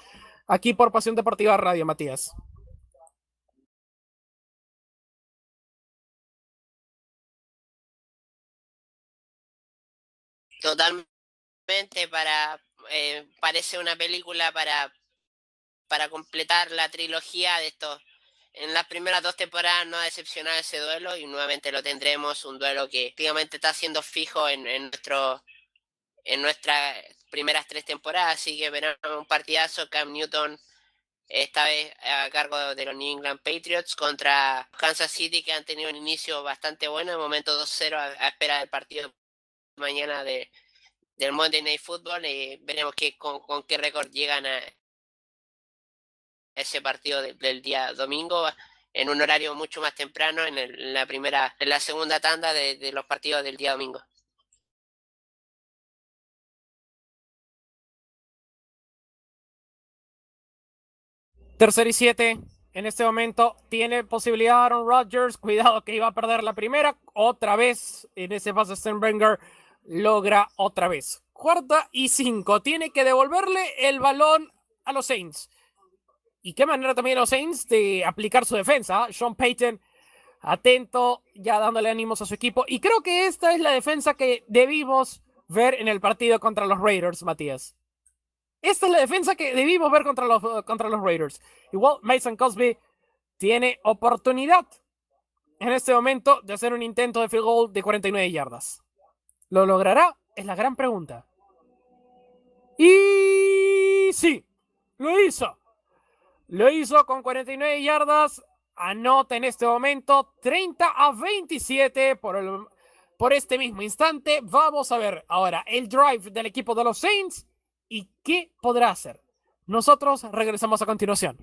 Aquí por Pasión Deportiva Radio, Matías. Totalmente para eh, parece una película para para completar la trilogía de estos. En las primeras dos temporadas no ha decepcionado ese duelo y nuevamente lo tendremos, un duelo que prácticamente está siendo fijo en, nuestro en nuestras primeras tres temporadas, así que verán un partidazo Cam Newton esta vez a cargo de los New England Patriots contra Kansas City que han tenido un inicio bastante bueno, en momento 2-0 a, espera del partido mañana de, del Monday Night Football y veremos que, con, qué récord llegan a, ese partido del día domingo en un horario mucho más temprano en, la primera, en la segunda tanda de, los partidos del día domingo. Tercer y siete. En este momento tiene posibilidad Aaron Rodgers. Cuidado que iba a perder la primera. Otra vez en ese pase Sternberger logra otra vez. Cuarta y cinco. Tiene que devolverle el balón a los Saints. Y qué manera también los Saints de aplicar su defensa. Sean Payton atento, ya dándole ánimos a su equipo. Y creo que esta es la defensa que debimos ver en el partido contra los Raiders, Matías. Esta es la defensa que debimos ver contra los, contra los Raiders. Igual Mason Cosby tiene oportunidad en este momento de hacer un intento de field goal de 49 yardas. ¿Lo logrará? Es la gran pregunta. Y sí, lo hizo. Lo hizo con 49 yardas. Anota en este momento 30 a 27 por, el, por este mismo instante. Vamos a ver ahora el drive del equipo de los Saints y qué podrá hacer. Nosotros regresamos a continuación.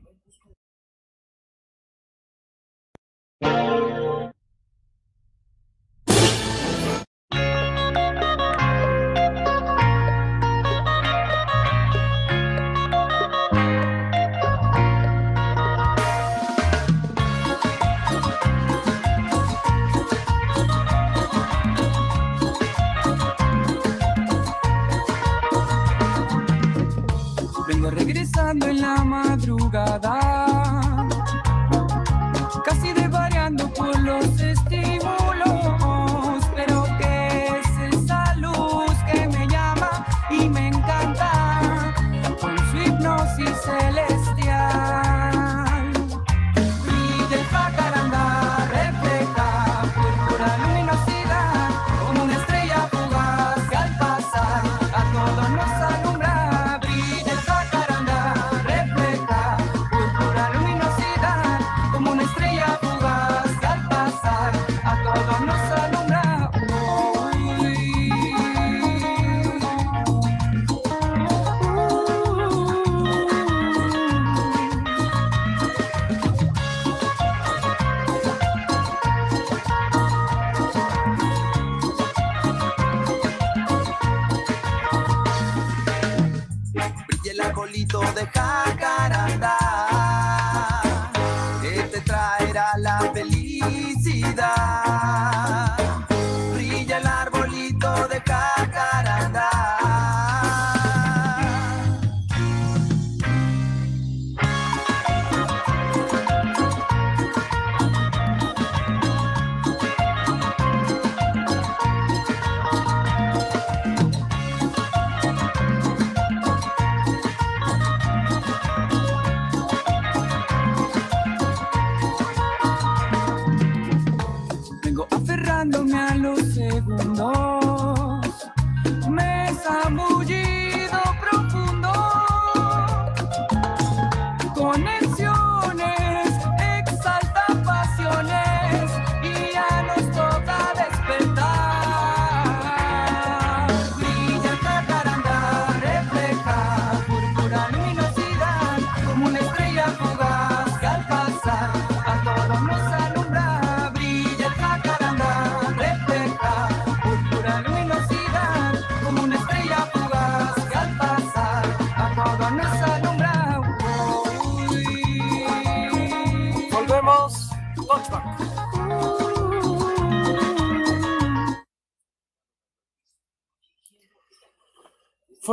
En la madrugada,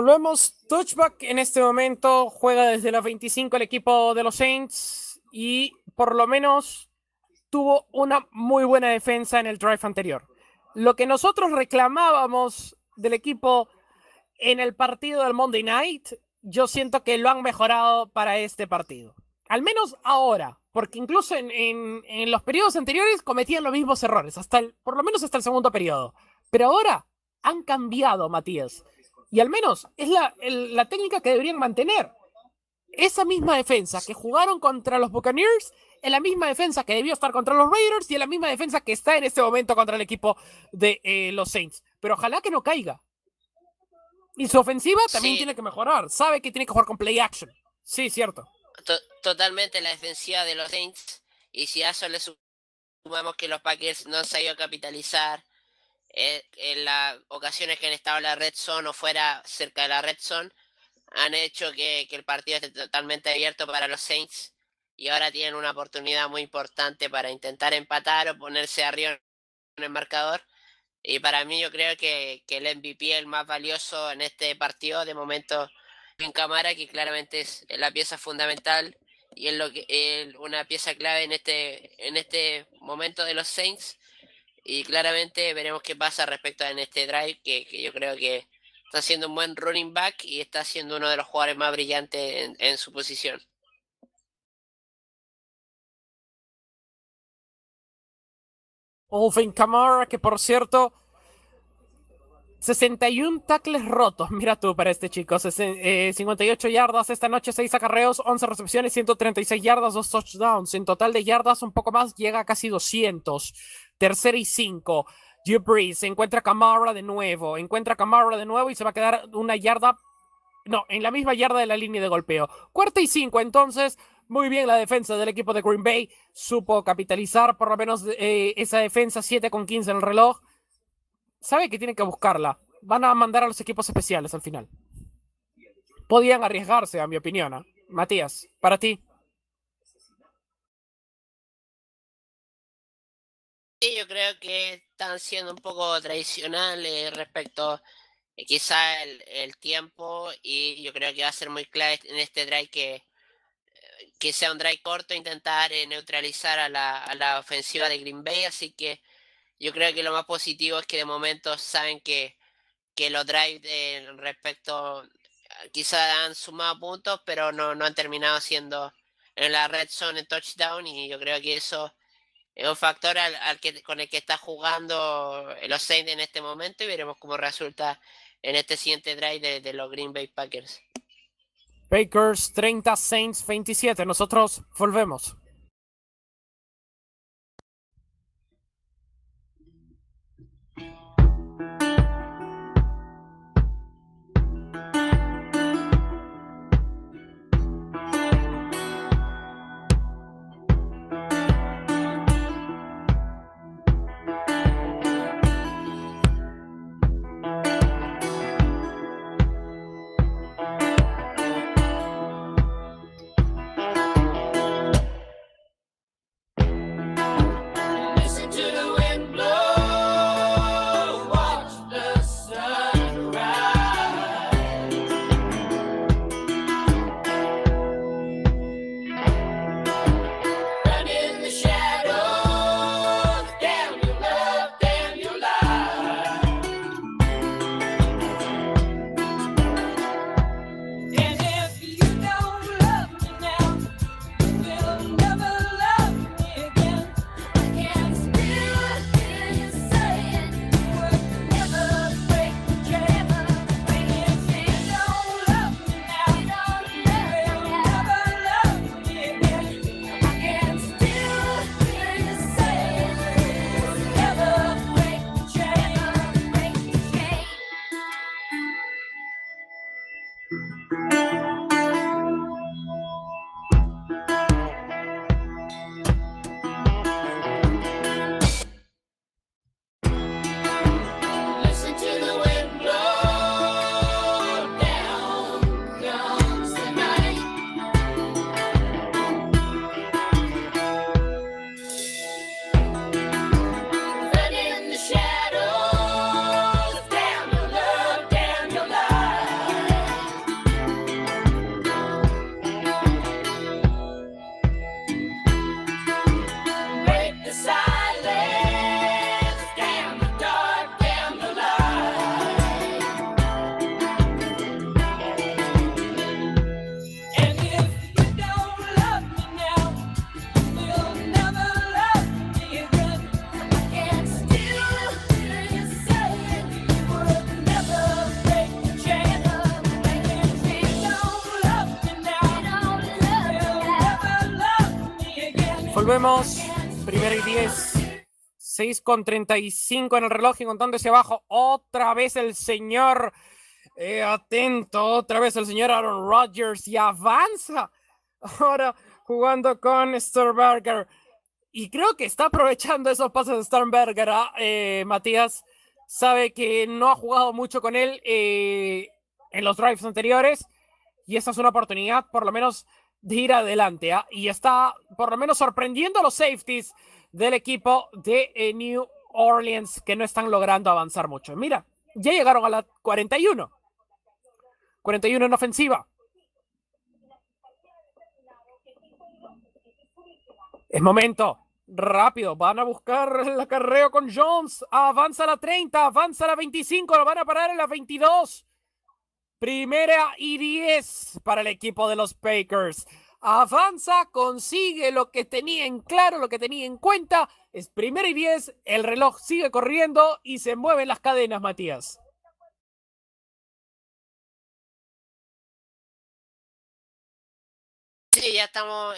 Volvemos. Touchback en este momento juega desde la 25 el equipo de los Saints y por lo menos tuvo una muy buena defensa en el drive anterior. Lo que nosotros reclamábamos del equipo en el partido del Monday Night, yo siento que lo han mejorado para este partido. Al menos ahora, porque incluso en los periodos anteriores cometían los mismos errores, hasta el, por lo menos hasta el segundo periodo. Pero ahora han cambiado, Matías. Y al menos es la, el- la técnica que deberían mantener. Esa misma defensa que jugaron contra los Buccaneers es la misma defensa que debió estar contra los Raiders y es la misma defensa que está en este momento contra el equipo de eh, los Saints. Pero ojalá que no caiga. Y su ofensiva también Sí. tiene que mejorar. Sabe que tiene que jugar con play action. Sí, cierto. To- totalmente la defensiva de los Saints. Y si a eso le sumamos que los Packers no han sabido capitalizar en las ocasiones que han estado en la red zone o fuera cerca de la red zone, han hecho que, que el partido esté totalmente abierto para los Saints. Y ahora tienen una oportunidad muy importante para intentar empatar o ponerse arriba en el marcador. Y para mí yo creo que, que el MVP, el más valioso en este partido, de momento en cámara, que claramente es la pieza fundamental y es lo que es una pieza clave en este, en este momento de los Saints. Y claramente veremos qué pasa respecto a en este drive, que, que yo creo que está siendo un buen running back y está siendo uno de los jugadores más brillantes en, su posición. Olvin Kamara, que por cierto, 61 tackles rotos, mira tú para este chico, Sesen- eh, 58 yardas esta noche, 6 acarreos, 11 recepciones, 136 yardas, 2 touchdowns. En total de yardas, un poco más, llega a casi 200. Tercera y 5. Drew Brees encuentra a Kamara de nuevo, encuentra a Kamara de nuevo y se va a quedar una yarda, no, en la misma yarda de la línea de golpeo. Cuarta y 5, entonces, muy bien la defensa del equipo de Green Bay, supo capitalizar por lo menos eh, esa defensa 7 con 15 en el reloj. Sabe que tiene que buscarla. Van a mandar a los equipos especiales al final. Podían arriesgarse, a mi opinión. ¿ah? Matías, para ti. Creo que están siendo un poco tradicionales respecto eh, quizá el, tiempo y yo creo que va a ser muy clave en este drive que, eh, que sea un drive corto, intentar eh, neutralizar a la, a la ofensiva de Green Bay, así que yo creo que lo más positivo es que de momento saben que, que los drives respecto quizá han sumado puntos, pero no, no han terminado siendo en la red zone en touchdown y yo creo que eso es un factor al, que, con el que está jugando los Saints en este momento y veremos cómo resulta en este siguiente drive de, de los Green Bay Packers. Bakers 30, Saints 27. Nosotros volvemos. Volvemos. Primera y 10. 6 con 35 en el reloj y contando hacia abajo. Otra vez el señor. eh, atento, otra vez el señor Aaron Rodgers y avanza. Ahora jugando con Sternberger. Y creo que está aprovechando esos pases de Sternberger. ¿ah? Eh, Matías sabe que no ha jugado mucho con él eh, en los drives anteriores. Y esta es una oportunidad, por lo menos, de ir adelante. ¿ah? Y está, por lo menos, sorprendiendo a los safeties del equipo de eh, New Orleans que no están logrando avanzar mucho. Mira, ya llegaron a la 41. 41 en ofensiva. Es momento. Rápido. Van a buscar el acarreo con Jones. Avanza a la 30. Avanza a la 25. Lo van a parar en la 22. Primera y 10 para el equipo de los Packers. Avanza, consigue lo que tenía en claro, lo que tenía en cuenta. Es primera y 10. El reloj sigue corriendo y se mueven las cadenas, Matías. Sí, ya estamos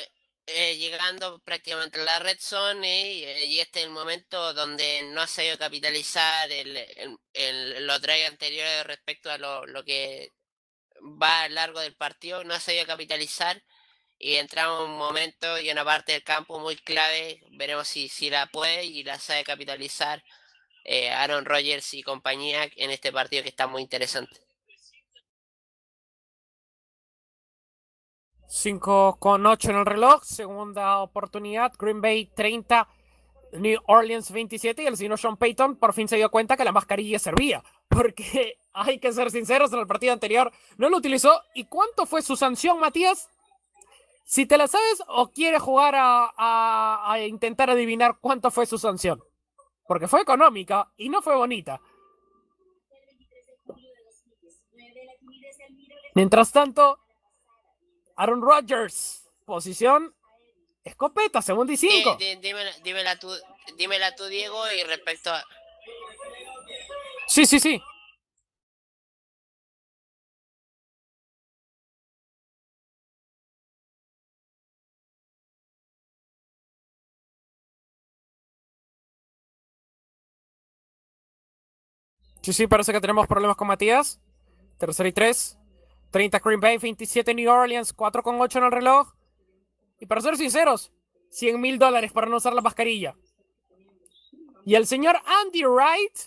eh, llegando prácticamente a la red zone y, eh, y este es el momento donde no ha sabido capitalizar el, el- el- los drives anteriores respecto a lo, lo que va a lo largo del partido, no ha sabido capitalizar y entramos en un momento y una parte del campo muy clave, veremos si, si la puede y la sabe capitalizar eh, Aaron Rodgers y compañía en este partido que está muy interesante. 5 con 8 en el reloj. Segunda oportunidad. Green Bay 30. New Orleans 27. Y el señor Sean Payton por fin se dio cuenta que la mascarilla servía. Porque hay que ser sinceros, en el partido anterior no lo utilizó. ¿Y cuánto fue su sanción, Matías? Si te la sabes o quieres jugar a, a- a intentar adivinar cuánto fue su sanción. Porque fue económica y no fue bonita. Mientras tanto, Aaron Rodgers, posición escopeta, segunda y Di- cinco. dímela, dímela tú, dímela tú, Diego, y respecto a, Sí, sí, sí. Sí, sí, parece que tenemos problemas con Matías. Tercera y tres. 30 Green Bay, 27 New Orleans, 4 con 8 en el reloj. Y para ser sinceros, 100 mil dólares para no usar la mascarilla. Y el señor Andy Wright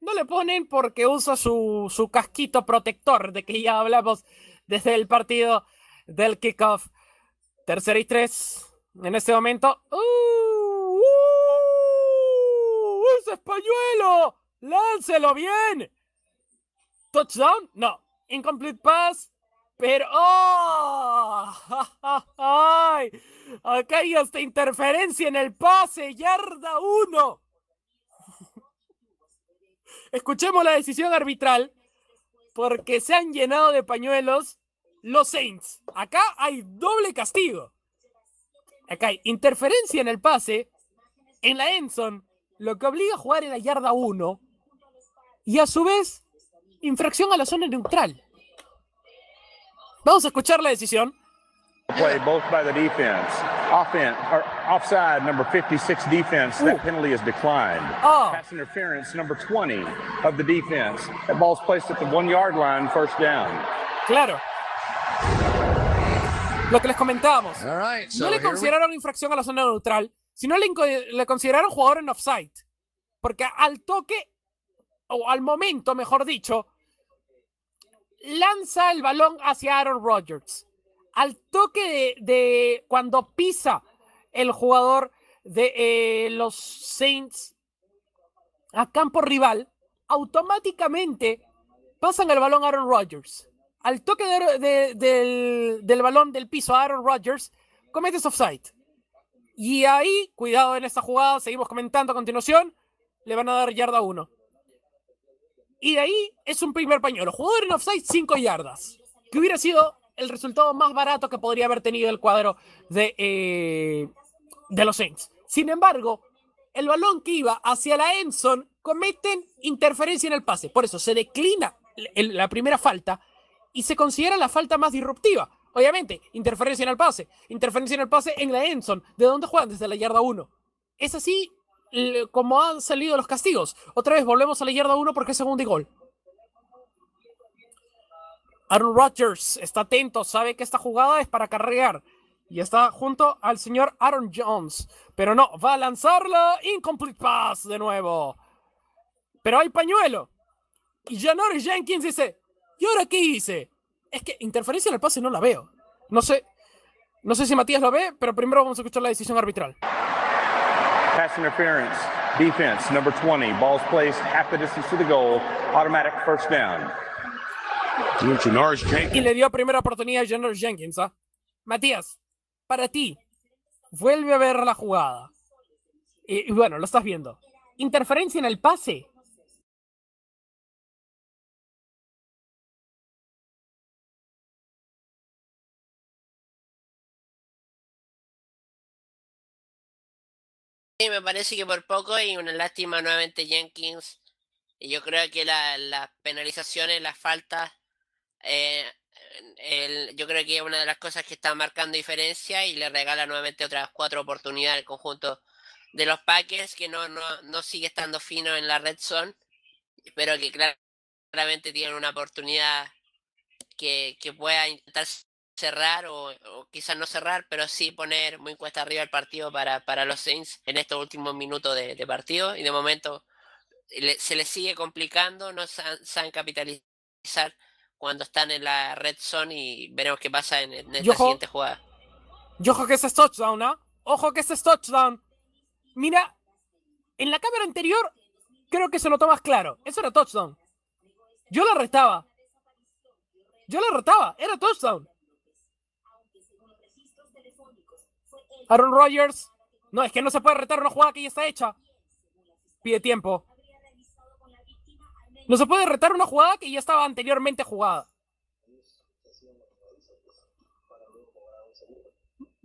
no le ponen porque usa su, su casquito protector de que ya hablamos desde el partido del kickoff. Tercera y tres en este momento. ¡Uh! ¡Uh! ¡Ese es pañuelo! ¡Láncelo bien! ¿Touchdown? No. Incomplete pass. Pero. ¡Oh! ¡Ay! Acá hay hasta interferencia en el pase. Yarda 1. Escuchemos la decisión arbitral. Porque se han llenado de pañuelos los Saints. Acá hay doble castigo. Acá hay interferencia en el pase. En la Enson. Lo que obliga a jugar en la yarda 1. Y a su vez, infracción a la zona neutral. Vamos a escuchar la decisión. Play both by the defense. Offense or offside number 56 defense. That penalty is declined. Oh. Pass interference number 20 of the defense. That ball's placed at the one yard line, first down. Claro. Lo que les comentábamos. All right, so no le we- consideraron infracción a la zona neutral, sino le, le consideraron jugador en offside. Porque al toque, o al momento, mejor dicho, lanza el balón hacia Aaron Rodgers. Al toque de, cuando pisa el jugador de eh, los Saints a campo rival, automáticamente pasan el balón a Aaron Rodgers. Al toque de- de- del, del balón del piso a Aaron Rodgers, cometes offside. Y ahí, cuidado en esta jugada, seguimos comentando a continuación, le van a dar yarda 1. Y de ahí es un primer pañuelo. Jugador en offside, 5 yardas. Que hubiera sido el resultado más barato que podría haber tenido el cuadro de, eh, de los Saints. Sin embargo, el balón que iba hacia la Enson cometen interferencia en el pase. Por eso se declina la primera falta y se considera la falta más disruptiva. Obviamente, interferencia en el pase. Interferencia en el pase en la Enson. ¿De dónde juegan? Desde la yarda 1. Es así como han salido los castigos. Otra vez volvemos a la yarda 1 porque es segundo y gol. Aaron Rodgers está atento, sabe que esta jugada es para carrear. Y está junto al señor Aaron Jones. Pero no, va a lanzarla. Incomplete pass de nuevo. Pero hay pañuelo. Y Janoris Jenkins dice, ¿y ahora qué hice? Es que interferencia en el pase no la veo. No sé, no sé si Matías lo ve, pero primero vamos a escuchar la decisión arbitral. Pass interference. Defense, number 20. Ball's placed half the distance to the goal. Automatic first down. Y le dio primera oportunidad a Janoris Jenkins. ¿ah? Matías, para ti, vuelve a ver la jugada. Y, y bueno, lo estás viendo. Interferencia en el pase. Me parece que por poco y una lástima nuevamente Jenkins. Y yo creo que la- las penalizaciones, las faltas, eh, yo creo que es una de las cosas que está marcando diferencia y le regala nuevamente otras cuatro oportunidades al conjunto de los Packers que no, no, no sigue estando fino en la red zone, pero que clar- claramente tienen una oportunidad que, que pueda intentar cerrar o, o quizás no cerrar, pero sí poner muy cuesta arriba el partido para, para los Saints en estos últimos minutos de, de partido y de momento le- se les sigue complicando, no sa- saben capitalizar cuando están en la red zone y veremos qué pasa en, en esta ojo, siguiente jugada. Y ojo que ese es touchdown, ¿ah? Ojo que ese es touchdown. Mira, en la cámara anterior creo que se notó más claro. Eso era touchdown. Yo lo retaba. Yo lo retaba. Era touchdown. Aaron Rodgers. No, es que no se puede retar una jugada que ya está hecha. Pide tiempo. No se puede retar una jugada que ya estaba anteriormente jugada.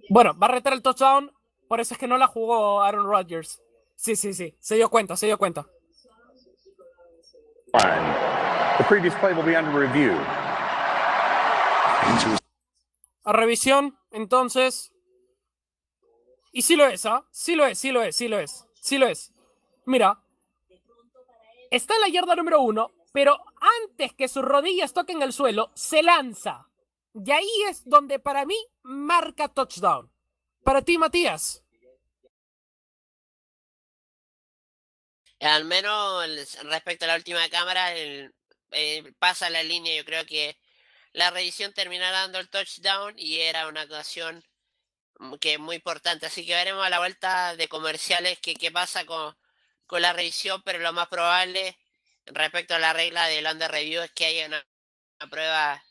Bueno, va a retar el touchdown. Por eso es que no la jugó Aaron Rodgers. Sí, sí, sí. Se dio cuenta, se dio cuenta. Fine. The previous play will be under review. A revisión, entonces. Y sí lo es, ¿ah? Sí lo es, sí lo es, sí lo es. Sí lo es. Mira. Está en la yarda número uno, pero antes que sus rodillas toquen el suelo, se lanza. Y ahí es donde para mí marca touchdown. Para ti, Matías. Al menos respecto a la última cámara, eh, pasa la línea. Yo creo que la revisión terminará dando el touchdown y era una mm, que es muy importante. Así que veremos a la vuelta de comerciales que qué pasa con, con la revisión, pero lo más probable respecto a la regla del under review es que haya una, prueba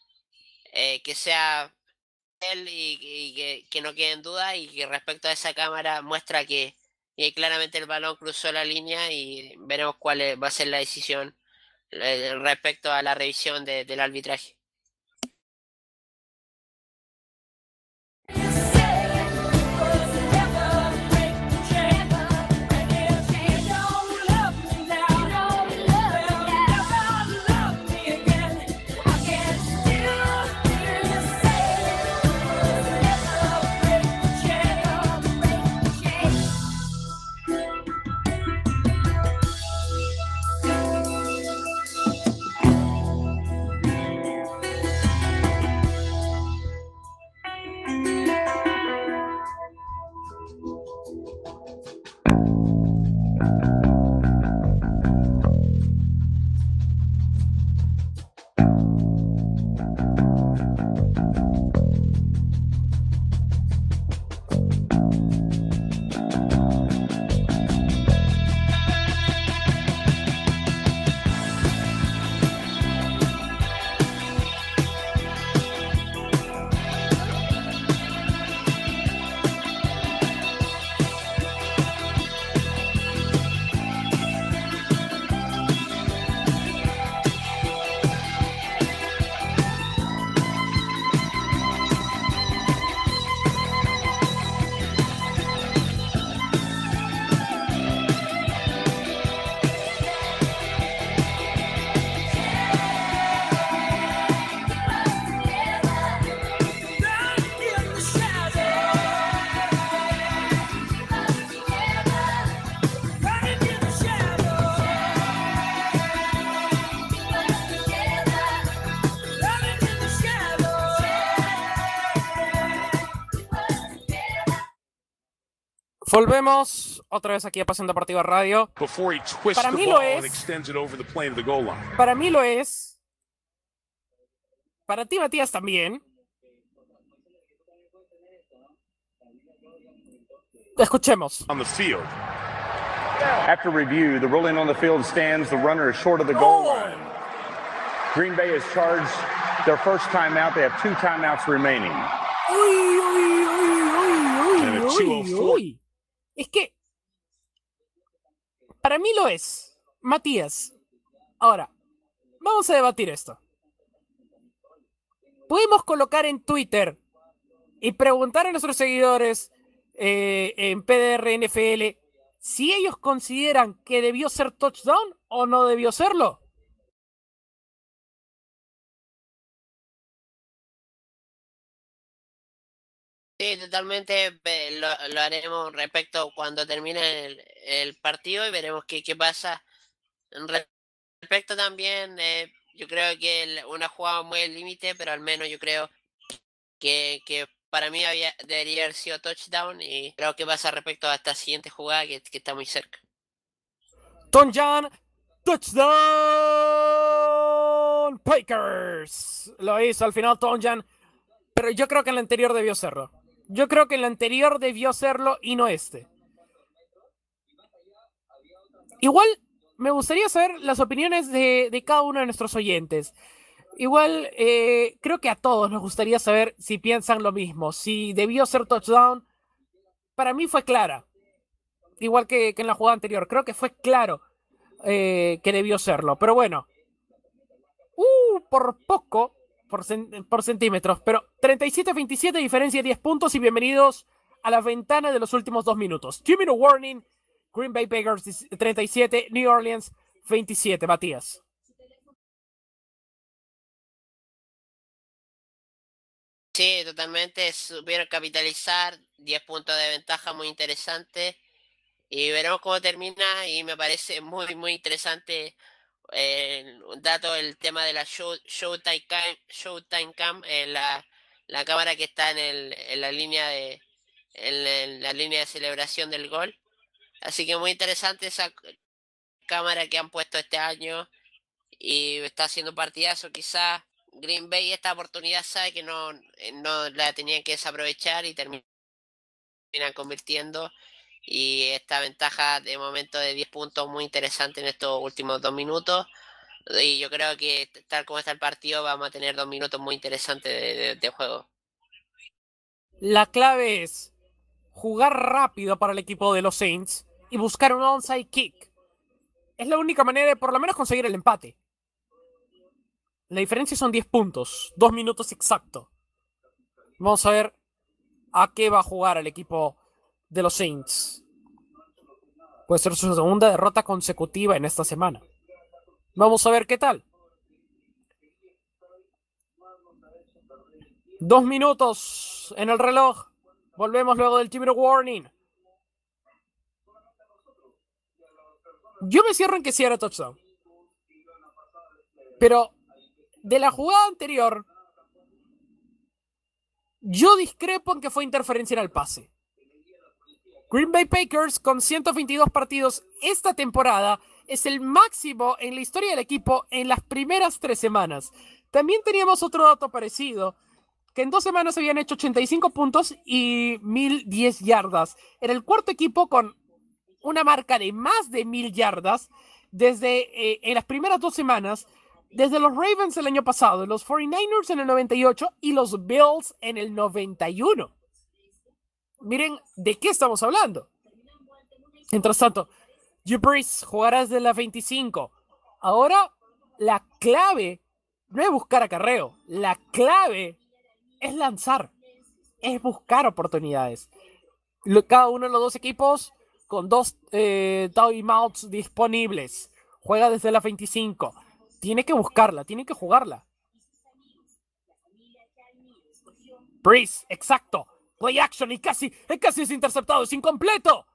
eh, que sea él y, que, que no quede en duda y que respecto a esa cámara muestra que, que claramente el balón cruzó la línea y veremos cuál va a ser la decisión eh, respecto a la revisión de- del arbitraje. Volvemos otra vez aquí a Pasión Deportiva Radio. Before he twists Para the mí lo ball and es. extends it over the plane of the goal line. Para mí lo es. Para ti, Matías, también. Escuchemos. On the field. After review, the ruling on the field stands. The runner is short of the goal line. Green Bay has charged their first timeout. They have two timeouts remaining. Uy, uy, uy, uy, And a uy, uy, 204. uy. Es que. Para mí lo es. Matías. Ahora, vamos a debatir esto. Podemos colocar en Twitter y preguntar a nuestros seguidores eh, en PDR NFL si ellos consideran que debió ser touchdown o no debió serlo. Sí, totalmente. Lo, haremos respecto cuando termine el, partido y veremos qué, qué pasa. Respecto también, eh, yo creo que una jugada muy al límite, pero al menos yo creo que, que para mí había, debería haber sido touchdown y creo que pasa respecto a esta siguiente jugada que, que está muy cerca. Tom John, touchdown Packers. Lo hizo al final Tom John, pero yo creo que en el anterior debió serlo. Yo creo que el anterior debió serlo y no este. Igual me gustaría saber las opiniones de, de cada uno de nuestros oyentes. Igual eh, creo que a todos nos gustaría saber si piensan lo mismo. Si debió ser touchdown, para mí fue clara igual que, que en la jugada anterior. Creo que fue claro eh, que debió serlo. Pero bueno. Uh, por poco, por, cen- por centímetros. Pero 37-27, diferencia de 10 puntos. Y bienvenidos a la ventana de los últimos dos minutos. Two minute warning. Green Bay Packers 37, New Orleans 27. Matías. Sí, totalmente. Supieron capitalizar 10 puntos de ventaja muy interesante. Y veremos cómo termina. Y me parece muy, muy interesante eh, un dato el tema de la show, Showtime Cam, Showtime Cam eh, la, la cámara que está en, el, en la línea de en, en la línea de celebración del gol. Así que muy interesante esa cámara que han puesto este año. Y está haciendo partidazo quizás. Green Bay esta oportunidad sabe que no, eh, no la tenían que desaprovechar y terminan convirtiendo. Y esta ventaja de momento de 10 puntos muy interesante en estos últimos dos minutos. Y yo creo que tal como está el partido vamos a tener dos minutos muy interesantes de, juego. La clave es jugar rápido para el equipo de los Saints y buscar un onside kick. Es la única manera de por lo menos conseguir el empate. La diferencia son 10 puntos, 2 minutos exacto. Vamos a ver a qué va a jugar el equipo de los Saints. Puede ser su segunda derrota consecutiva en esta semana. Vamos a ver qué tal. Dos minutos en el reloj. Volvemos luego del Team Warning. Yo me cierro en que sí era touchdown. Pero de la jugada anterior, yo discrepo en que fue interferencia en el pase. Green Bay Packers con 122 partidos esta temporada es el máximo en la historia del equipo en las primeras tres semanas. También teníamos otro dato parecido, que en dos semanas habían hecho 85 puntos y 1010 yardas. Era el cuarto equipo con una marca de más de 1000 yardas desde eh, en las primeras dos semanas, desde los Ravens el año pasado, los 49ers en el 98 y los Bills en el 91. Miren de qué estamos hablando. Mientras tanto, Drew Brees jugará desde la 25. Ahora, la clave no es buscar acarreo. La clave es lanzar. Es buscar oportunidades. Cada uno de los dos equipos con dos eh, timeouts disponibles. Juega desde la 25. Tiene que buscarla, tiene que jugarla. Breeze, exacto. Play action y casi, casi es interceptado, es incompleto.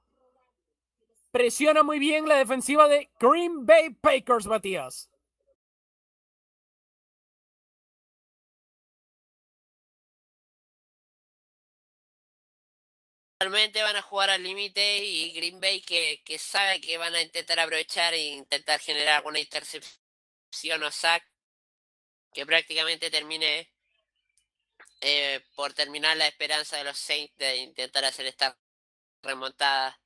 Presiona muy bien la defensiva de Green Bay Packers, Matías. Realmente van a jugar al límite y Green Bay que, que sabe que van a intentar aprovechar e intentar generar alguna intercepción o sack que prácticamente termine eh, por terminar la esperanza de los Saints de intentar hacer esta remontada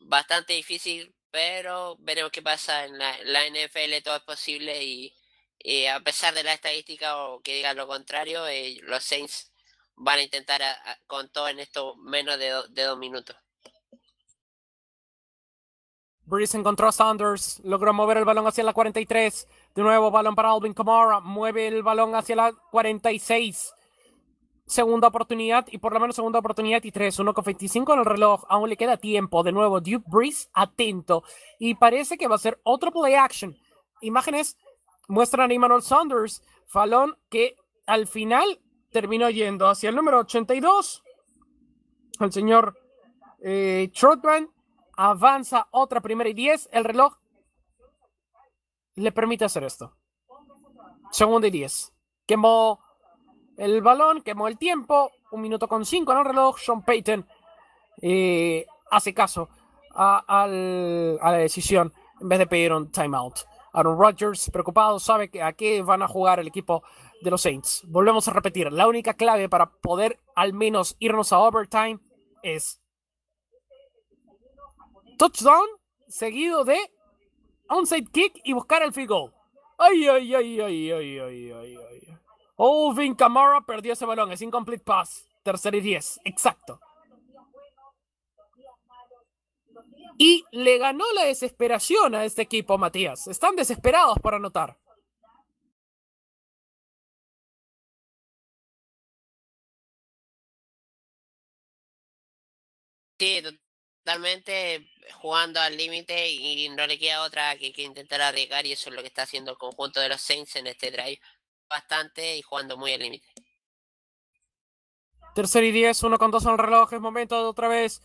bastante difícil, pero veremos qué pasa en la, la NFL, todo es posible y, y, a pesar de la estadística o que digan lo contrario, eh, los Saints van a intentar a, a, con todo en esto menos de, do, de dos minutos. Breeze encontró a Sanders, logró mover el balón hacia la 43. De nuevo, balón para Alvin Kamara, mueve el balón hacia la 46 segunda oportunidad y por lo menos segunda oportunidad y tres, uno con 25 en el reloj, aún le queda tiempo, de nuevo Duke Breeze atento y parece que va a ser otro play action. Imágenes muestran a Emmanuel Saunders, Falón que al final terminó yendo hacia el número 82, el señor eh, Trotman avanza otra primera y 10, el reloj le permite hacer esto. Segunda y 10. Quemó el balón, quemó el tiempo, un minuto con cinco en el reloj. Sean Payton eh, hace caso a, la decisión en vez de pedir un timeout. Aaron Rodgers, preocupado, sabe que a qué van a jugar el equipo de los Saints. Volvemos a repetir, la única clave para poder al menos irnos a overtime es touchdown seguido de onside kick y buscar el field goal. Ay, ay, ay, ay, ay, ay, ay, ay. Alvin Kamara perdió ese balón, es incomplete pass. Tercera y 10, exacto. Y le ganó la desesperación a este equipo, Matías. Están desesperados por anotar. Sí, totalmente jugando al límite y no le queda otra que, que intentar arriesgar y eso es lo que está haciendo el conjunto de los Saints en este drive bastante y jugando muy al límite. Tercer y 10, uno con dos en el reloj. Es momento de otra vez.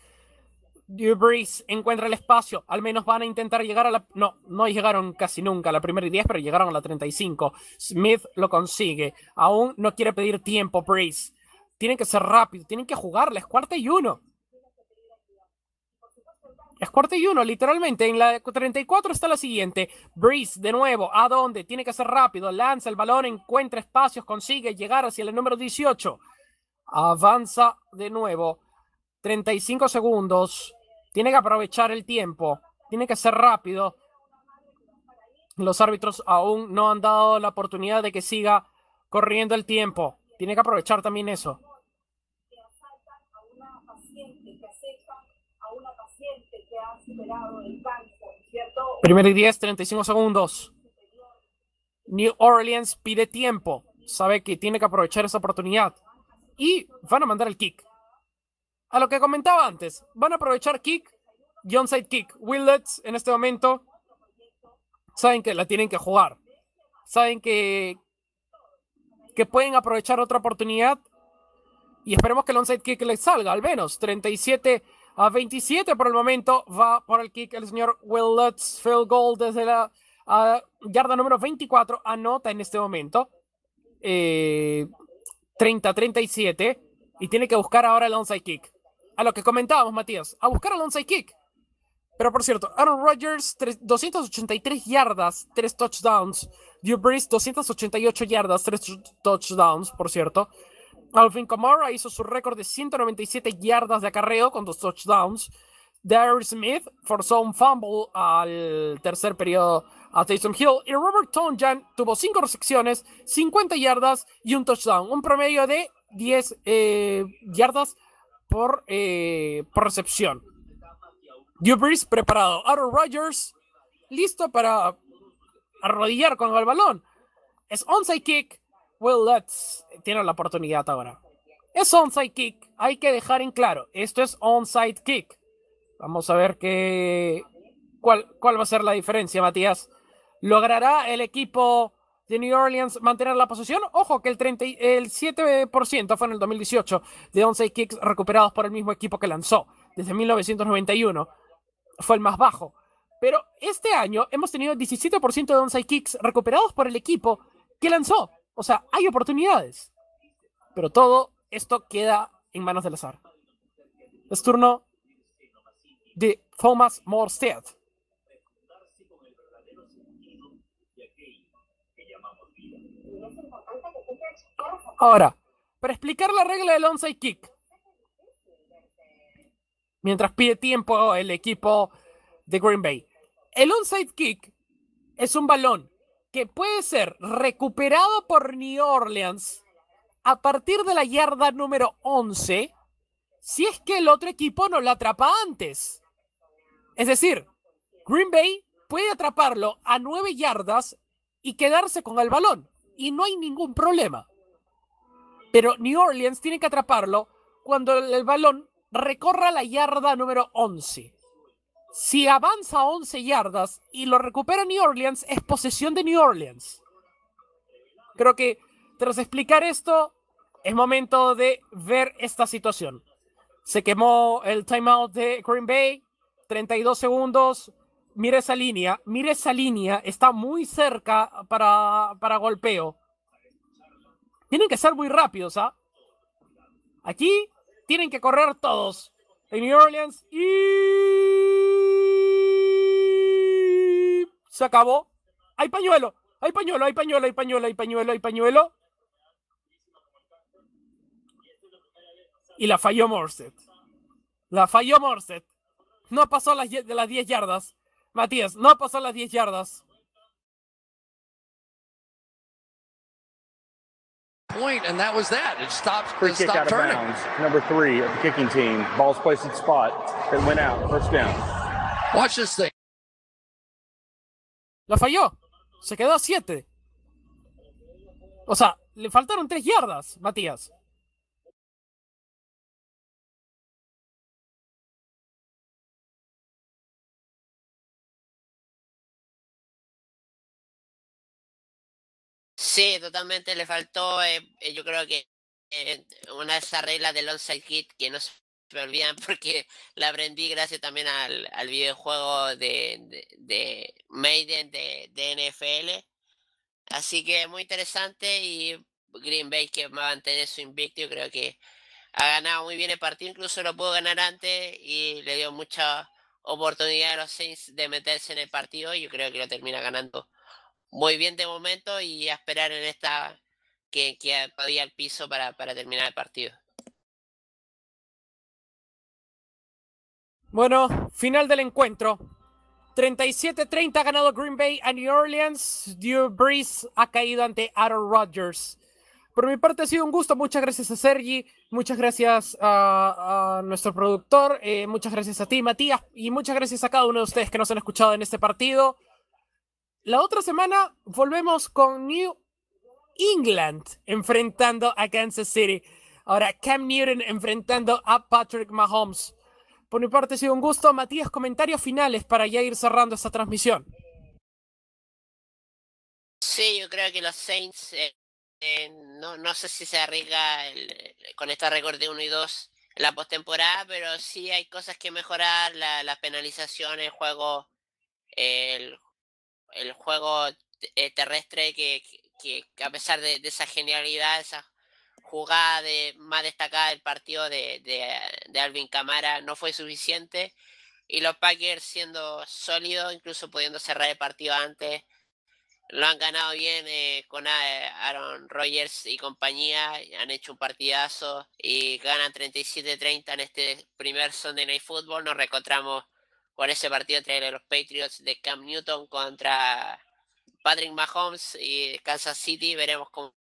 Brees encuentra el espacio. Al menos van a intentar llegar a la. No, no llegaron casi nunca a la primera y 10, pero llegaron a la 35. Smith lo consigue. Aún no quiere pedir tiempo, Brees. Tienen que ser rápido, tienen que jugarle. Es cuarta y uno. Es cuarta y uno, literalmente. En la 34 está la siguiente. Breeze, de nuevo. ¿A dónde? Tiene que ser rápido. Lanza el balón, encuentra espacios, consigue llegar hacia el número 18. Avanza de nuevo. 35 segundos. Tiene que aprovechar el tiempo. Tiene que ser rápido. Los árbitros aún no han dado la oportunidad de que siga corriendo el tiempo. Tiene que aprovechar también eso. Primero y 10, 35 segundos. New Orleans pide tiempo. Sabe que tiene que aprovechar esa oportunidad. Y van a mandar el kick. A lo que comentaba antes, van a aprovechar kick y onside kick. Willets en este momento saben que la tienen que jugar. Saben que, que pueden aprovechar otra oportunidad. Y esperemos que el onside kick les salga, al menos 37 a 27 por el momento. Va por el kick el señor Will Lutz. Field goal desde la yarda número 24. Anota en este momento. Eh, 30-37. Y tiene que buscar ahora el onside kick. A lo que comentábamos, Matías. A buscar el onside kick. Pero por cierto, Aaron Rodgers, 283 yardas, 3 touchdowns. Drew Brees, 288 yardas, 3 touchdowns, por cierto. Alvin Kamara hizo su récord de 197 yardas de acarreo con dos touchdowns. Darius Smith forzó un fumble al tercer periodo a Taysom Hill. Y Robert Tonjan tuvo 5 recepciones, 50 yardas y un touchdown. Un promedio de 10 eh, yardas por, eh, por recepción. Drew preparado. Aaron Rodgers listo para arrodillar con el balón. Es onside kick. Will Lutz tiene la oportunidad ahora. Es onside kick. Hay que dejar en claro. Esto es onside kick. Vamos a ver qué. ¿Cuál, cuál va a ser la diferencia, Matías? ¿Logrará el equipo de New Orleans mantener la posesión? Ojo que el, 30, el 7% fue en el 2018 de onside kicks recuperados por el mismo equipo que lanzó. Desde 1991 fue el más bajo. Pero este año hemos tenido 17% de onside kicks recuperados por el equipo que lanzó. O sea, hay oportunidades. Pero todo esto queda en manos del azar. Es turno de Thomas Morstead. Ahora, para explicar la regla del onside kick, mientras pide tiempo el equipo de Green Bay. El onside kick es un balón que puede ser recuperado por New Orleans a partir de la yarda número 11 si es que el otro equipo no lo atrapa antes. Es decir, Green Bay puede atraparlo a 9 yardas y quedarse con el balón y no hay ningún problema. Pero New Orleans tiene que atraparlo cuando el balón recorra la yarda número 11. Si avanza 11 yardas y lo recupera New Orleans, es posesión de New Orleans. Creo que tras explicar esto, es momento de ver esta situación. Se quemó el timeout de Green Bay, 32 segundos. Mire esa línea, mire esa línea, está muy cerca para, para golpeo. Tienen que ser muy rápidos, ¿ah? Aquí tienen que correr todos en New Orleans y se acabó. Hay pañuelo, hay pañuelo, hay pañuelo, hay pañuelo, hay pañuelo, hay pañuelo. Y la falló Morset. La falló Morset. No pasó las, de las 10 yardas. Matías, no pasó las 10 yardas. Point, and that was that. It stopped, Free it kick stopped out of turning. bounds. Number three of the kicking team. Ball's placed in spot. It went out. First down. Watch this thing. La falló. Se quedó a 7. O sea, le faltaron 3 yardas, Matías. Sí, totalmente le faltó. eh, eh, yo creo que eh, una de esas reglas del onside kit que no se me olvidan porque la aprendí gracias también al, videojuego de, de, de Maiden de, de NFL. Así que muy interesante y Green Bay que va a mantener su invicto. Yo creo que ha ganado muy bien el partido, incluso lo pudo ganar antes y le dio mucha oportunidad a los Saints de meterse en el partido. y Yo creo que lo termina ganando muy bien de momento y a esperar en esta que, que todavía el piso para, para terminar el partido. Bueno, final del encuentro. 37-30 ha ganado Green Bay a New Orleans. Drew Brees ha caído ante Aaron Rodgers. Por mi parte ha sido un gusto. Muchas gracias a Sergi. Muchas gracias a, a nuestro productor. eh, muchas gracias a ti, Matías. Y muchas gracias a cada uno de ustedes que nos han escuchado en este partido. La otra semana volvemos con New England enfrentando a Kansas City. Ahora Cam Newton enfrentando a Patrick Mahomes. Por mi parte ha sido un gusto. Matías, comentarios finales para ya ir cerrando esta transmisión. Sí, yo creo que los Saints, eh, eh, no, no sé si se arriesga con este récord de 1 y 2 en la postemporada, pero sí hay cosas que mejorar, la, la penalización, el juego, el, el juego eh, terrestre que, que, a pesar de, esa genialidad, esa jugada de, más destacada del partido de, de, Alvin Camara no fue suficiente y los Packers siendo sólidos, incluso pudiendo cerrar el partido antes, lo han ganado bien eh, con Aaron Rodgers y compañía, han hecho un partidazo y ganan 37-30 en este primer Sunday Night Football. Nos reencontramos con ese partido entre los Patriots de Cam Newton contra Patrick Mahomes y Kansas City. Veremos con,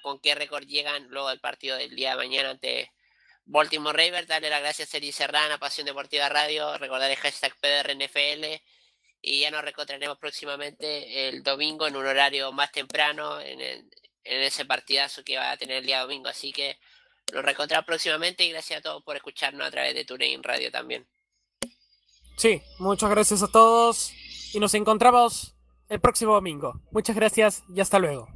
con, qué récord llegan luego del partido del día de mañana ante Baltimore Ravens. Darle las gracias a Sergi Serrana, Pasión Deportiva Radio. Recordar el hashtag PDRNFL. Y ya nos reencontraremos próximamente el domingo en un horario más temprano en, en ese partidazo que va a tener el día domingo. Así que nos reencontramos próximamente y gracias a todos por escucharnos a través de TuneIn Radio también. Sí, muchas gracias a todos y nos encontramos el próximo domingo. Muchas gracias y hasta luego.